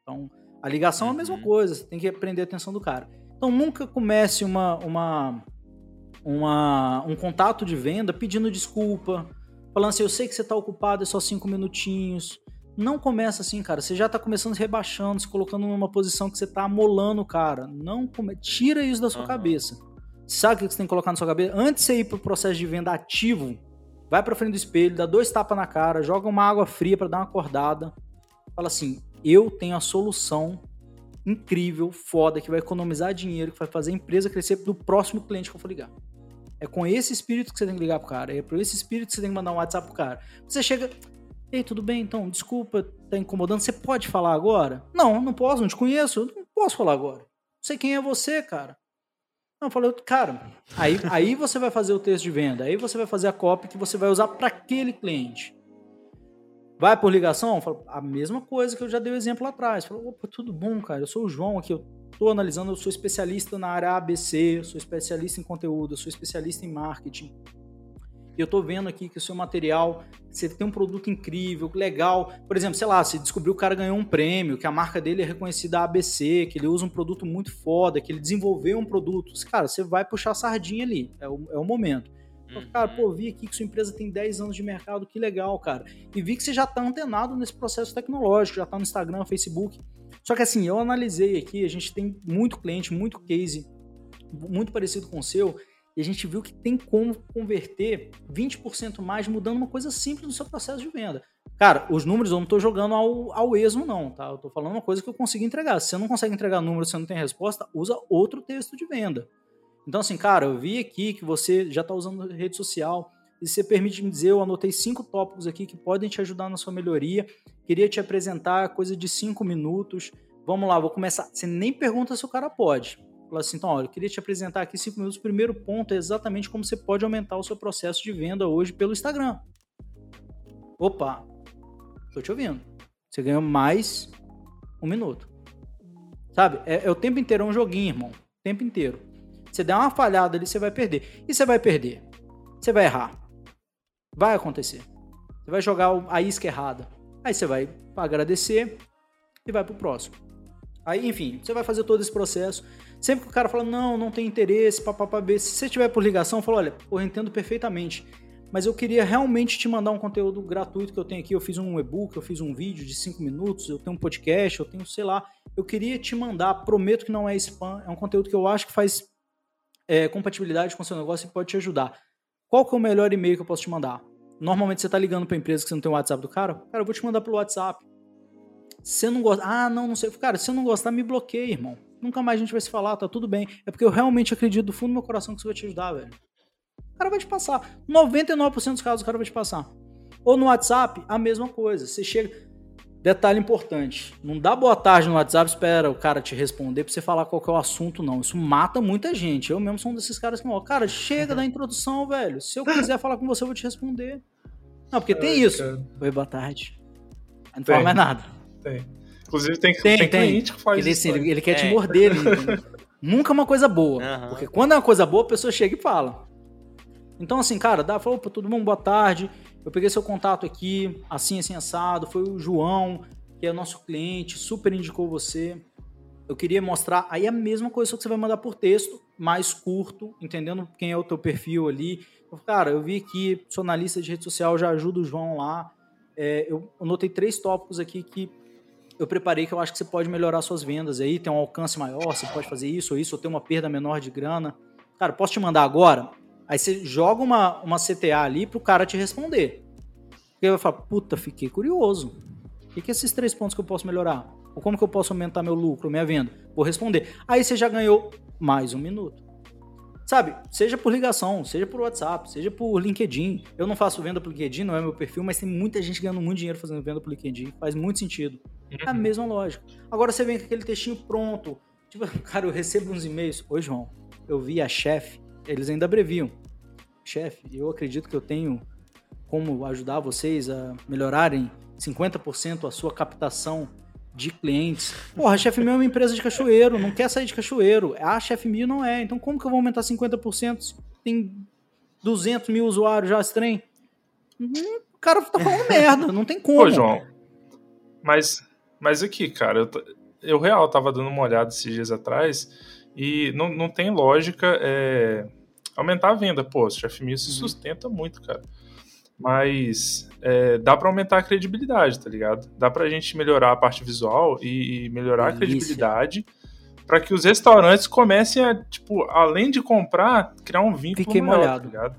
Então, a ligação é a mesma uhum. coisa, você tem que prender a atenção do cara. Então, nunca comece uma, uma, uma, um contato de venda pedindo desculpa, falando assim, eu sei que você está ocupado, é só cinco minutinhos. Não começa assim, cara. Você já tá começando se rebaixando, se colocando numa posição que você tá amolando o cara. Não come... Tira isso da sua uhum. cabeça. Sabe o que você tem que colocar na sua cabeça? Antes de você ir pro processo de venda ativo, vai pra frente do espelho, dá dois tapas na cara, joga uma água fria para dar uma acordada. Fala assim: eu tenho a solução incrível, foda, que vai economizar dinheiro, que vai fazer a empresa crescer do próximo cliente que eu for ligar. É com esse espírito que você tem que ligar pro cara. É por esse espírito que você tem que mandar um WhatsApp pro cara. Você chega. Ei, tudo bem? Então, desculpa, tá incomodando. Você pode falar agora? Não, não posso, não te conheço. Não posso falar agora. Não sei quem é você, cara. Não, eu falei, cara, aí, aí você vai fazer o texto de venda, aí você vai fazer a copy que você vai usar para aquele cliente. Vai por ligação? Falo, a mesma coisa que eu já dei o exemplo lá atrás. Falou, opa, tudo bom, cara? Eu sou o João aqui, eu tô analisando, eu sou especialista na área ABC, eu sou especialista em conteúdo, eu sou especialista em marketing e eu tô vendo aqui que o seu material, você tem um produto incrível, legal. Por exemplo, sei lá, você descobriu que o cara ganhou um prêmio, que a marca dele é reconhecida ABC, que ele usa um produto muito foda, que ele desenvolveu um produto. Cara, você vai puxar a sardinha ali, é o, é o momento. Uhum. Cara, pô, vi aqui que sua empresa tem 10 anos de mercado, que legal, cara. E vi que você já tá antenado nesse processo tecnológico, já tá no Instagram, Facebook. Só que assim, eu analisei aqui, a gente tem muito cliente, muito case, muito parecido com o seu, e a gente viu que tem como converter 20% mais mudando uma coisa simples no seu processo de venda. Cara, os números eu não estou jogando ao, ao esmo, não, tá? Eu estou falando uma coisa que eu consigo entregar. Se você não consegue entregar números, você não tem resposta, usa outro texto de venda. Então, assim, cara, eu vi aqui que você já está usando rede social. E você permite me dizer, eu anotei cinco tópicos aqui que podem te ajudar na sua melhoria. Queria te apresentar coisa de cinco minutos. Vamos lá, vou começar. Você nem pergunta se o cara pode. Assim, então, olha, eu queria te apresentar aqui cinco minutos. O primeiro ponto é exatamente como você pode aumentar o seu processo de venda hoje pelo Instagram. Opa, tô te ouvindo. Você ganhou mais um minuto. Sabe? É, é o tempo inteiro, é um joguinho, irmão. O tempo inteiro. Você der uma falhada ali, você vai perder. E você vai perder. Você vai errar. Vai acontecer. Você vai jogar a isca errada. Aí você vai agradecer e vai pro próximo. Aí, enfim, você vai fazer todo esse processo. Sempre que o cara fala, não, não tem interesse, papapá, se você tiver por ligação, fala, olha, eu entendo perfeitamente, mas eu queria realmente te mandar um conteúdo gratuito que eu tenho aqui. Eu fiz um e-book, eu fiz um vídeo de 5 minutos, eu tenho um podcast, eu tenho, sei lá. Eu queria te mandar, prometo que não é spam, é um conteúdo que eu acho que faz é, compatibilidade com o seu negócio e pode te ajudar. Qual que é o melhor e-mail que eu posso te mandar? Normalmente você está ligando para empresa que você não tem o WhatsApp do cara, cara, eu vou te mandar pelo WhatsApp. Se você não gosta, ah, não, não sei. Cara, se você não gostar, me bloqueia, irmão nunca mais a gente vai se falar, tá tudo bem. É porque eu realmente acredito do fundo do meu coração que isso vai te ajudar, velho. O cara vai te passar. 99% dos casos o cara vai te passar. Ou no WhatsApp, a mesma coisa. Você chega. Detalhe importante: não dá boa tarde no WhatsApp, espera o cara te responder pra você falar qual é o assunto, não. Isso mata muita gente. Eu mesmo sou um desses caras que, ó, cara, chega da introdução, velho. Se eu quiser falar com você, eu vou te responder. Não, porque tem isso. Oi, boa tarde. Não fala mais nada. Tem. Inclusive tem, tem, tem, tem. cliente que faz ele, isso. Ele, ele quer é. te morder. Ele, nunca é uma coisa boa. Uhum. Porque quando é uma coisa boa, a pessoa chega e fala. Então, assim, cara, dá, falou, opa, tudo bom, boa tarde. Eu peguei seu contato aqui, assim, assim, assado. Foi o João, que é nosso cliente, super indicou você. Eu queria mostrar aí a mesma coisa, só que você vai mandar por texto, mais curto, entendendo quem é o teu perfil ali. Cara, eu vi aqui, sou analista de rede social, já ajudo o João lá. É, eu anotei três tópicos aqui que eu preparei que eu acho que você pode melhorar suas vendas aí, ter um alcance maior, você pode fazer isso ou isso, ou ter uma perda menor de grana. Cara, posso te mandar agora? Aí você joga uma, uma CTA ali pro cara te responder. Porque ele vai falar, puta, fiquei curioso. O que, que é esses três pontos que eu posso melhorar? Ou como que eu posso aumentar meu lucro, minha venda? Vou responder. Aí você já ganhou mais um minuto. Sabe, seja por ligação, seja por WhatsApp, seja por LinkedIn. Eu não faço venda por LinkedIn, não é meu perfil, mas tem muita gente ganhando muito dinheiro fazendo venda por LinkedIn. Faz muito sentido. É a uhum. mesma lógica. Agora você vem com aquele textinho pronto. Tipo, cara, eu recebo uns e-mails. Oi, João, eu vi a chefe, eles ainda abreviam. Chefe, eu acredito que eu tenho como ajudar vocês a melhorarem 50% a sua captação de clientes. Porra, a Chef Mil é uma empresa de cachoeiro, não quer sair de cachoeiro. A Chef Mil não é. Então como que eu vou aumentar 50%? Tem 200 mil usuários já esse trem? Hum, o cara tá falando merda, não tem como. Ô, João, mas, mas aqui, cara, eu, eu real tava dando uma olhada esses dias atrás e não, não tem lógica é, aumentar a venda. Pô, o Chef Mil se uhum. sustenta muito, cara. Mas é, dá para aumentar a credibilidade, tá ligado? Dá pra gente melhorar a parte visual e, e melhorar Delícia. a credibilidade para que os restaurantes comecem a, tipo, além de comprar, criar um vínculo Fiquei maior, molhado. tá ligado?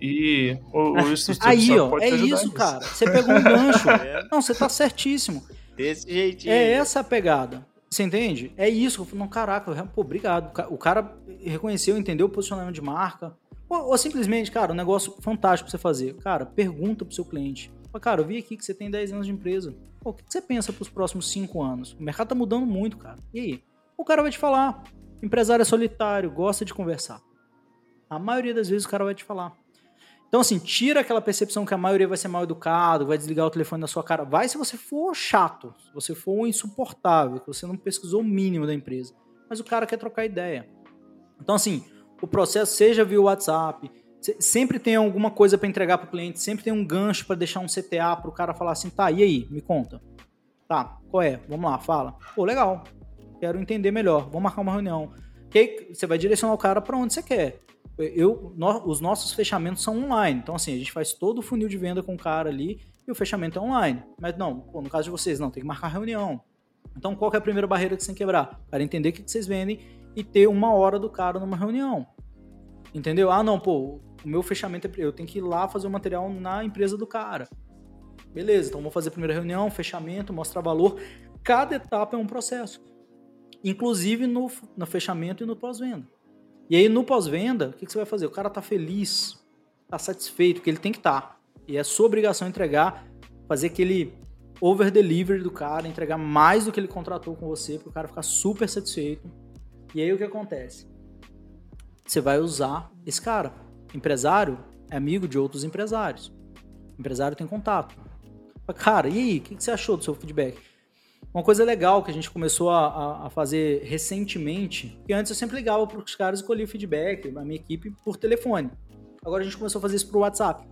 E o, o Aí, ó, é isso, cara. Você pegou um gancho. É. Não, você tá certíssimo. Desse jeitinho. É essa a pegada. Você entende? É isso. Não, caraca, pô, obrigado. O cara reconheceu, entendeu o posicionamento de marca. Ou, ou, simplesmente, cara, um negócio fantástico pra você fazer. Cara, pergunta pro seu cliente. Cara, eu vi aqui que você tem 10 anos de empresa. Pô, o que você pensa pros próximos 5 anos? O mercado tá mudando muito, cara. E aí? O cara vai te falar. Empresário é solitário, gosta de conversar. A maioria das vezes o cara vai te falar. Então, assim, tira aquela percepção que a maioria vai ser mal educado, vai desligar o telefone na sua cara. Vai se você for chato, se você for insuportável, que você não pesquisou o mínimo da empresa. Mas o cara quer trocar ideia. Então, assim, o processo seja via WhatsApp, Se- Sempre tem alguma coisa para entregar para o cliente, sempre tem um gancho para deixar um CTA para o cara falar assim, tá, e aí, me conta. Tá, qual é? Vamos lá, fala. Pô, legal. Quero entender melhor. Vamos marcar uma reunião. Que aí você vai direcionar o cara para onde você quer. Eu, nó- os nossos fechamentos são online. Então, assim, a gente faz todo o funil de venda com o cara ali e o fechamento é online. Mas não, pô, no caso de vocês, não, tem que marcar reunião. Então, qual é a primeira barreira que você tem que quebrar? O cara entender o que que vocês vendem e ter uma hora do cara numa reunião. Entendeu? Ah, não, pô, o meu fechamento é. Eu tenho que ir lá fazer o material na empresa do cara. Beleza, então vamos fazer a primeira reunião, fechamento, mostrar valor. Cada etapa é um processo. Inclusive no, no fechamento e no pós-venda. E aí no pós-venda, o que, que você vai fazer? O cara tá feliz, tá satisfeito, porque ele tem que estar. E é sua obrigação entregar, fazer aquele over-delivery do cara, entregar mais do que ele contratou com você, para o cara ficar super satisfeito. E aí o que acontece? Você vai usar esse cara. Empresário é amigo de outros empresários. Empresário tem contato. Cara, e aí, o que você achou do seu feedback? Uma coisa legal que a gente começou a, a- fazer recentemente, que antes eu sempre ligava para os caras e colhia o feedback, a minha equipe, por telefone. Agora a gente começou a fazer isso por WhatsApp.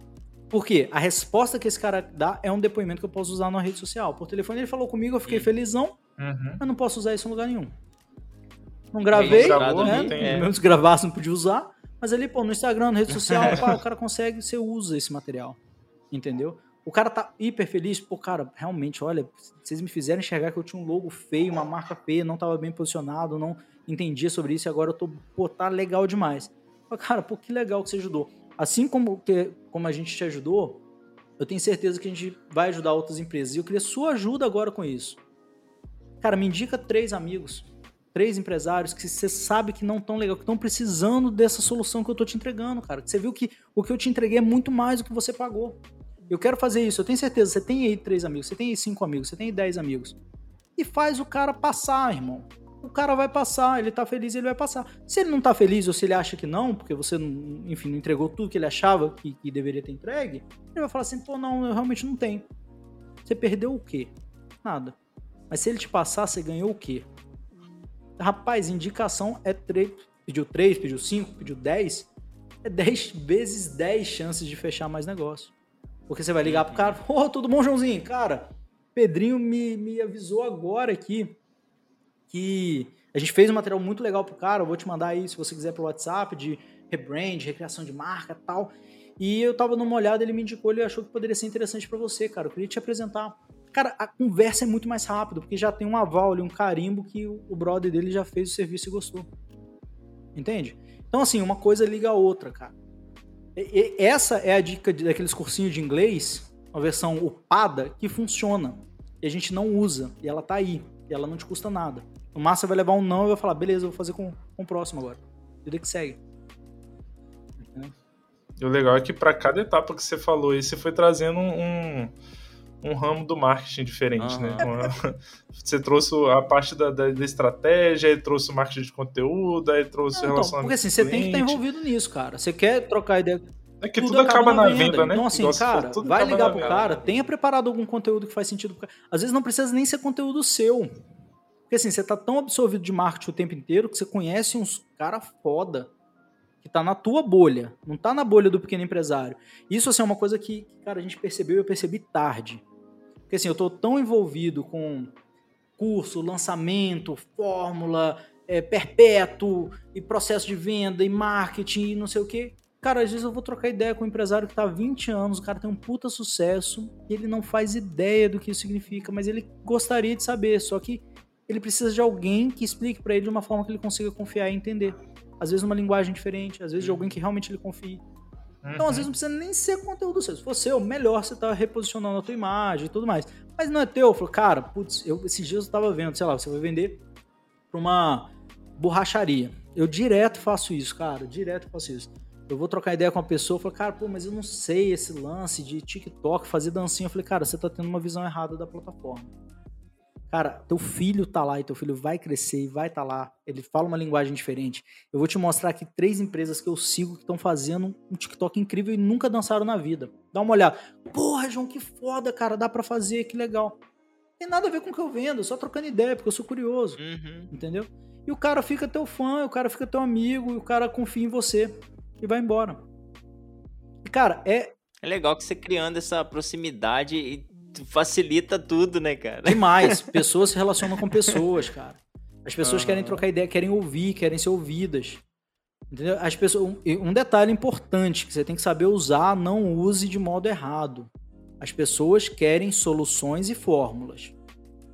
Por quê? A resposta que esse cara dá é um depoimento que eu posso usar na rede social. Por telefone ele falou comigo, eu fiquei felizão, Uhum. mas não posso usar isso em lugar nenhum. Não gravei, Registrado né? não é. Mesmo se gravasse, não podia usar. Mas ali, pô, no Instagram, na rede social, pá, o cara consegue, você usa esse material. Entendeu? O cara tá hiper feliz, pô, cara, realmente, olha, vocês me fizeram enxergar que eu tinha um logo feio, uma marca feia, não tava bem posicionado, não entendia sobre isso e agora eu tô, pô, tá legal demais. Fala, Cara, pô, que legal que você ajudou. Assim como, que, como a gente te ajudou, eu tenho certeza que a gente vai ajudar outras empresas. E eu queria sua ajuda agora com isso. Cara, me indica três amigos, três empresários que você sabe que não estão legal, que estão precisando dessa solução que eu tô te entregando, cara. Você viu que o que eu te entreguei é muito mais do que você pagou. Eu quero fazer isso, eu tenho certeza. Você tem aí três amigos, você tem aí cinco amigos, você tem aí dez amigos. E faz o cara passar, irmão. O cara vai passar, ele tá feliz, ele vai passar. Se ele não tá feliz ou se ele acha que não, porque você, não- enfim, não entregou tudo que ele achava que, que deveria ter entregue, ele vai falar assim, pô, não, eu realmente não tenho. Você perdeu o quê? Nada. Mas se ele te passar, você ganhou o quê? Rapaz, indicação é 3. Pediu 3, pediu 5, pediu 10. É 10 vezes 10 chances de fechar mais negócio. Porque você vai ligar pro cara, ô, tudo bom, Joãozinho? Cara, Pedrinho me, me avisou agora aqui que a gente fez um material muito legal pro cara. Eu vou te mandar aí, se você quiser, pro WhatsApp, de rebrand, recriação de marca tal. E eu tava numa olhada, ele me indicou, ele achou que poderia ser interessante para você, cara. Eu queria te apresentar. Cara, a conversa é muito mais rápida, porque já tem um aval ali, um carimbo que o brother dele já fez o serviço e gostou. Entende? Então, assim, uma coisa liga a outra, cara. E- e- essa é a dica de- daqueles cursinhos de inglês, uma versão upada, que funciona. E a gente não usa. E ela tá aí. E ela não te custa nada. No máximo vai levar um não e vai falar, beleza, vou fazer com, com o próximo agora. Vida que segue. E o legal é que para cada etapa que você falou aí, você foi trazendo um, um ramo do marketing diferente, né? Uma- Você trouxe a parte da, da, da estratégia, aí trouxe o marketing de conteúdo, aí trouxe o Não, então, relacionamento porque assim, você tem que estar envolvido nisso, cara. Você quer trocar ideia. É que tudo, acaba, na venda, né? Então, assim, você cara, tudo vai acaba ligar pro venda. cara, tenha preparado algum conteúdo que faz sentido pro cara. Às vezes não precisa nem ser conteúdo seu. Porque assim, você tá tão absorvido de marketing o tempo inteiro que você conhece uns cara foda que tá na tua bolha, não tá na bolha do pequeno empresário. Isso assim é uma coisa que, cara, a gente percebeu e eu percebi tarde. Porque assim, eu tô tão envolvido com curso, lançamento, fórmula, é, perpétuo, e processo de venda, e marketing, e não sei o quê. Cara, às vezes eu vou trocar ideia com um empresário que tá há 20 anos, o cara tem um puta sucesso, e ele não faz ideia do que isso significa, mas ele gostaria de saber, só que ele precisa de alguém que explique pra ele de uma forma que ele consiga confiar e entender. Às vezes numa linguagem diferente, às vezes de alguém que realmente ele confie. Então, às vezes, não precisa nem ser conteúdo seu. Se for seu, melhor você tá reposicionando a tua imagem e tudo mais. Mas não é teu. Falou, cara, putz, eu, esses dias eu tava vendo, sei lá, você vai vender pra uma borracharia. Eu direto faço isso, cara. Direto faço isso. Eu vou trocar ideia com uma pessoa, falo, cara, pô, mas eu não sei esse lance de TikTok, fazer dancinha. Eu falei, cara, você tá tendo uma visão errada da plataforma. Cara, teu filho tá lá e teu filho vai crescer e vai estar tá lá. Ele fala uma linguagem diferente. Eu vou te mostrar aqui três empresas que eu sigo que estão fazendo um TikTok incrível e nunca dançaram na vida. Dá uma olhada. Porra, João, que foda, cara. Dá pra fazer, que legal. Tem nada a ver com o que eu vendo, só trocando ideia, porque eu sou curioso. Uhum. Entendeu? E o cara fica teu fã, o cara fica teu amigo, e o cara confia em você e vai embora. E, cara, é É legal que você criando essa proximidade e facilita tudo, né, cara? demais. pessoas se relacionam com pessoas, cara. As pessoas Ah. querem trocar ideia, querem ouvir, querem ser ouvidas. Entendeu? As pessoas, um, detalhe importante que você tem que saber usar, não use de modo errado. As pessoas querem soluções e fórmulas.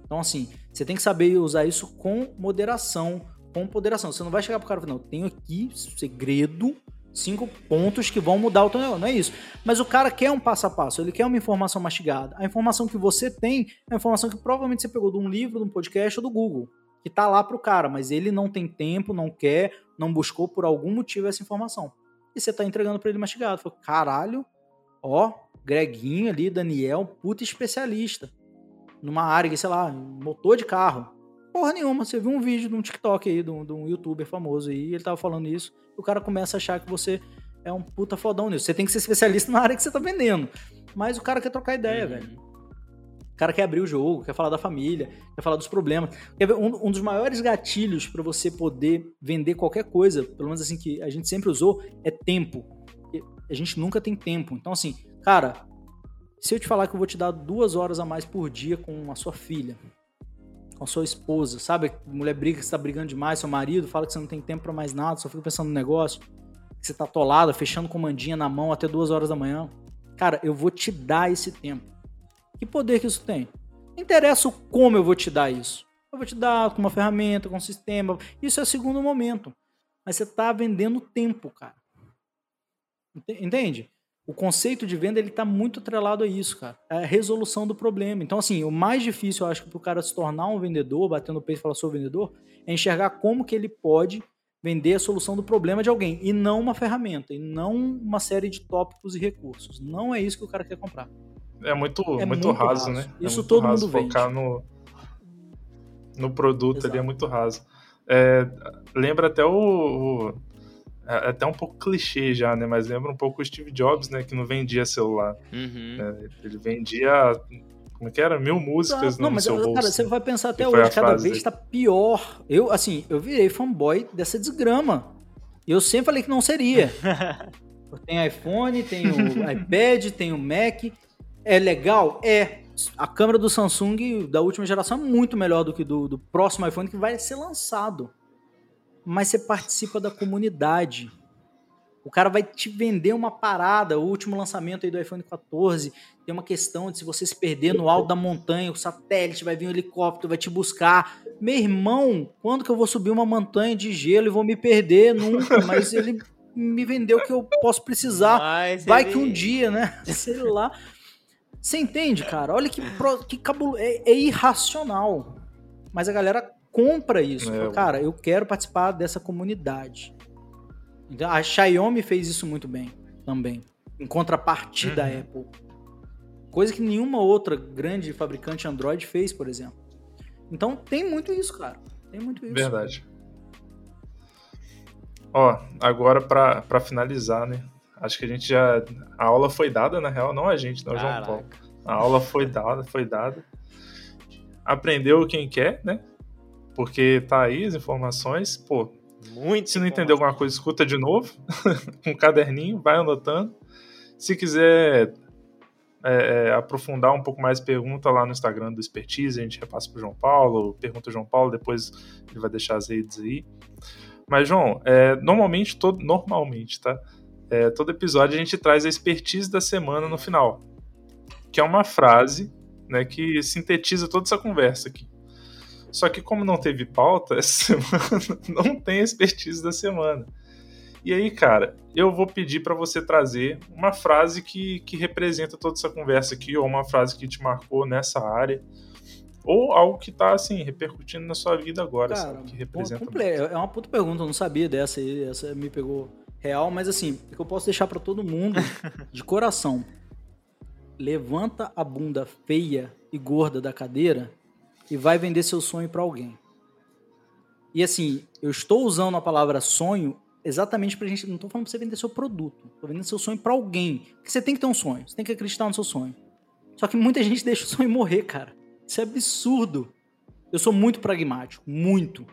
Então, assim, você tem que saber usar isso com moderação, com ponderação. Você não vai chegar pro cara e falar, não, eu tenho aqui segredo, cinco pontos que vão mudar o teu negócio. Não é isso. Mas o cara quer um passo a passo, ele quer uma informação mastigada. A informação que você tem é uma informação que provavelmente você pegou de um livro, de um podcast ou do Google, que tá lá pro cara, mas ele não tem tempo, não quer, não buscou por algum motivo essa informação. E você tá entregando para ele mastigado. Fala, caralho, ó, Greguinho ali, Daniel, puta especialista. Numa área, sei lá, motor de carro. Porra nenhuma, você viu um vídeo de um TikTok aí, de um, de um youtuber famoso aí, ele tava falando isso, e o cara começa a achar que você é um puta fodão nisso. Você tem que ser especialista na área que você tá vendendo. Mas o cara quer trocar ideia, Uhum. velho. O cara quer abrir o jogo, quer falar da família, quer falar dos problemas. Quer ver, um, um dos maiores gatilhos para você poder vender qualquer coisa, pelo menos assim que a gente sempre usou, é tempo. A gente nunca tem tempo. Então, assim, cara, se eu te falar que eu vou te dar duas horas a mais por dia com a sua filha, com sua esposa, sabe? Mulher briga que você tá brigando demais, seu marido fala que você não tem tempo para mais nada, só fica pensando no negócio, que você tá atolada, fechando comandinha na mão até duas horas da manhã. Cara, eu vou te dar esse tempo. Que poder que isso tem? Não interessa como eu vou te dar isso. Eu vou te dar com uma ferramenta, com um sistema. Isso é segundo momento. Mas você tá vendendo tempo, cara. Ente- Entende? O conceito de venda ele tá muito atrelado a isso, cara. É a resolução do problema. Então, assim, o mais difícil, eu acho, para o cara se tornar um vendedor, bater no peito e falar sou vendedor, é enxergar como que ele pode vender a solução do problema de alguém e não uma ferramenta, e não uma série de tópicos e recursos. Não é isso que o cara quer comprar. É muito, É muito, muito raso, raso. né? É Isso muito todo raso mundo vende. Focar no, no produto ali é Exato. muito raso. É, lembra até o, o- é até um pouco clichê já, né? Mas lembra um pouco o Steve Jobs, né? Que não vendia celular. Uhum. né? Ele vendia, como é que era? Mil músicas não, no mas seu cara, bolso. você vai pensar até hoje, cada frase vez dele. tá pior. Eu, assim, eu virei fanboy dessa desgrama. E eu sempre falei que não seria. tem iPhone, tem o iPad, tem o Mac. É legal? É. A câmera do Samsung da última geração é muito melhor do que do, do próximo iPhone que vai ser lançado. Mas você participa da comunidade. O cara vai te vender uma parada. O último lançamento aí do iPhone 14 tem uma questão de se você se perder no alto da montanha, o satélite vai vir um helicóptero, vai te buscar. Meu irmão, quando que eu vou subir uma montanha de gelo e vou me perder? Nunca, mas ele me vendeu que eu posso precisar. Mas Vai ele- que um dia, né? Sei lá. Você entende, cara? Olha que, pro- que cabulo... É, é irracional. Mas a galera compra isso. É, Fala, cara, eu quero participar dessa comunidade. Então, a Xiaomi fez isso muito bem também. Em contrapartida da Uhum. Apple. Coisa que nenhuma outra grande fabricante Android fez, por exemplo. Então tem muito isso, cara. Tem muito isso. Verdade. Ó, agora pra, pra finalizar, né? Acho que a gente já. A aula foi dada, na real, não a gente, não o João Paulo. Caraca. A aula foi dada, foi dada. Aprendeu quem quer, né? Porque tá aí as informações. Pô, Muito se não entendeu alguma coisa, escuta de novo. com um caderninho, vai anotando. Se quiser é, é, aprofundar um pouco mais, pergunta lá no Instagram do Expertise, a gente repassa pro João Paulo, pergunta o João Paulo, depois ele vai deixar as redes aí. Mas, João, é, normalmente, todo, normalmente, tá? É, todo episódio a gente traz a expertise da semana no final. Que é uma frase né, que sintetiza toda essa conversa aqui. Só que como não teve pauta, essa semana não tem expertise da semana. E aí, cara, eu vou pedir para você trazer uma frase que, que representa toda essa conversa aqui, ou uma frase que te marcou nessa área, ou algo que tá, assim, repercutindo na sua vida agora, Cara, sabe? Que pô, representa. comple- é uma puta pergunta, eu não sabia dessa aí, essa me pegou real, mas assim, o que eu posso deixar pra todo mundo de coração. Levanta a bunda feia e gorda da cadeira e vai vender seu sonho pra alguém. E assim, eu estou usando a palavra sonho exatamente pra gente, não tô falando pra você vender seu produto, tô vendendo seu sonho pra alguém. Porque você tem que ter um sonho, você tem que acreditar no seu sonho. Só que muita gente deixa o sonho morrer, cara. Isso é absurdo. Eu sou muito pragmático, muito.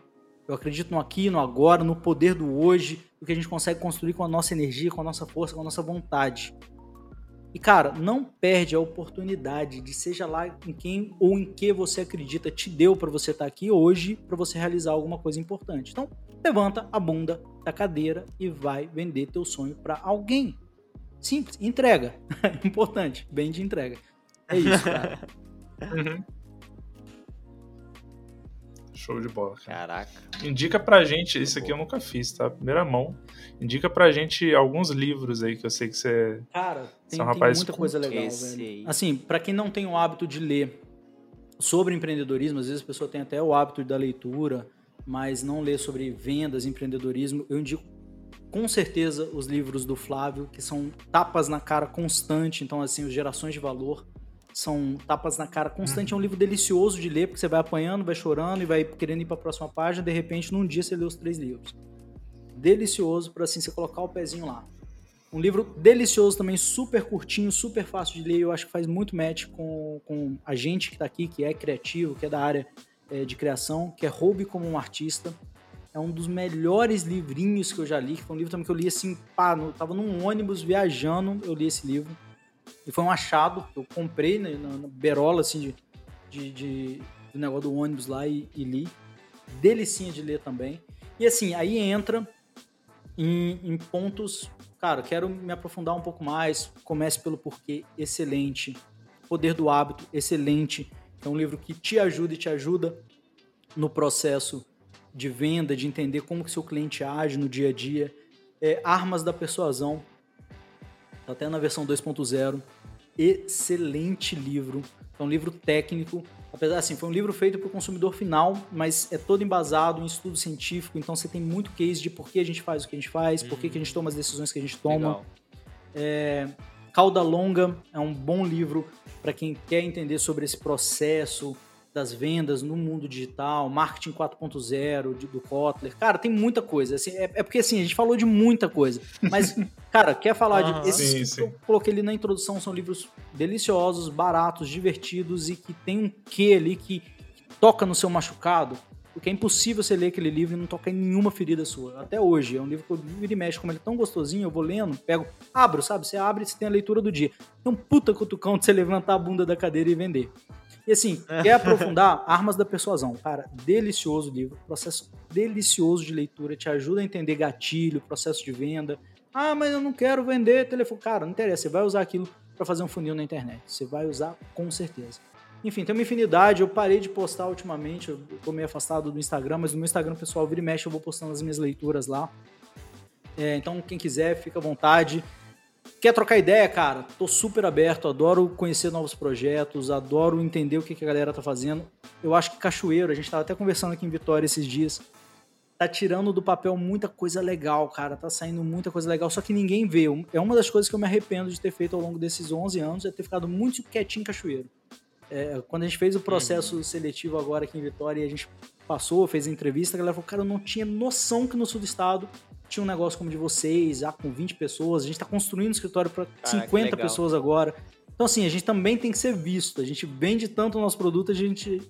Eu acredito no aqui, no agora, no poder do hoje, o que a gente consegue construir com a nossa energia, com a nossa força, com a nossa vontade. E cara, não perde a oportunidade de seja lá em quem ou em que você acredita te deu para você estar tá aqui hoje para você realizar alguma coisa importante. Então, levanta a bunda da cadeira e vai vender teu sonho para alguém. Simples, entrega. Importante, bem de entrega. É isso, cara. uhum. Show de bola. Cara. Caraca. Indica pra gente, isso aqui eu nunca fiz, tá? Primeira mão. Indica pra gente alguns livros aí que eu sei que você. Cara, tem, é um tem muita coisa legal, Esse... velho. Assim, pra quem não tem o hábito de ler sobre empreendedorismo, às vezes a pessoa tem até o hábito da leitura, mas não lê sobre vendas, empreendedorismo, eu indico com certeza os livros do Flávio, que são tapas na cara constante, então assim, os gerações de valor são tapas na cara constante. É um livro delicioso de ler, porque você vai apanhando, vai chorando e vai querendo ir para a próxima página. De repente, num dia você lê os três livros. Delicioso para assim você colocar o pezinho lá. Um livro delicioso também, super curtinho, super fácil de ler. Eu acho que faz muito match com, com a gente que está aqui, que é criativo, que é da área é, de criação, que é Roube como um Artista. É um dos melhores livrinhos que eu já li. Foi um livro também que eu li assim, pá, no, tava num ônibus viajando, eu li esse livro. E foi um achado que eu comprei né, na, na berola, assim, de, de, de, do negócio do ônibus lá e, e, li. Delicinha de ler também. E assim, aí entra em, em pontos. Cara, quero me aprofundar um pouco mais. Comece pelo porquê, excelente. Poder do hábito, excelente. É um livro que te ajuda e te ajuda no processo de venda, de entender como que seu cliente age no dia a dia. É, Armas da Persuasão, tá até na versão 2.0 excelente livro. É um livro técnico. Apesar assim, foi um livro feito para o consumidor final, mas é todo embasado em estudo científico, então você tem muito case de por que a gente faz o que a gente faz, uhum. por que, que a gente toma as decisões que a gente toma. É, Cauda Longa é um bom livro para quem quer entender sobre esse processo, das vendas no mundo digital, marketing 4.0 do Kotler. Cara, tem muita coisa. Assim, é, é, porque assim, a gente falou de muita coisa. Mas, cara, quer falar ah, de. Esses sim, sim. eu coloquei ali na introdução são livros deliciosos, baratos, divertidos e que tem um quê ali que, que toca no seu machucado. Porque é impossível você ler aquele livro e não tocar em nenhuma ferida sua. Até hoje. É um livro que eu viro e mexe, como ele é tão gostosinho, eu vou lendo, pego, abro, sabe? Você abre e você tem a leitura do dia. É um puta cutucão de você levantar a bunda da cadeira e vender. E assim, é. quer aprofundar? Armas da Persuasão. Cara, delicioso livro. Processo delicioso de leitura. Te ajuda a entender gatilho, processo de venda. Ah, mas eu não quero vender telefone. Cara, não interessa. Você vai usar aquilo para fazer um funil na internet. Você vai usar com certeza. Enfim, tem uma infinidade. Eu parei de postar ultimamente. Eu tô meio afastado do Instagram, mas no meu Instagram pessoal, vira e mexe, eu vou postando as minhas leituras lá. É, então, quem quiser, fica à vontade. Quer trocar ideia, cara? Tô super aberto, adoro conhecer novos projetos, adoro entender o que, que a galera tá fazendo. Eu acho que Cachoeiro, a gente tava até conversando aqui em Vitória esses dias, tá tirando do papel muita coisa legal, cara. Tá saindo muita coisa legal, só que ninguém vê. É uma das coisas que eu me arrependo de ter feito ao longo desses 11 anos, é ter ficado muito quietinho em Cachoeiro. É, quando a gente fez o processo uhum. seletivo agora aqui em Vitória e a gente passou, fez a entrevista, a galera falou, cara, eu não tinha noção que no sul do estado tinha um negócio como de vocês, já com 20 pessoas. A gente está construindo um escritório para 50 pessoas agora. Então, assim, a gente também tem que ser visto. A gente vende tanto o nosso produto, a gente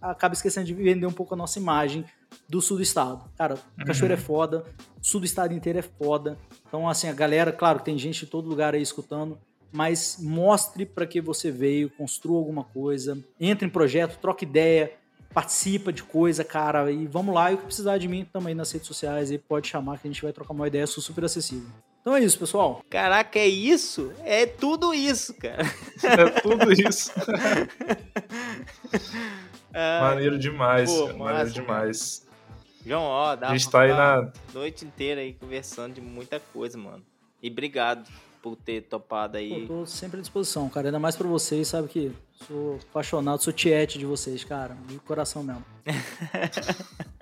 acaba esquecendo de vender um pouco a nossa imagem do sul do estado. Cara, uhum. Cachoeira é foda, sul do estado inteiro é foda. Então, assim, a galera, claro, tem gente de todo lugar aí escutando, mas mostre para que você veio, construa alguma coisa, entre em projeto, troque ideia, participa de coisa, cara, e vamos lá. E o que precisar de mim também nas redes sociais, aí pode chamar que a gente vai trocar uma ideia, sou super acessível. Então é isso, pessoal. Caraca, é isso? É tudo isso, cara. É tudo isso. maneiro demais, pô, cara, maneiro demais. João, ó, dá a gente tá aí na noite inteira aí conversando de muita coisa, mano. E obrigado por ter topado aí. Pô, tô sempre à disposição, cara. Ainda mais pra vocês, sabe que sou apaixonado, sou tiete de vocês, cara. De coração mesmo.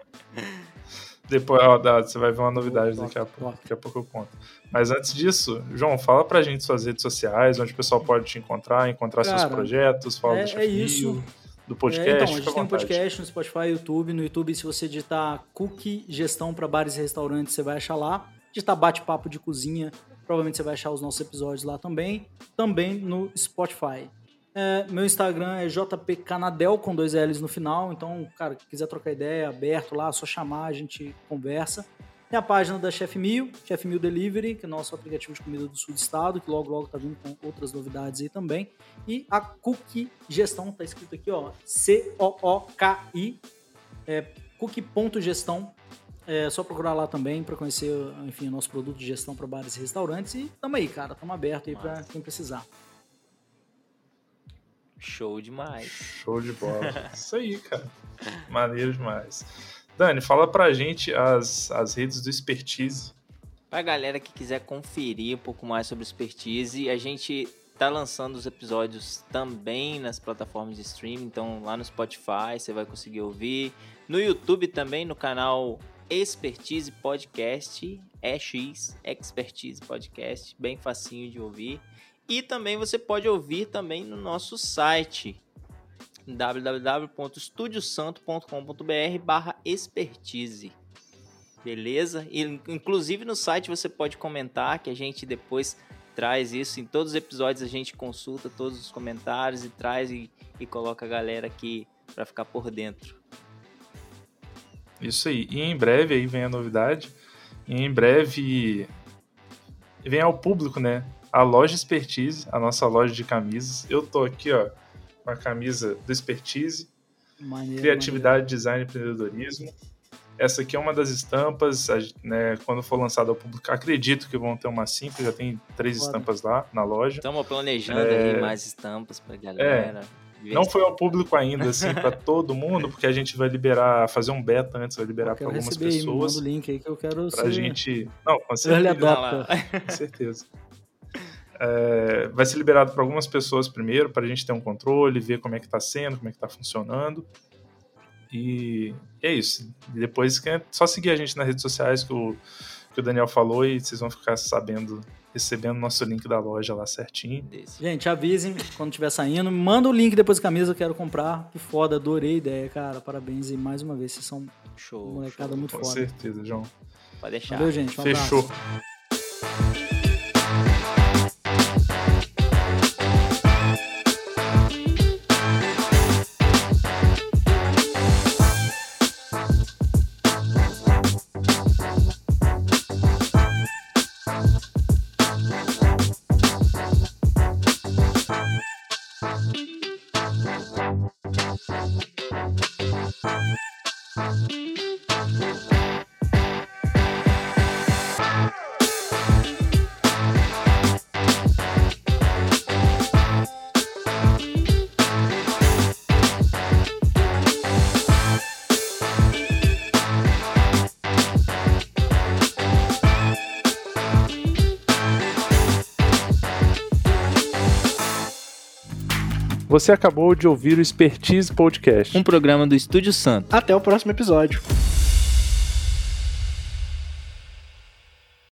Depois, ó, você vai ver uma novidade daqui a, pouco, daqui a pouco eu conto. Mas antes disso, João, fala pra gente suas redes sociais, onde o pessoal pode te encontrar, encontrar Cara, seus projetos, fala é, do é isso. do podcast. É, então, a gente tem um podcast no Spotify, YouTube. No YouTube, se você digitar Cookie Gestão para Bares e Restaurantes, você vai achar lá. Digitar Bate-Papo de Cozinha, Provavelmente você vai achar os nossos episódios lá também. Também no Spotify. É, meu Instagram é jpcanadel com dois L's no final. Então, cara, quiser trocar ideia, aberto lá, só chamar, a gente conversa. Tem a página da Chef Mil, Chef Mil Delivery, que é nosso aplicativo de comida do sul do estado, que logo logo tá vindo com outras novidades aí também. E a Cookie Gestão, tá escrito aqui, ó, C-O-O-K-I, é, cookie.gestão. É só procurar lá também para conhecer, enfim, o nosso produto de gestão para bares e restaurantes. E tamo aí, cara, tamo aberto aí para quem precisar. Show demais. Show de bola. Isso aí, cara. Maneiro demais. Dani, fala pra gente as, as redes do Expertise. Pra galera que quiser conferir um pouco mais sobre o Expertise, a gente tá lançando os episódios também nas plataformas de streaming, então lá no Spotify você vai conseguir ouvir. No YouTube também, no canal Expertise Podcast, EX, Expertise Podcast, bem facinho de ouvir. E também você pode ouvir também no nosso site www.estudiosanto.com.br barra expertise. Beleza? E, inclusive no site você pode comentar que a gente depois traz isso. Em todos os episódios a gente consulta todos os comentários e traz e, e coloca a galera aqui para ficar por dentro. Isso aí. E em breve aí vem a novidade. E em breve vem ao público, né? A loja Expertise, a nossa loja de camisas. Eu tô aqui, ó, com a camisa do Expertise. Maneiro, Criatividade, maneiro. design e empreendedorismo. Essa aqui é uma das estampas, né, quando for lançado ao público, acredito que vão ter uma simples, já tem três Foda. estampas lá na loja. Estamos planejando É. aí mais estampas pra galera. De vez Não foi ao público ainda, assim, para todo mundo, porque a gente vai liberar, fazer um beta antes, vai liberar para algumas receber pessoas. manda o link aí que eu quero Pra ser gente. Não, com certeza. Com certeza. É, vai ser liberado para algumas pessoas primeiro, para a gente ter um controle, ver como é que está sendo, como é que está funcionando. E é isso. Depois é só seguir a gente nas redes sociais que o, que o Daniel falou e vocês vão ficar sabendo, recebendo nosso link da loja lá certinho. desse. Gente, avisem quando estiver saindo. Manda o link depois da camisa, eu quero comprar. Que foda, adorei a ideia, cara. Parabéns e mais uma vez, vocês são Show. molecada show. muito Com foda. certeza, João. Pode deixar. Valeu, gente. Um abraço. Você acabou de ouvir o Expertise Podcast. Um programa do Estúdio Santo. Até o próximo episódio.